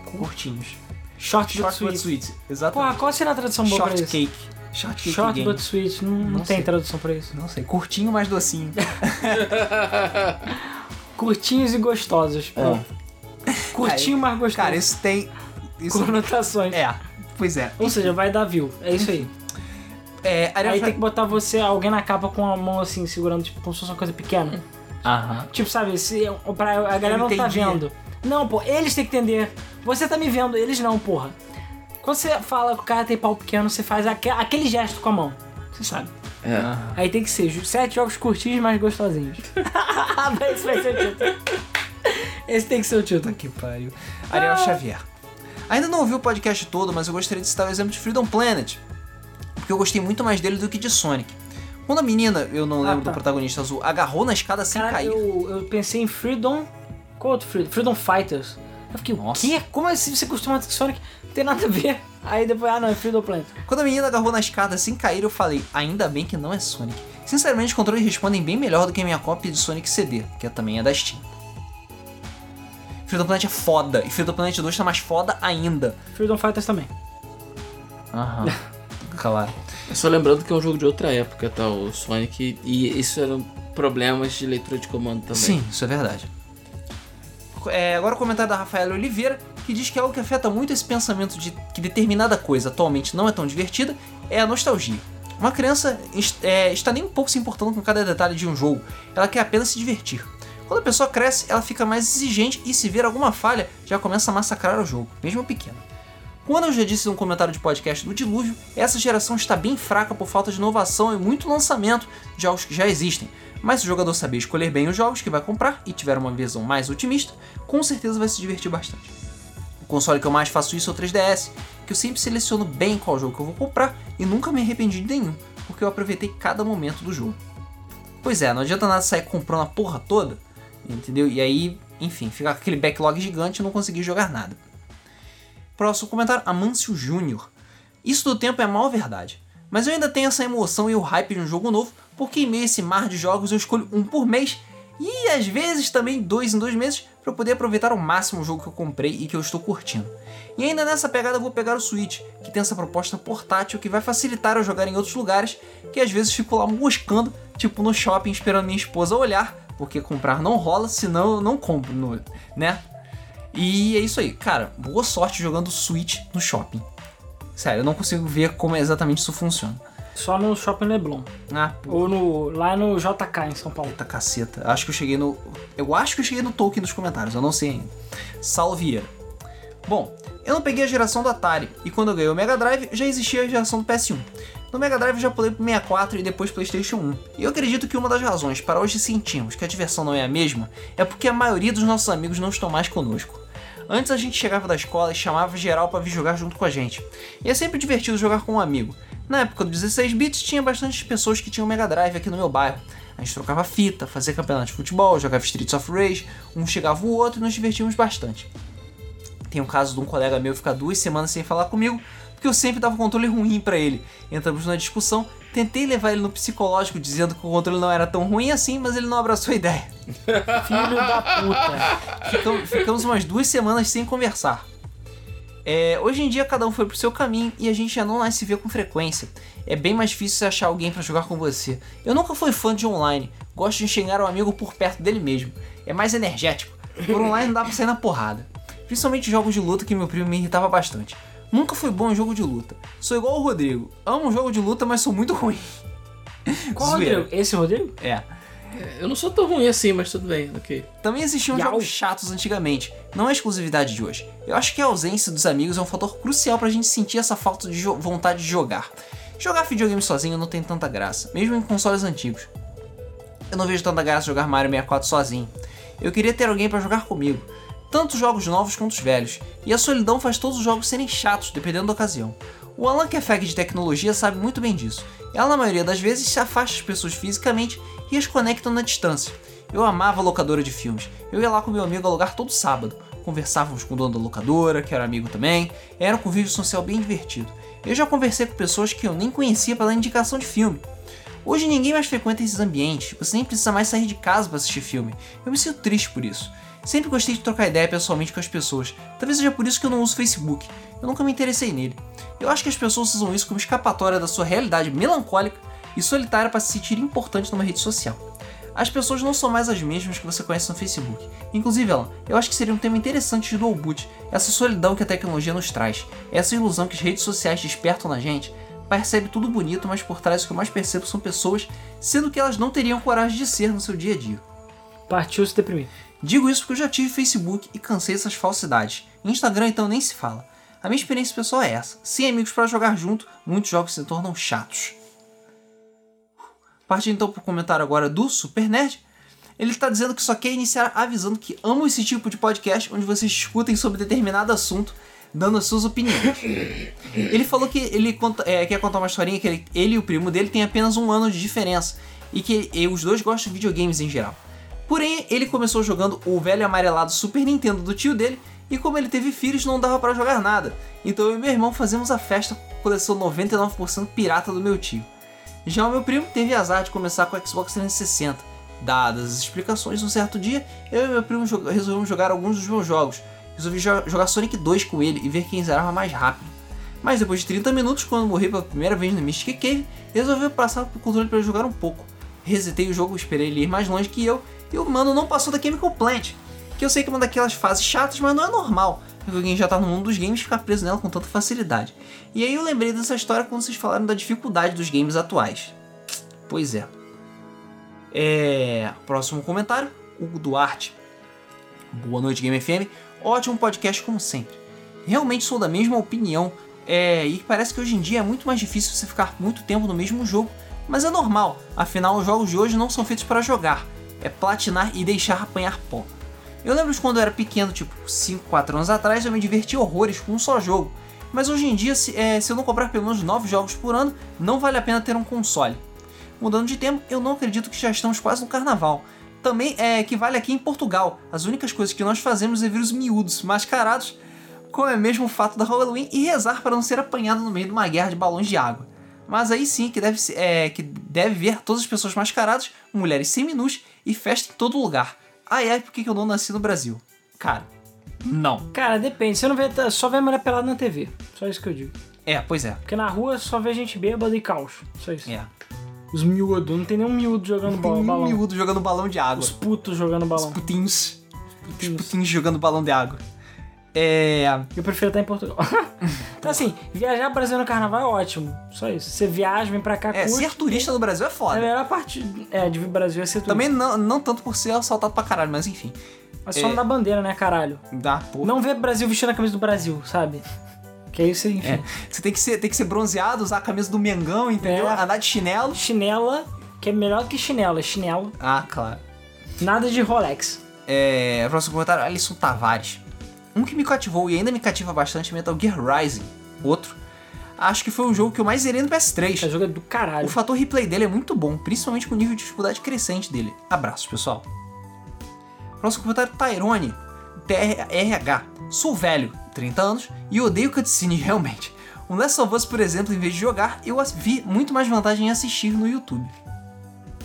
Curtinhos. Short, Short but sweet. sweet. Exatamente. Porra, qual será a tradução boa pra Short isso? cake. Short cake Short game. but sweet. Não, não, tem sei. tradução pra isso. Não sei, curtinho mais docinho. [LAUGHS] Curtinhos e gostosos. Pronto. Curtinho, mais gostoso. Cara, isso tem. Isso Conotações. É, pois é. Ou seja, vai dar view. É isso aí. É, Aí Fra- tem que botar você, alguém na capa com a mão assim, segurando, tipo, como se fosse uma coisa pequena. Aham. Tipo, sabe, se, pra, a galera não tá vendo. Não, pô, eles têm que entender. Você tá me vendo, eles não, porra. Quando você fala que o cara tem pau pequeno, você faz aque- aquele gesto com a mão. Você sabe. É. Aí tem que ser sete jogos curtinhos, mas gostosinhos. [LAUGHS] Esse vai ser o título. Esse tem que ser o título. Que pariu. Ariel Xavier. Ainda não ouvi o podcast todo, mas eu gostaria de citar o exemplo de Freedom Planet. Porque eu gostei muito mais dele do que de Sonic. Quando a menina, eu não Ah, lembro tá. do protagonista azul, agarrou na escada sem Cara, cair. eu, eu pensei em Freedom. Qual outro Freedom? Freedom Fighters. Eu fiquei, Nossa. o quê? Como assim você costuma com Sonic? Não tem nada a ver. Aí depois, ah não, é Freedom Planet. Quando a menina agarrou na escada sem cair, eu falei, ainda bem que não é Sonic. Sinceramente, os controles respondem bem melhor do que a minha cópia de Sonic CD, que também é da Steam. Freedom Planet é foda, e Freedom Planet 2 tá mais foda ainda. Freedom Fighters também. Aham. [LAUGHS] claro. É só lembrando que é um jogo de outra época, tá? O Sonic. E isso eram problemas de leitura de comando também. Sim, isso é verdade. É, agora o comentário da Rafaela Oliveira, que diz que algo que afeta muito esse pensamento de que determinada coisa atualmente não é tão divertida é a nostalgia. Uma criança é, está nem um pouco se importando com cada detalhe de um jogo, ela quer apenas se divertir. Quando a pessoa cresce, ela fica mais exigente e se ver alguma falha, já começa a massacrar o jogo, mesmo pequeno. Quando eu já disse num comentário de podcast do Dilúvio, essa geração está bem fraca por falta de inovação e muito lançamento de jogos que já existem. Mas se o jogador saber escolher bem os jogos que vai comprar e tiver uma visão mais otimista, com certeza vai se divertir bastante. Console que eu mais faço isso é o 3DS, que eu sempre seleciono bem qual jogo que eu vou comprar e nunca me arrependi de nenhum, porque eu aproveitei cada momento do jogo. Pois é, não adianta nada sair comprando a porra toda, entendeu? E aí, enfim, ficar com aquele backlog gigante e não conseguir jogar nada. Próximo comentário, Amâncio Júnior. Isso do tempo é mal verdade. Mas eu ainda tenho essa emoção e o hype de um jogo novo, porque em meio a esse mar de jogos eu escolho um por mês e às vezes também dois em dois meses para poder aproveitar ao máximo o jogo que eu comprei e que eu estou curtindo. E ainda nessa pegada eu vou pegar o Switch, que tem essa proposta portátil que vai facilitar eu jogar em outros lugares, que às vezes fico lá moscando, tipo no shopping esperando minha esposa olhar, porque comprar não rola, senão eu não compro, no- né? E é isso aí, cara, boa sorte jogando Switch no shopping. Sério, eu não consigo ver como exatamente isso funciona. Só no Shopping Leblon. Ah, pô, Ou no, lá no JK em São Paulo. puta caceta. Acho que eu cheguei no. Eu acho que eu cheguei no Tolkien nos comentários, eu não sei ainda. Saulo Vieira. Bom, eu não peguei a geração do Atari, e quando eu ganhei o Mega Drive, já existia a geração do PS1. No Mega Drive eu já pulei pro 64 e depois PlayStation 1. E eu acredito que uma das razões para hoje sentirmos que a diversão não é a mesma é porque a maioria dos nossos amigos não estão mais conosco. Antes a gente chegava da escola e chamava geral para vir jogar junto com a gente. E é sempre divertido jogar com um amigo. Na época do 16 bits tinha bastante pessoas que tinham Mega Drive aqui no meu bairro. A gente trocava fita, fazia campeonato de futebol, jogava Streets of Rage, um chegava o outro e nos divertíamos bastante. Tem o caso de um colega meu ficar duas semanas sem falar comigo, porque eu sempre dava controle ruim para ele. Entramos numa discussão, tentei levar ele no psicológico dizendo que o controle não era tão ruim assim, mas ele não abraçou a ideia. [LAUGHS] Filho da puta. Ficam- ficamos umas duas semanas sem conversar. É, hoje em dia cada um foi pro seu caminho e a gente já não mais se vê com frequência. É bem mais difícil você achar alguém pra jogar com você. Eu nunca fui fã de online, gosto de enxergar o amigo por perto dele mesmo. É mais energético. Por online não dá pra sair na porrada. Principalmente jogos de luta que meu primo me irritava bastante. Nunca fui bom em jogo de luta. Sou igual o Rodrigo. Amo jogo de luta, mas sou muito ruim. Qual. Rodrigo? Esse Rodrigo? É. Eu não sou tão ruim assim, mas tudo bem, ok. Também existiam Yau. jogos chatos antigamente, não é exclusividade de hoje. Eu acho que a ausência dos amigos é um fator crucial pra gente sentir essa falta de vontade de jogar. Jogar videogame sozinho não tem tanta graça, mesmo em consoles antigos. Eu não vejo tanta graça jogar Mario 64 sozinho. Eu queria ter alguém pra jogar comigo, tanto os jogos novos quanto os velhos, e a solidão faz todos os jogos serem chatos, dependendo da ocasião. O Alan, que é fag de tecnologia, sabe muito bem disso. Ela, na maioria das vezes, se afasta das pessoas fisicamente e as conectam na distância. Eu amava a locadora de filmes. Eu ia lá com meu amigo alugar todo sábado. Conversávamos com o dono da locadora, que era amigo também. Era um convívio social bem divertido. Eu já conversei com pessoas que eu nem conhecia pela indicação de filme. Hoje ninguém mais frequenta esses ambientes, você nem precisa mais sair de casa para assistir filme. Eu me sinto triste por isso. Sempre gostei de trocar ideia pessoalmente com as pessoas. Talvez seja por isso que eu não uso Facebook. Eu nunca me interessei nele. Eu acho que as pessoas usam isso como escapatória da sua realidade melancólica e solitária para se sentir importante numa rede social. As pessoas não são mais as mesmas que você conhece no Facebook. Inclusive, Alan, eu acho que seria um tema interessante de Dual Boot, essa solidão que a tecnologia nos traz, essa ilusão que as redes sociais despertam na gente. Percebe tudo bonito, mas por trás o que eu mais percebo são pessoas, sendo que elas não teriam coragem de ser no seu dia a dia. Partiu se deprimir. Digo isso porque eu já tive Facebook e cansei dessas falsidades. Instagram então nem se fala. A minha experiência pessoal é essa. Sem amigos para jogar junto, muitos jogos se tornam chatos. Partindo então pro comentário agora do Super Nerd. Ele está dizendo que só quer iniciar avisando que amo esse tipo de podcast onde vocês discutem sobre determinado assunto, dando as suas opiniões. Ele falou que ele conta- é, quer contar uma historinha que ele, ele e o primo dele têm apenas um ano de diferença e que e os dois gostam de videogames em geral. Porém, ele começou jogando o velho amarelado Super Nintendo do tio dele e como ele teve filhos não dava para jogar nada. Então eu e meu irmão fazemos a festa com a coleção 99% pirata do meu tio. Já o meu primo teve azar de começar com o Xbox 360. Dadas as explicações, um certo dia, eu e meu primo jo- resolvemos jogar alguns dos meus jogos. Resolvi jo- jogar Sonic 2 com ele e ver quem zerava mais rápido. Mas depois de 30 minutos, quando morri pela primeira vez no Mystic Cave, resolvi passar pro controle para jogar um pouco. Resetei o jogo, esperei ele ir mais longe que eu, e o mano não passou da Chemical Plant. Que eu sei que é uma daquelas fases chatas, mas não é normal. Porque alguém já tá no mundo dos games ficar preso nela com tanta facilidade. E aí eu lembrei dessa história quando vocês falaram da dificuldade dos games atuais. Pois é. É. Próximo comentário, Hugo Duarte. Boa noite, Game FM. Ótimo podcast como sempre. Realmente sou da mesma opinião. É, e parece que hoje em dia é muito mais difícil você ficar muito tempo no mesmo jogo, mas é normal, afinal os jogos de hoje não são feitos para jogar, é platinar e deixar apanhar pó. Eu lembro de quando eu era pequeno, tipo 5, 4 anos atrás, eu me divertia horrores com um só jogo, mas hoje em dia, se, é, se eu não comprar pelo menos 9 jogos por ano, não vale a pena ter um console. Mudando de tema, eu não acredito que já estamos quase no carnaval. Também é que vale aqui em Portugal. As únicas coisas que nós fazemos é ver os miúdos mascarados, como é mesmo o fato da Halloween, e rezar para não ser apanhado no meio de uma guerra de balões de água. Mas aí sim que deve, é, que deve ver todas as pessoas mascaradas, mulheres seminus e festa em todo lugar. Ai ai, por que que eu não nasci no Brasil? Cara, não. Cara, depende. Você não vê, só vê mulher pelada na TV. Só isso que eu digo. É, pois é. Porque na rua só vê gente bêbada e caos. Só isso. É. Os miúdos. Não tem nenhum miúdo jogando Tem bola, um balão. miúdo jogando balão de água. Os putos jogando Os balão. putinhos. Os Putinhos. putinhos jogando balão de água. É. Eu prefiro estar em Portugal. [LAUGHS] então, assim, viajar pro Brasil no carnaval é ótimo. Só isso. Você viaja, vem pra cá, É, curte. ser turista no Brasil é É a foda. melhor parte é, de Brasil é ser turista. Também não, não tanto por ser assaltado pra caralho, mas enfim. Mas só é- não dá bandeira, né, caralho? Dá, porra. Não vê Brasil vestindo a camisa do Brasil, sabe? Que aí você, enfim. É, você tem que, ser, tem que ser bronzeado, usar a camisa do Mengão, entendeu? É. Andar de chinelo. Chinela, que é melhor do que chinelo. É chinelo. Ah, claro. Nada de Rolex. É, próximo comentário, Alisson Tavares. Um que me cativou e ainda me cativa bastante é Metal Gear Rising. Outro. Acho que foi o jogo que eu mais zerei no Esse PS3. jogo é do caralho. O fator replay dele é muito bom, principalmente com o nível de dificuldade crescente dele. Abraços, pessoal. Próximo comentário, Tyrone. TRH. Sou velho, 30 anos, e odeio cutscene [LAUGHS] realmente. Um Last of Us, por exemplo, em vez de jogar, eu vi muito mais vantagem em assistir no YouTube.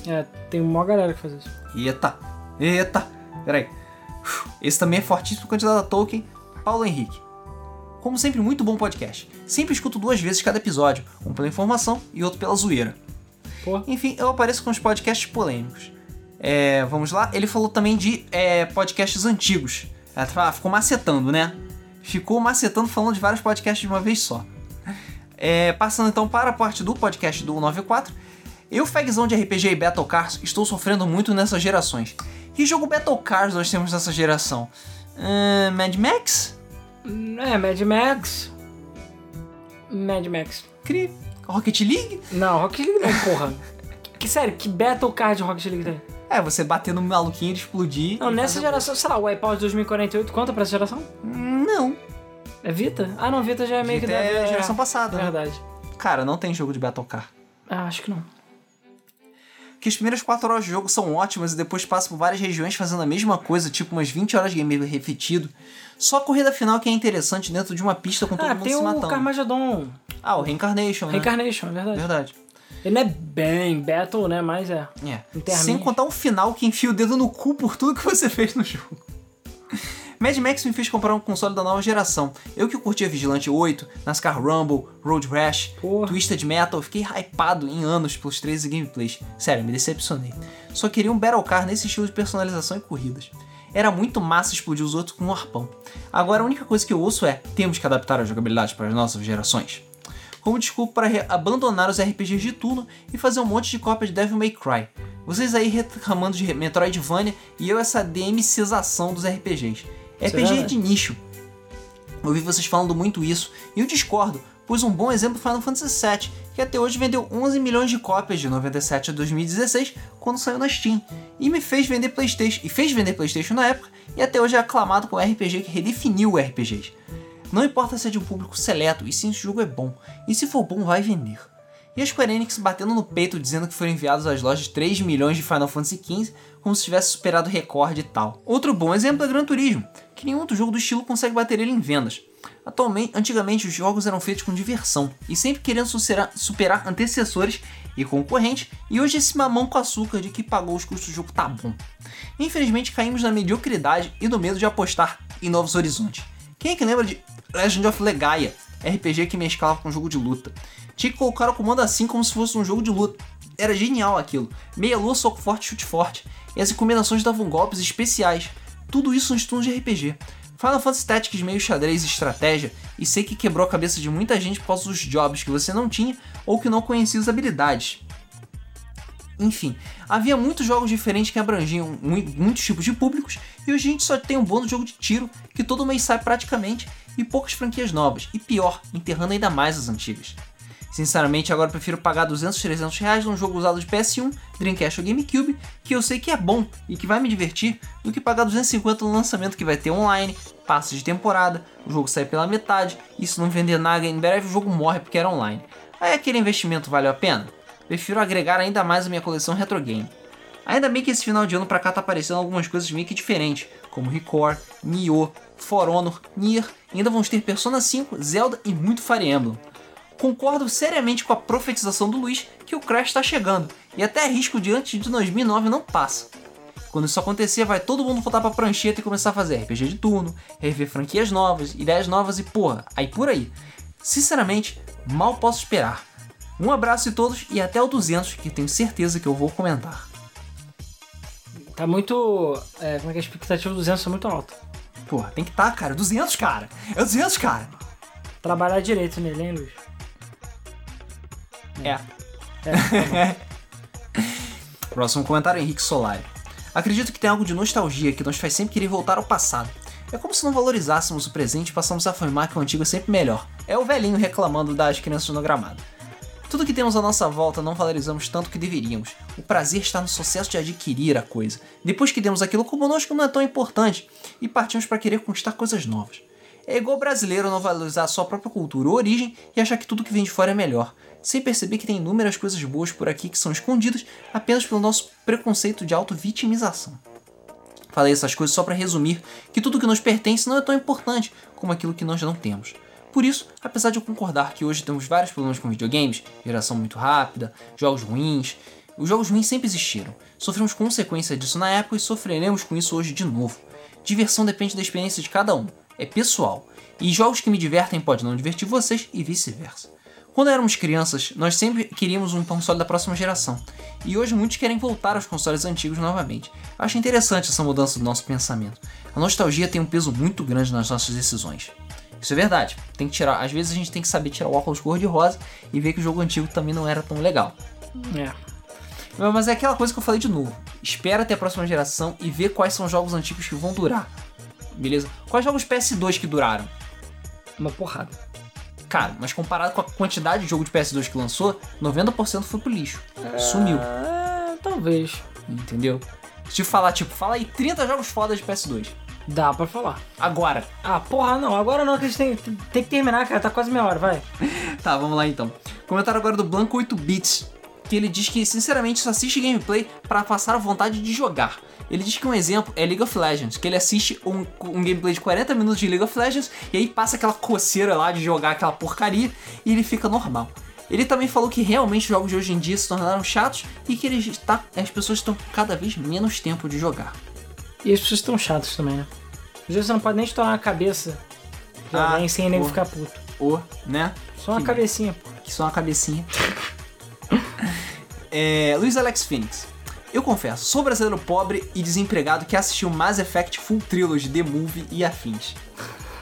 É, tem uma galera que faz isso. Eita, eita, peraí. Esse também é fortíssimo candidato a Tolkien, Paulo Henrique. Como sempre, muito bom podcast. Sempre escuto duas vezes cada episódio, um pela informação e outro pela zoeira. Pô. Enfim, eu apareço com os podcasts polêmicos. É, vamos lá, ele falou também de é, podcasts antigos. Ah, ficou macetando, né? Ficou macetando falando de vários podcasts de uma vez só. É, passando então para a parte do podcast do 94. Eu, fagzão de RPG e Battle Cars, estou sofrendo muito nessas gerações. Que jogo Battle Cars nós temos nessa geração? Uh, Mad Max? É, Mad Max. Mad Max. Cri. Rocket League? Não, Rocket League não, porra. [LAUGHS] que, sério, que Battle Card Rocket League tem? É, você bater no maluquinho e explodir. Não, nessa geração, sei lá, o Wipeout 2048 conta pra essa geração? Não. É Vita? Ah, não, Vita já é meio que da é geração passada, É né? verdade. Cara, não tem jogo de Battle Car. Ah, acho que não. Que as primeiras 4 horas de jogo são ótimas e depois passa por várias regiões fazendo a mesma coisa, tipo umas 20 horas de gameplay repetido. Só a corrida final que é interessante dentro de uma pista com todo Ah, mundo tem se o matando. Carmageddon. Ah, o Reincarnation, né? Reincarnation, é verdade. Verdade. Ele não é bem Battle, né? Mas é. É. Sem contar um final que enfia o dedo no cu por tudo que você fez no jogo. Mad Max me fez comprar um console da nova geração. Eu que curtia Vigilante 8, NASCAR Rumble, Road Rash, Porra. Twisted Metal, fiquei hypado em anos pelos 13 gameplays. Sério, me decepcionei. Só queria um Battle Car nesse estilo de personalização e corridas. Era muito massa explodir os outros com um arpão. Agora a única coisa que eu ouço é: temos que adaptar a jogabilidade para as nossas gerações. Como desculpa para abandonar os RPGs de turno e fazer um monte de cópia de Devil May Cry. Vocês aí reclamando de Metroidvania e eu essa DMCização dos RPGs. É RPG verdade. de nicho. Ouvi vocês falando muito isso e eu discordo, pois um bom exemplo foi Final Fantasy VII, que até hoje vendeu 11 milhões de cópias de 97 a 2016, quando saiu na Steam, e me fez vender PlayStation, e fez vender PlayStation na época, e até hoje é aclamado como RPG que redefiniu RPGs. Não importa se é de um público seleto, e sim se o jogo é bom, e se for bom vai vender. E a Square Enix batendo no peito dizendo que foram enviados às lojas 3 milhões de Final Fantasy XV, como se tivesse superado o recorde e tal. Outro bom exemplo é Gran Turismo, que nenhum outro jogo do estilo consegue bater ele em vendas. Atualmente, antigamente os jogos eram feitos com diversão e sempre querendo superar, antecessores e concorrentes, e hoje esse mamão com açúcar de que pagou os custos do jogo tá bom. Infelizmente caímos na mediocridade e no medo de apostar em novos horizontes. Quem é que lembra de Legend of Legaia, RPG que mesclava com jogo de luta? Tinha que colocar o comando assim como se fosse um jogo de luta. Era genial aquilo. Meia lua, soco forte, chute forte. E as combinações davam golpes especiais. Tudo isso nos turnos de RPG. Final Fantasy Tactics meio xadrez e estratégia, e sei que quebrou a cabeça de muita gente causa dos jobs que você não tinha ou que não conhecia as habilidades. Enfim, havia muitos jogos diferentes que abrangiam mui- muitos tipos de públicos, e hoje a gente só tem um bom jogo de tiro que todo mês sai praticamente, e poucas franquias novas, e pior, enterrando ainda mais as antigas. Sinceramente, agora prefiro pagar 200, 300 reais num jogo usado de PS1, Dreamcast ou GameCube, que eu sei que é bom e que vai me divertir, do que pagar 250 no lançamento que vai ter online, passos de temporada, o jogo sai pela metade, e se não vender nada em breve o jogo morre porque era online. Aí aquele investimento valeu a pena? Prefiro agregar ainda mais a minha coleção retro game. Ainda bem que esse final de ano pra cá tá aparecendo algumas coisas meio que diferentes, como Record, Nioh, For Honor, Nier, ainda vamos ter Persona 5, Zelda e muito Fire Emblem. Concordo seriamente com a profetização do Luiz que o Crash está chegando, e até arrisco de antes de 2009 não passa. Quando isso acontecer, vai todo mundo voltar pra prancheta e começar a fazer RPG de turno, rever franquias novas, ideias novas e porra, aí por aí. Sinceramente, mal posso esperar. Um abraço a todos e até o 200, que tenho certeza que eu vou comentar. Tá muito. É, como é que a expectativa do 200 é muito alta. Porra, tem que estar, cara. 200, cara. É 200, cara. Trabalhar direito nele, hein, Luiz? É. É, [LAUGHS] Próximo comentário, Henrique Solari. Acredito que tem algo de nostalgia que nos faz sempre querer voltar ao passado. É como se não valorizássemos o presente e passamos a afirmar que o antigo é sempre melhor. É o velhinho reclamando das crianças no gramado. Tudo que temos à nossa volta não valorizamos tanto que deveríamos. O prazer está no sucesso de adquirir a coisa. Depois que demos aquilo conosco não é tão importante e partimos para querer conquistar coisas novas. É igual o brasileiro não valorizar a sua própria cultura ou origem e achar que tudo que vem de fora é melhor, sem perceber que tem inúmeras coisas boas por aqui que são escondidas apenas pelo nosso preconceito de auto-vitimização. Falei essas coisas só para resumir que tudo que nos pertence não é tão importante como aquilo que nós não temos. Por isso, apesar de eu concordar que hoje temos vários problemas com videogames, geração muito rápida, jogos ruins, os jogos ruins sempre existiram. Sofremos consequências disso na época e sofreremos com isso hoje de novo. Diversão depende da experiência de cada um, é pessoal. E jogos que me divertem podem não divertir vocês e vice-versa. Quando éramos crianças, nós sempre queríamos um console da próxima geração. E hoje muitos querem voltar aos consoles antigos novamente. Acho interessante essa mudança do nosso pensamento. A nostalgia tem um peso muito grande nas nossas decisões. Isso é verdade. Tem que tirar, às vezes a gente tem que saber tirar o óculos cor de rosa e ver que o jogo antigo também não era tão legal. É. Mas é aquela coisa que eu falei de novo. Espera até a próxima geração e vê quais são os jogos antigos que vão durar. Beleza? Quais jogos PS2 que duraram? Uma porrada. Cara, mas comparado com a quantidade de jogo de PS2 que lançou, 90% foi pro lixo. Sumiu. É, talvez. Entendeu? Se falar, tipo, fala aí 30 jogos fodas de PS2. Dá pra falar. Agora. Ah, porra, não. Agora não, que a gente tem, tem que terminar, cara. Tá quase meia hora, vai. [LAUGHS] Tá, vamos lá então. Comentário agora do Blanco 8 Bits. Que ele diz que, sinceramente, só assiste gameplay para passar a vontade de jogar. Ele diz que um exemplo é League of Legends, que ele assiste um, um, gameplay de 40 minutos de League of Legends e aí passa aquela coceira lá de jogar aquela porcaria e ele fica normal. Ele também falou que realmente os jogos de hoje em dia se tornaram chatos e que ele está, as pessoas estão cada vez menos tempo de jogar. E as pessoas estão chatas também, né? Às vezes você não pode nem estourar a cabeça de ah, alguém sem nem ficar puto. Ou, né? Só uma que, cabecinha, pô. Que só uma cabecinha. [LAUGHS] é, Luiz Alex Phoenix. Eu confesso, sou brasileiro pobre e desempregado que assistiu Mass Effect Full Trilogy, The Movie e afins.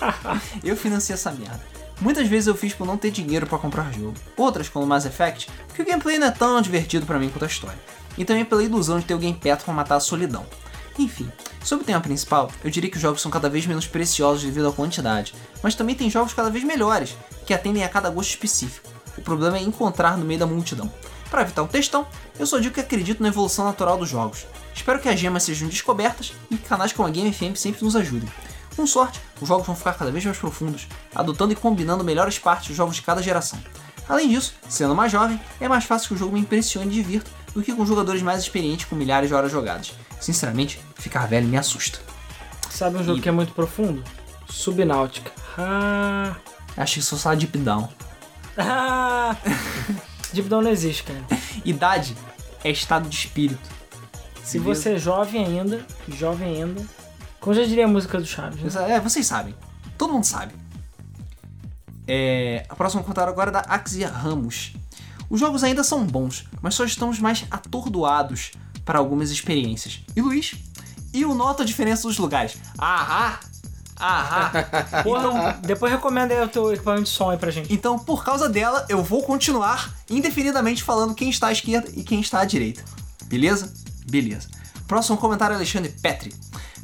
[LAUGHS] eu financiei essa merda. Muitas vezes eu fiz por não ter dinheiro para comprar jogo. Outras, como Mass Effect, porque o gameplay não é tão divertido para mim quanto a história. E também pela ilusão de ter alguém perto para matar a solidão. Enfim, sobre o tema principal, eu diria que os jogos são cada vez menos preciosos devido à quantidade, mas também tem jogos cada vez melhores, que atendem a cada gosto específico. O problema é encontrar no meio da multidão. Para evitar o textão, eu só digo que acredito na evolução natural dos jogos. Espero que as gemas sejam descobertas e que canais como a Game FM sempre nos ajudem. Com sorte, os jogos vão ficar cada vez mais profundos, adotando e combinando melhores partes dos jogos de cada geração. Além disso, sendo mais jovem, é mais fácil que o jogo me impressione e divirta do que com jogadores mais experientes com milhares de horas jogadas. Sinceramente, ficar velho me assusta. Sabe um jogo e... que é muito profundo? Subnáutica. Ah. Acho que só só Deep Down. Ah. [LAUGHS] Down não existe, cara. [LAUGHS] Idade é estado de espírito. Se você é jovem ainda, jovem ainda, como já diria a música do Chaves. Né? É, vocês sabem. Todo mundo sabe. É, a próxima comentário agora é da Axia Ramos. Os jogos ainda são bons, mas só estamos mais atordoados para algumas experiências. E Luiz? E eu noto a diferença dos lugares. Ahá! Aham. então, depois recomenda aí o teu equipamento de som aí pra gente. Então, por causa dela, eu vou continuar indefinidamente falando quem está à esquerda e quem está à direita. Beleza? Beleza. Próximo comentário, Alexandre Petri.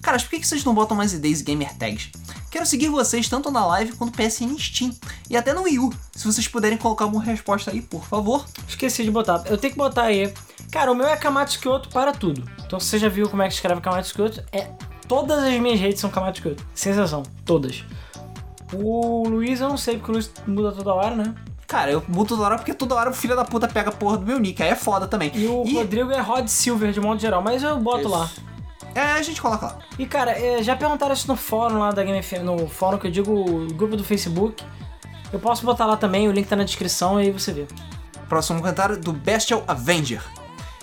Caras, por que vocês não botam mais ideias e gamer tags? Quero seguir vocês tanto na live quanto PSN Steam e até no Wii U. Se vocês puderem colocar uma resposta aí, por favor. Esqueci de botar. Eu tenho que botar aí. Cara, o meu é Kamatsu Kyoto para tudo. Então, se você já viu como é que escreve Kamatsu Kyoto, é Todas as minhas redes são Camacho Kyoto. Sensação. Todas. O Luiz eu não sei, porque o Luiz muda toda hora, né? Cara, eu mudo toda hora porque toda hora o filho da puta pega a porra do meu nick. Aí é foda também. E o e... Rodrigo é Rod Silver de modo geral, mas eu boto isso. lá. É, a gente coloca lá. E cara, é, já perguntaram isso no fórum lá da Game FM, no fórum que eu digo, o grupo do Facebook. Eu posso botar lá também, o link tá na descrição e aí você vê. Próximo comentário do Bestial Avenger.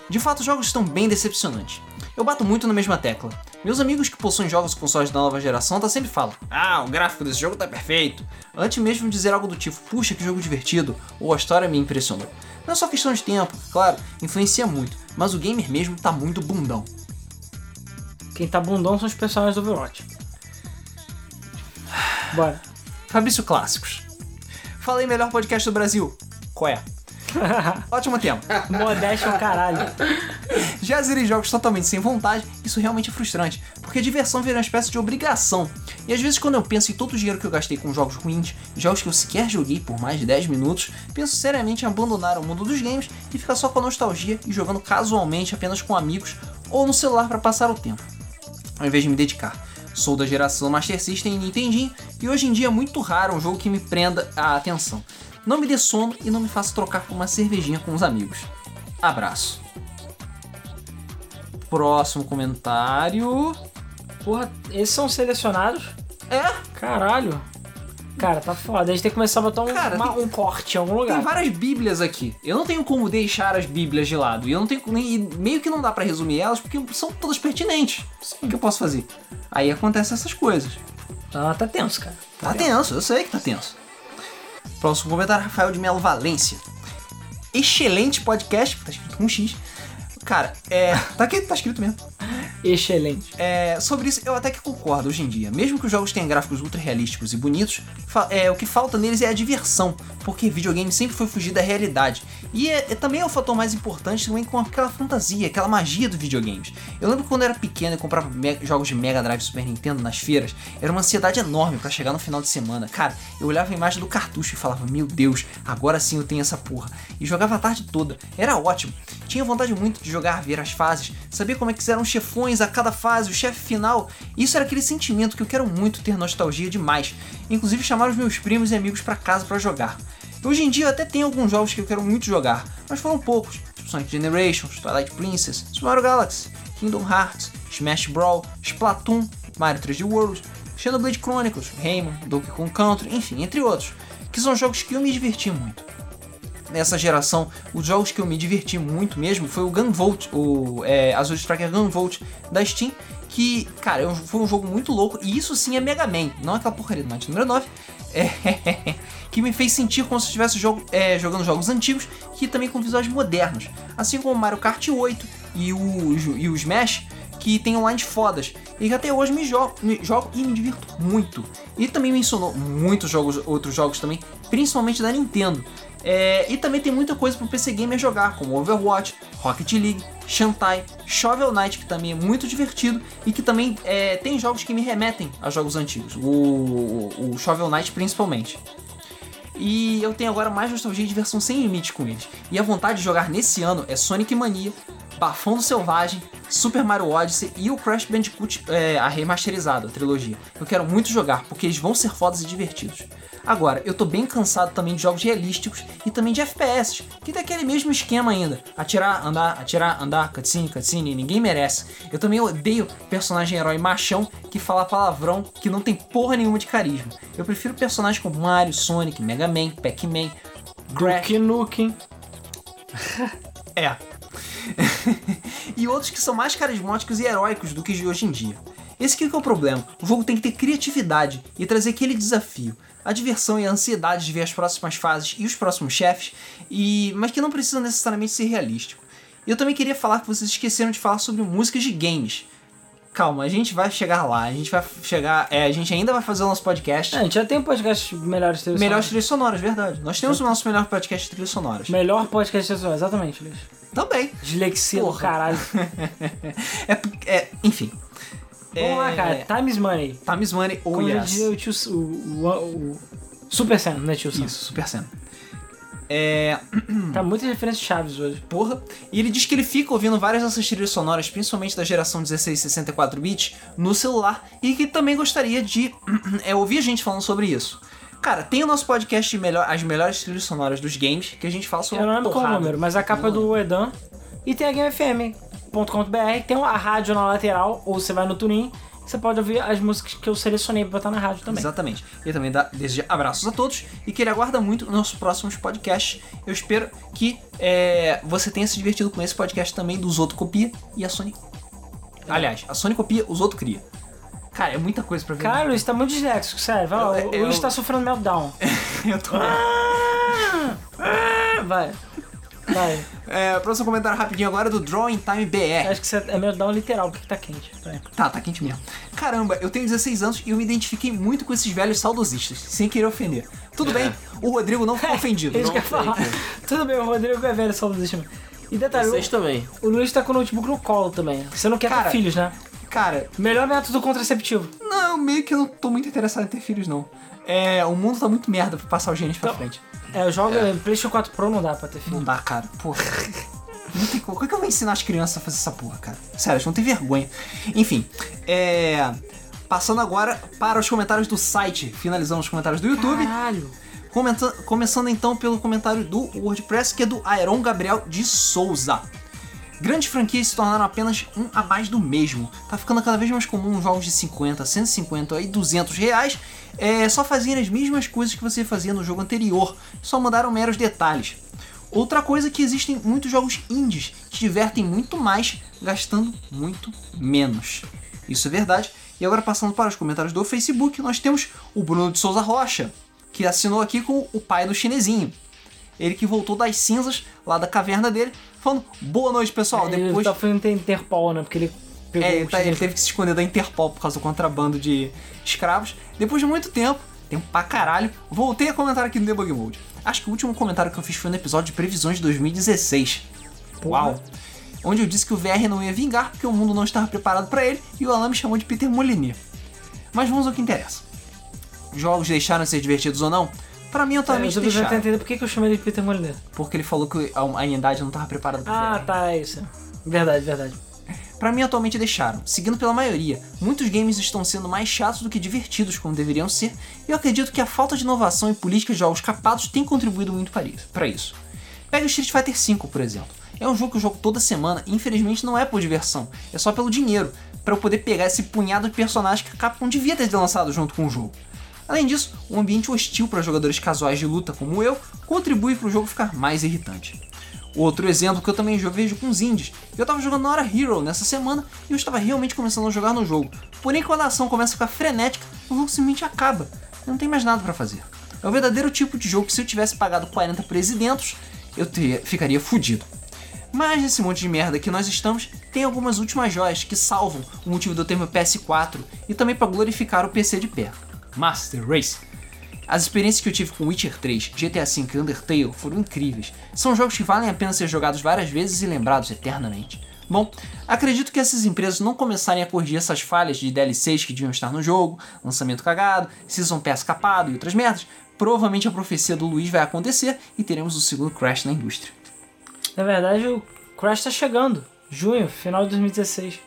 De fato, os jogos estão bem decepcionantes. Eu bato muito na mesma tecla. Meus amigos que possuem jogos com consoles da nova geração tá sempre falam: Ah, o gráfico desse jogo tá perfeito. Antes mesmo de dizer algo do tipo, puxa que jogo divertido, ou a história me impressionou. Não é só questão de tempo, claro, influencia muito, mas o gamer mesmo tá muito bundão. Quem tá bundão são os personagens do Overwatch. Bora. Fabrício Clássicos. Falei melhor podcast do Brasil. Qual é? [LAUGHS] Ótimo tempo. Modéstia ao caralho. Já zerei jogos totalmente sem vontade, isso realmente é frustrante, porque a diversão vira uma espécie de obrigação. E às vezes quando eu penso em todo o dinheiro que eu gastei com jogos ruins, jogos que eu sequer joguei por mais de 10 minutos, penso seriamente em abandonar o mundo dos games e ficar só com a nostalgia e jogando casualmente apenas com amigos ou no celular para passar o tempo, ao invés de me dedicar. Sou da geração Master System e Nintendinho, e hoje em dia é muito raro um jogo que me prenda a atenção. Não me dê sono e não me faça trocar por uma cervejinha com os amigos. Abraço. Próximo comentário. Porra, esses são selecionados? É, Caralho. Cara, tá foda. A gente tem que começar a botar um, Cara, uma- tem- um corte em algum lugar. Tem várias bíblias aqui. Eu não tenho como deixar as bíblias de lado. E eu não tenho nem e meio que não dá pra resumir elas porque são todas pertinentes. O que eu posso fazer? Aí acontecem essas coisas. Ah, tá tenso, cara. Tá tenso, eu sei que tá tenso. Próximo comentário, Rafael de Melo Valência. Excelente podcast, tá escrito com um X. Cara, é. Tá aqui, tá escrito mesmo. Excelente. É, sobre isso, eu até que concordo hoje em dia. Mesmo que os jogos tenham gráficos ultra realísticos e bonitos, é, o que falta neles é a diversão, porque videogame sempre foi fugir da realidade. E é, é também é o fator mais importante também com aquela fantasia, aquela magia dos videogames. Eu lembro quando eu era pequeno e comprava jogos de Mega Drive Super Nintendo nas feiras, era uma ansiedade enorme pra chegar no final de semana. Cara, eu olhava a imagem do cartucho e falava, meu Deus, agora sim eu tenho essa porra. E jogava a tarde toda, era ótimo. Tinha vontade muito de jogar, ver as fases, saber como é que eram os chefões a cada fase, o chefe final. Isso era aquele sentimento que eu quero muito ter nostalgia demais. Inclusive chamar os meus primos e amigos pra casa pra jogar. Hoje em dia eu até tenho alguns jogos que eu quero muito jogar, mas foram poucos, tipo Sonic Generations, Twilight Princess, Super Mario Galaxy, Kingdom Hearts, Smash Brawl, Splatoon, Mario 3D World, Xenoblade Chronicles, Rayman, Donkey Kong Country, enfim, entre outros, que são jogos que eu me diverti muito nessa geração, os jogos que eu me diverti muito mesmo foi o Gunvolt, o é, Azul Striker Gunvolt da Steam, que, cara, foi um jogo muito louco, e isso sim é Mega Man, não aquela porcaria do Might número 9, é, [LAUGHS] que me fez sentir como se estivesse jogo- é, jogando jogos antigos, que também com visuais modernos, assim como Mario Kart 8 e o, e o Smash, que tem online fodas, e que até hoje me jogo, me jogo e me divirto muito. E também mencionou muitos jogos, outros jogos também, principalmente da Nintendo. É, e também tem muita coisa pro PC Gamer jogar, como Overwatch, Rocket League, Shantae, Shovel Knight, que também é muito divertido e que também é, tem jogos que me remetem a jogos antigos, o, o, o Shovel Knight principalmente. E eu tenho agora mais nostalgia e diversão sem limite com eles. E a vontade de jogar nesse ano é Sonic Mania, Bafão do Selvagem, Super Mario Odyssey e o Crash Bandicoot é, a remasterizado, a trilogia. Eu quero muito jogar, porque eles vão ser fodas e divertidos. Agora, eu tô bem cansado também de jogos realísticos e também de FPS, que tem aquele mesmo esquema ainda. Atirar, andar, atirar, andar, cutscene, cutscene, ninguém merece. Eu também odeio personagem herói machão que fala palavrão que não tem porra nenhuma de carisma. Eu prefiro personagens como Mario, Sonic, Mega Man, Pac-Man, Crash, Duke Nukem. é. [LAUGHS] e outros que são mais carismáticos e heróicos do que os de hoje em dia. Esse aqui que é o problema. O jogo tem que ter criatividade e trazer aquele desafio. A diversão e a ansiedade de ver as próximas fases e os próximos chefes, e mas que não precisa necessariamente ser realístico. E eu também queria falar que vocês esqueceram de falar sobre músicas de games. Calma, a gente vai chegar lá, a gente vai chegar. É, a gente ainda vai fazer o nosso podcast. É, a gente já tem um podcast melhores trilhas Melhores sonoras. trilhas sonoras, verdade. Nós temos o nosso melhor podcast de trilhas sonoras. Melhor podcast trilhas sonoras, exatamente, Luiz. Também. Dislexia do Porra. caralho. [LAUGHS] É, é, enfim. Vamos lá, cara. Time is money. Times Money ou Como já yes. dizia o tio... O, o, o Super Sam, né, tio Sam? Isso, Super Senna. É. [CLEARS THROAT] Tá muitas referências chaves hoje. Porra. E ele diz que ele fica ouvindo várias dessas trilhas sonoras, principalmente da geração 16 e 64 bits, no celular e que também gostaria de [CLEARS THROAT] é, ouvir a gente falando sobre isso. Cara, tem o nosso podcast de melhor, As Melhores Trilhas Sonoras dos Games, que a gente fala sobre Eu não lembro qual o porrada. número, mas a capa é do Edan. E tem a GameFM.com.br, tem a rádio na lateral, ou você vai no Tunin, você pode ouvir as músicas que eu selecionei pra botar na rádio também. Exatamente. E também dá, deseja abraços a todos e que ele aguarda muito os nossos próximos podcasts. Eu espero que é, você tenha se divertido com esse podcast também dos outros copia e a Sony. Aliás, a Sony copia, os outros cria. Cara, é muita coisa pra ver. Cara, Luiz tá muito disléxico, sério. Vai lá, Eu- o Luiz tá sofrendo meltdown. [LAUGHS] eu tô. Vai. Vai. É, próximo comentário rapidinho agora é do Drawing Time BR. Acho que você é meltdown literal, porque tá quente. Vai. Tá, tá quente mesmo. Caramba, eu tenho 16 anos e eu me identifiquei muito com esses velhos saudosistas, sem querer ofender. Tudo bem, o Rodrigo não ficou [LAUGHS] ofendido. É isso não que eu ia falar. [LAUGHS] Tudo bem, o Rodrigo é velho, só desiste. E detalhe, Vocês também. o, o Luiz tá com o notebook no colo também. Você não quer Cara, ter filhos, né? Cara, Melhor método contraceptivo. não, meio que eu não tô muito interessado em ter filhos, não. É, o mundo tá muito merda pra passar os genes pra frente. É, eu jogo PlayStation 4 Pro, não dá pra ter filho. Não dá, cara. Porra. Não tem como. Como é que eu vou ensinar as crianças a fazer essa porra, cara? Sério, eles vão ter vergonha. Enfim, é. Passando agora para os comentários do site. Finalizamos os comentários do YouTube. Caralho. Comenta- começando então pelo comentário do WordPress, que é do Aeron Gabriel de Souza. Grandes franquias se tornaram apenas um a mais do mesmo. Tá ficando cada vez mais comum jogos de 50, 150 e 200 reais é, só fazerem as mesmas coisas que você fazia no jogo anterior, só mudaram meros detalhes. Outra coisa é que existem muitos jogos indies que divertem muito mais gastando muito menos. Isso é verdade. E agora passando para os comentários do Facebook, nós temos o Bruno de Souza Rocha, que assinou aqui com o pai do chinesinho. Ele que voltou das cinzas lá da caverna dele, falando boa noite, pessoal. Ele Depois tá fazendo Interpol, né? Porque ele pegou é, o ele, tá- ele teve que se esconder da Interpol por causa do contrabando de escravos. Depois de muito tempo, tempo pra caralho, voltei a comentar aqui no Debug Mode. Acho que o último comentário que eu fiz foi no episódio de previsões de 2016. Porra. Uau! Onde eu disse que o VR não ia vingar porque o mundo não estava preparado pra ele e o Alan me chamou de Peter Molyneux. Mas vamos ao que interessa. Jogos deixaram de ser divertidos ou não? Pra mim, É, eu deixaram. entender por que, eu chamei ele de Peter Molyneux. Porque ele falou que a humanidade não estava preparada pra Ah, tá, é isso. Verdade, verdade. Pra mim, atualmente deixaram. Seguindo pela maioria, muitos games estão sendo mais chatos do que divertidos, como deveriam ser, e eu acredito que a falta de inovação e política de jogos capados tem contribuído muito para isso. Pega o Street Fighter V, por exemplo. É um jogo que eu jogo toda semana e infelizmente não é por diversão, é só pelo dinheiro, para eu poder pegar esse punhado de personagens que a Capcom devia ter lançado junto com o jogo. Além disso, um ambiente hostil para jogadores casuais de luta como eu contribui para o jogo ficar mais irritante. Outro exemplo que eu também jo- vejo com os indies. Eu tava jogando na hora Hero nessa semana e eu estava realmente começando a jogar no jogo. Porém, quando a ação começa a ficar frenética, o jogo simplesmente acaba. Não tem mais nada pra fazer. É o verdadeiro tipo de jogo que se eu tivesse pagado 40 presidentos, eu teria, ficaria fudido. Mas nesse monte de merda que nós estamos, tem algumas últimas joias que salvam o motivo de eu ter meu PS4 e também para glorificar o PC de pé. Master Race. As experiências que eu tive com Witcher 3, GTA V e Undertale foram incríveis. São jogos que valem a pena ser jogados várias vezes e lembrados eternamente. Bom, acredito que essas empresas não começarem a corrigir essas falhas de DLCs que deviam estar no jogo, lançamento cagado, Season Pass capado e outras merdas. Provavelmente a profecia do Luiz vai acontecer e teremos o segundo crash na indústria. Na verdade, o Crash tá chegando. Junho, final de 2016.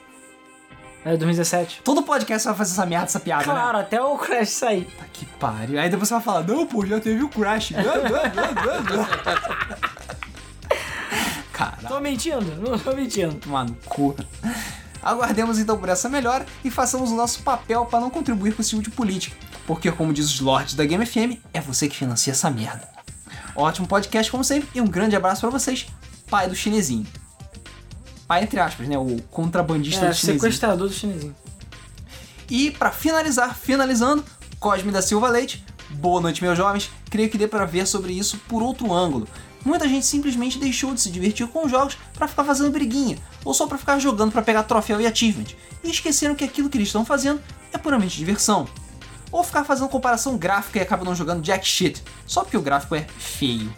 É, 2017. Todo podcast vai fazer essa merda, essa piada, né? Claro, até o Crash sair. Tá que pariu. Aí depois você vai falar, não, pô, já teve o crash. [LAUGHS] [LAUGHS] Caralho. Tô mentindo? Não tô mentindo. tomar no cu. Aguardemos então por essa melhora e façamos o nosso papel para não contribuir com esse tipo de política. Porque, como diz os lords da Game FM, é você que financia essa merda. Ótimo podcast, como sempre, e um grande abraço para vocês, pai do chinesinho. Pai, entre aspas, né? O contrabandista É, do chinesinho. sequestrador do chinesinho. E para finalizar, finalizando, Cosme da Silva Leite, boa noite meus jovens, creio que dê para ver sobre isso por outro ângulo. Muita gente simplesmente deixou de se divertir com os jogos para ficar fazendo briguinha, ou só para ficar jogando para pegar troféu e achievement, e esqueceram que aquilo que eles estão fazendo é puramente diversão. Ou ficar fazendo comparação gráfica e acabam não jogando jack shit, só porque o gráfico é feio.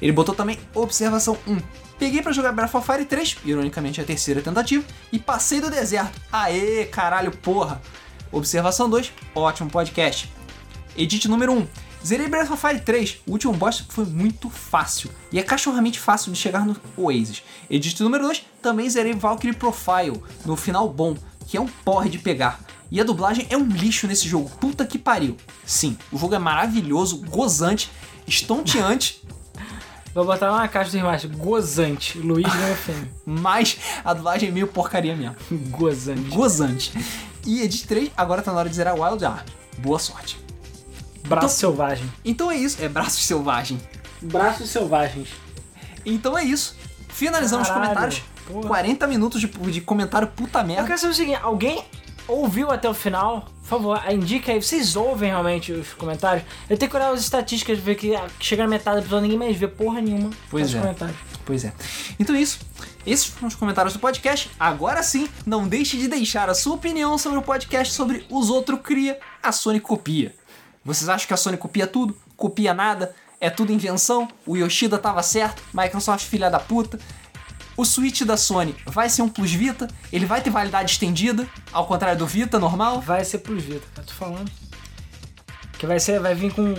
Ele botou também observação 1. Peguei pra jogar Breath of Fire 3, ironicamente a terceira tentativa, e passei do deserto. Aê, caralho, porra. Observação 2, ótimo podcast. Edit número 1. Zerei Breath of Fire 3, o último boss foi muito fácil, e é cachorramente fácil de chegar no Oasis. Edit número 2, também zerei Valkyrie Profile, no final bom, que é um porre de pegar. E a dublagem é um lixo nesse jogo, puta que pariu. Sim, o jogo é maravilhoso, gozante, estonteante, [LAUGHS] Vou botar lá na caixa do imagem. Gozante. Luiz FM. [LAUGHS] mas a dublagem é meio porcaria mesmo. Gozante. Gozante. E Edit 3, agora tá na hora de zerar Wild Arm. Boa sorte. Braço Então- selvagem. Então é isso, é braços selvagem. Braços selvagens. Então é isso. Finalizamos os Caralho, comentários. porra. 40 minutos de, de comentário puta Eu merda. quero saber o seguinte, alguém ouviu até o final? Por favor, indica aí. Vocês ouvem realmente os comentários? Eu tenho que olhar as estatísticas, ver que ah, chega na metade do episódio ninguém mais vê porra nenhuma. Pois nos é. comentários. Pois é. Então isso. Esses foram os comentários do podcast. Agora sim, não deixe de deixar a sua opinião sobre o podcast sobre os outros cria, a Sony copia. Vocês acham que a Sony copia tudo? Copia nada? É tudo invenção? O Yoshida tava certo? Microsoft filha da puta? O Switch da Sony vai ser um Plus Vita? Ele vai ter validade estendida? Ao contrário do Vita normal? Vai ser plus Vita, cara, tô falando. Que vai ser, vai vir com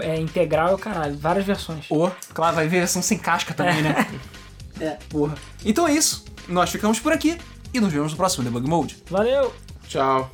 é, integral e o caralho, várias versões. Ou, claro, vai ver versão sem casca também, né? É. Porra. Então é isso. Nós ficamos por aqui e nos vemos no próximo Debug Mode. Valeu! Tchau.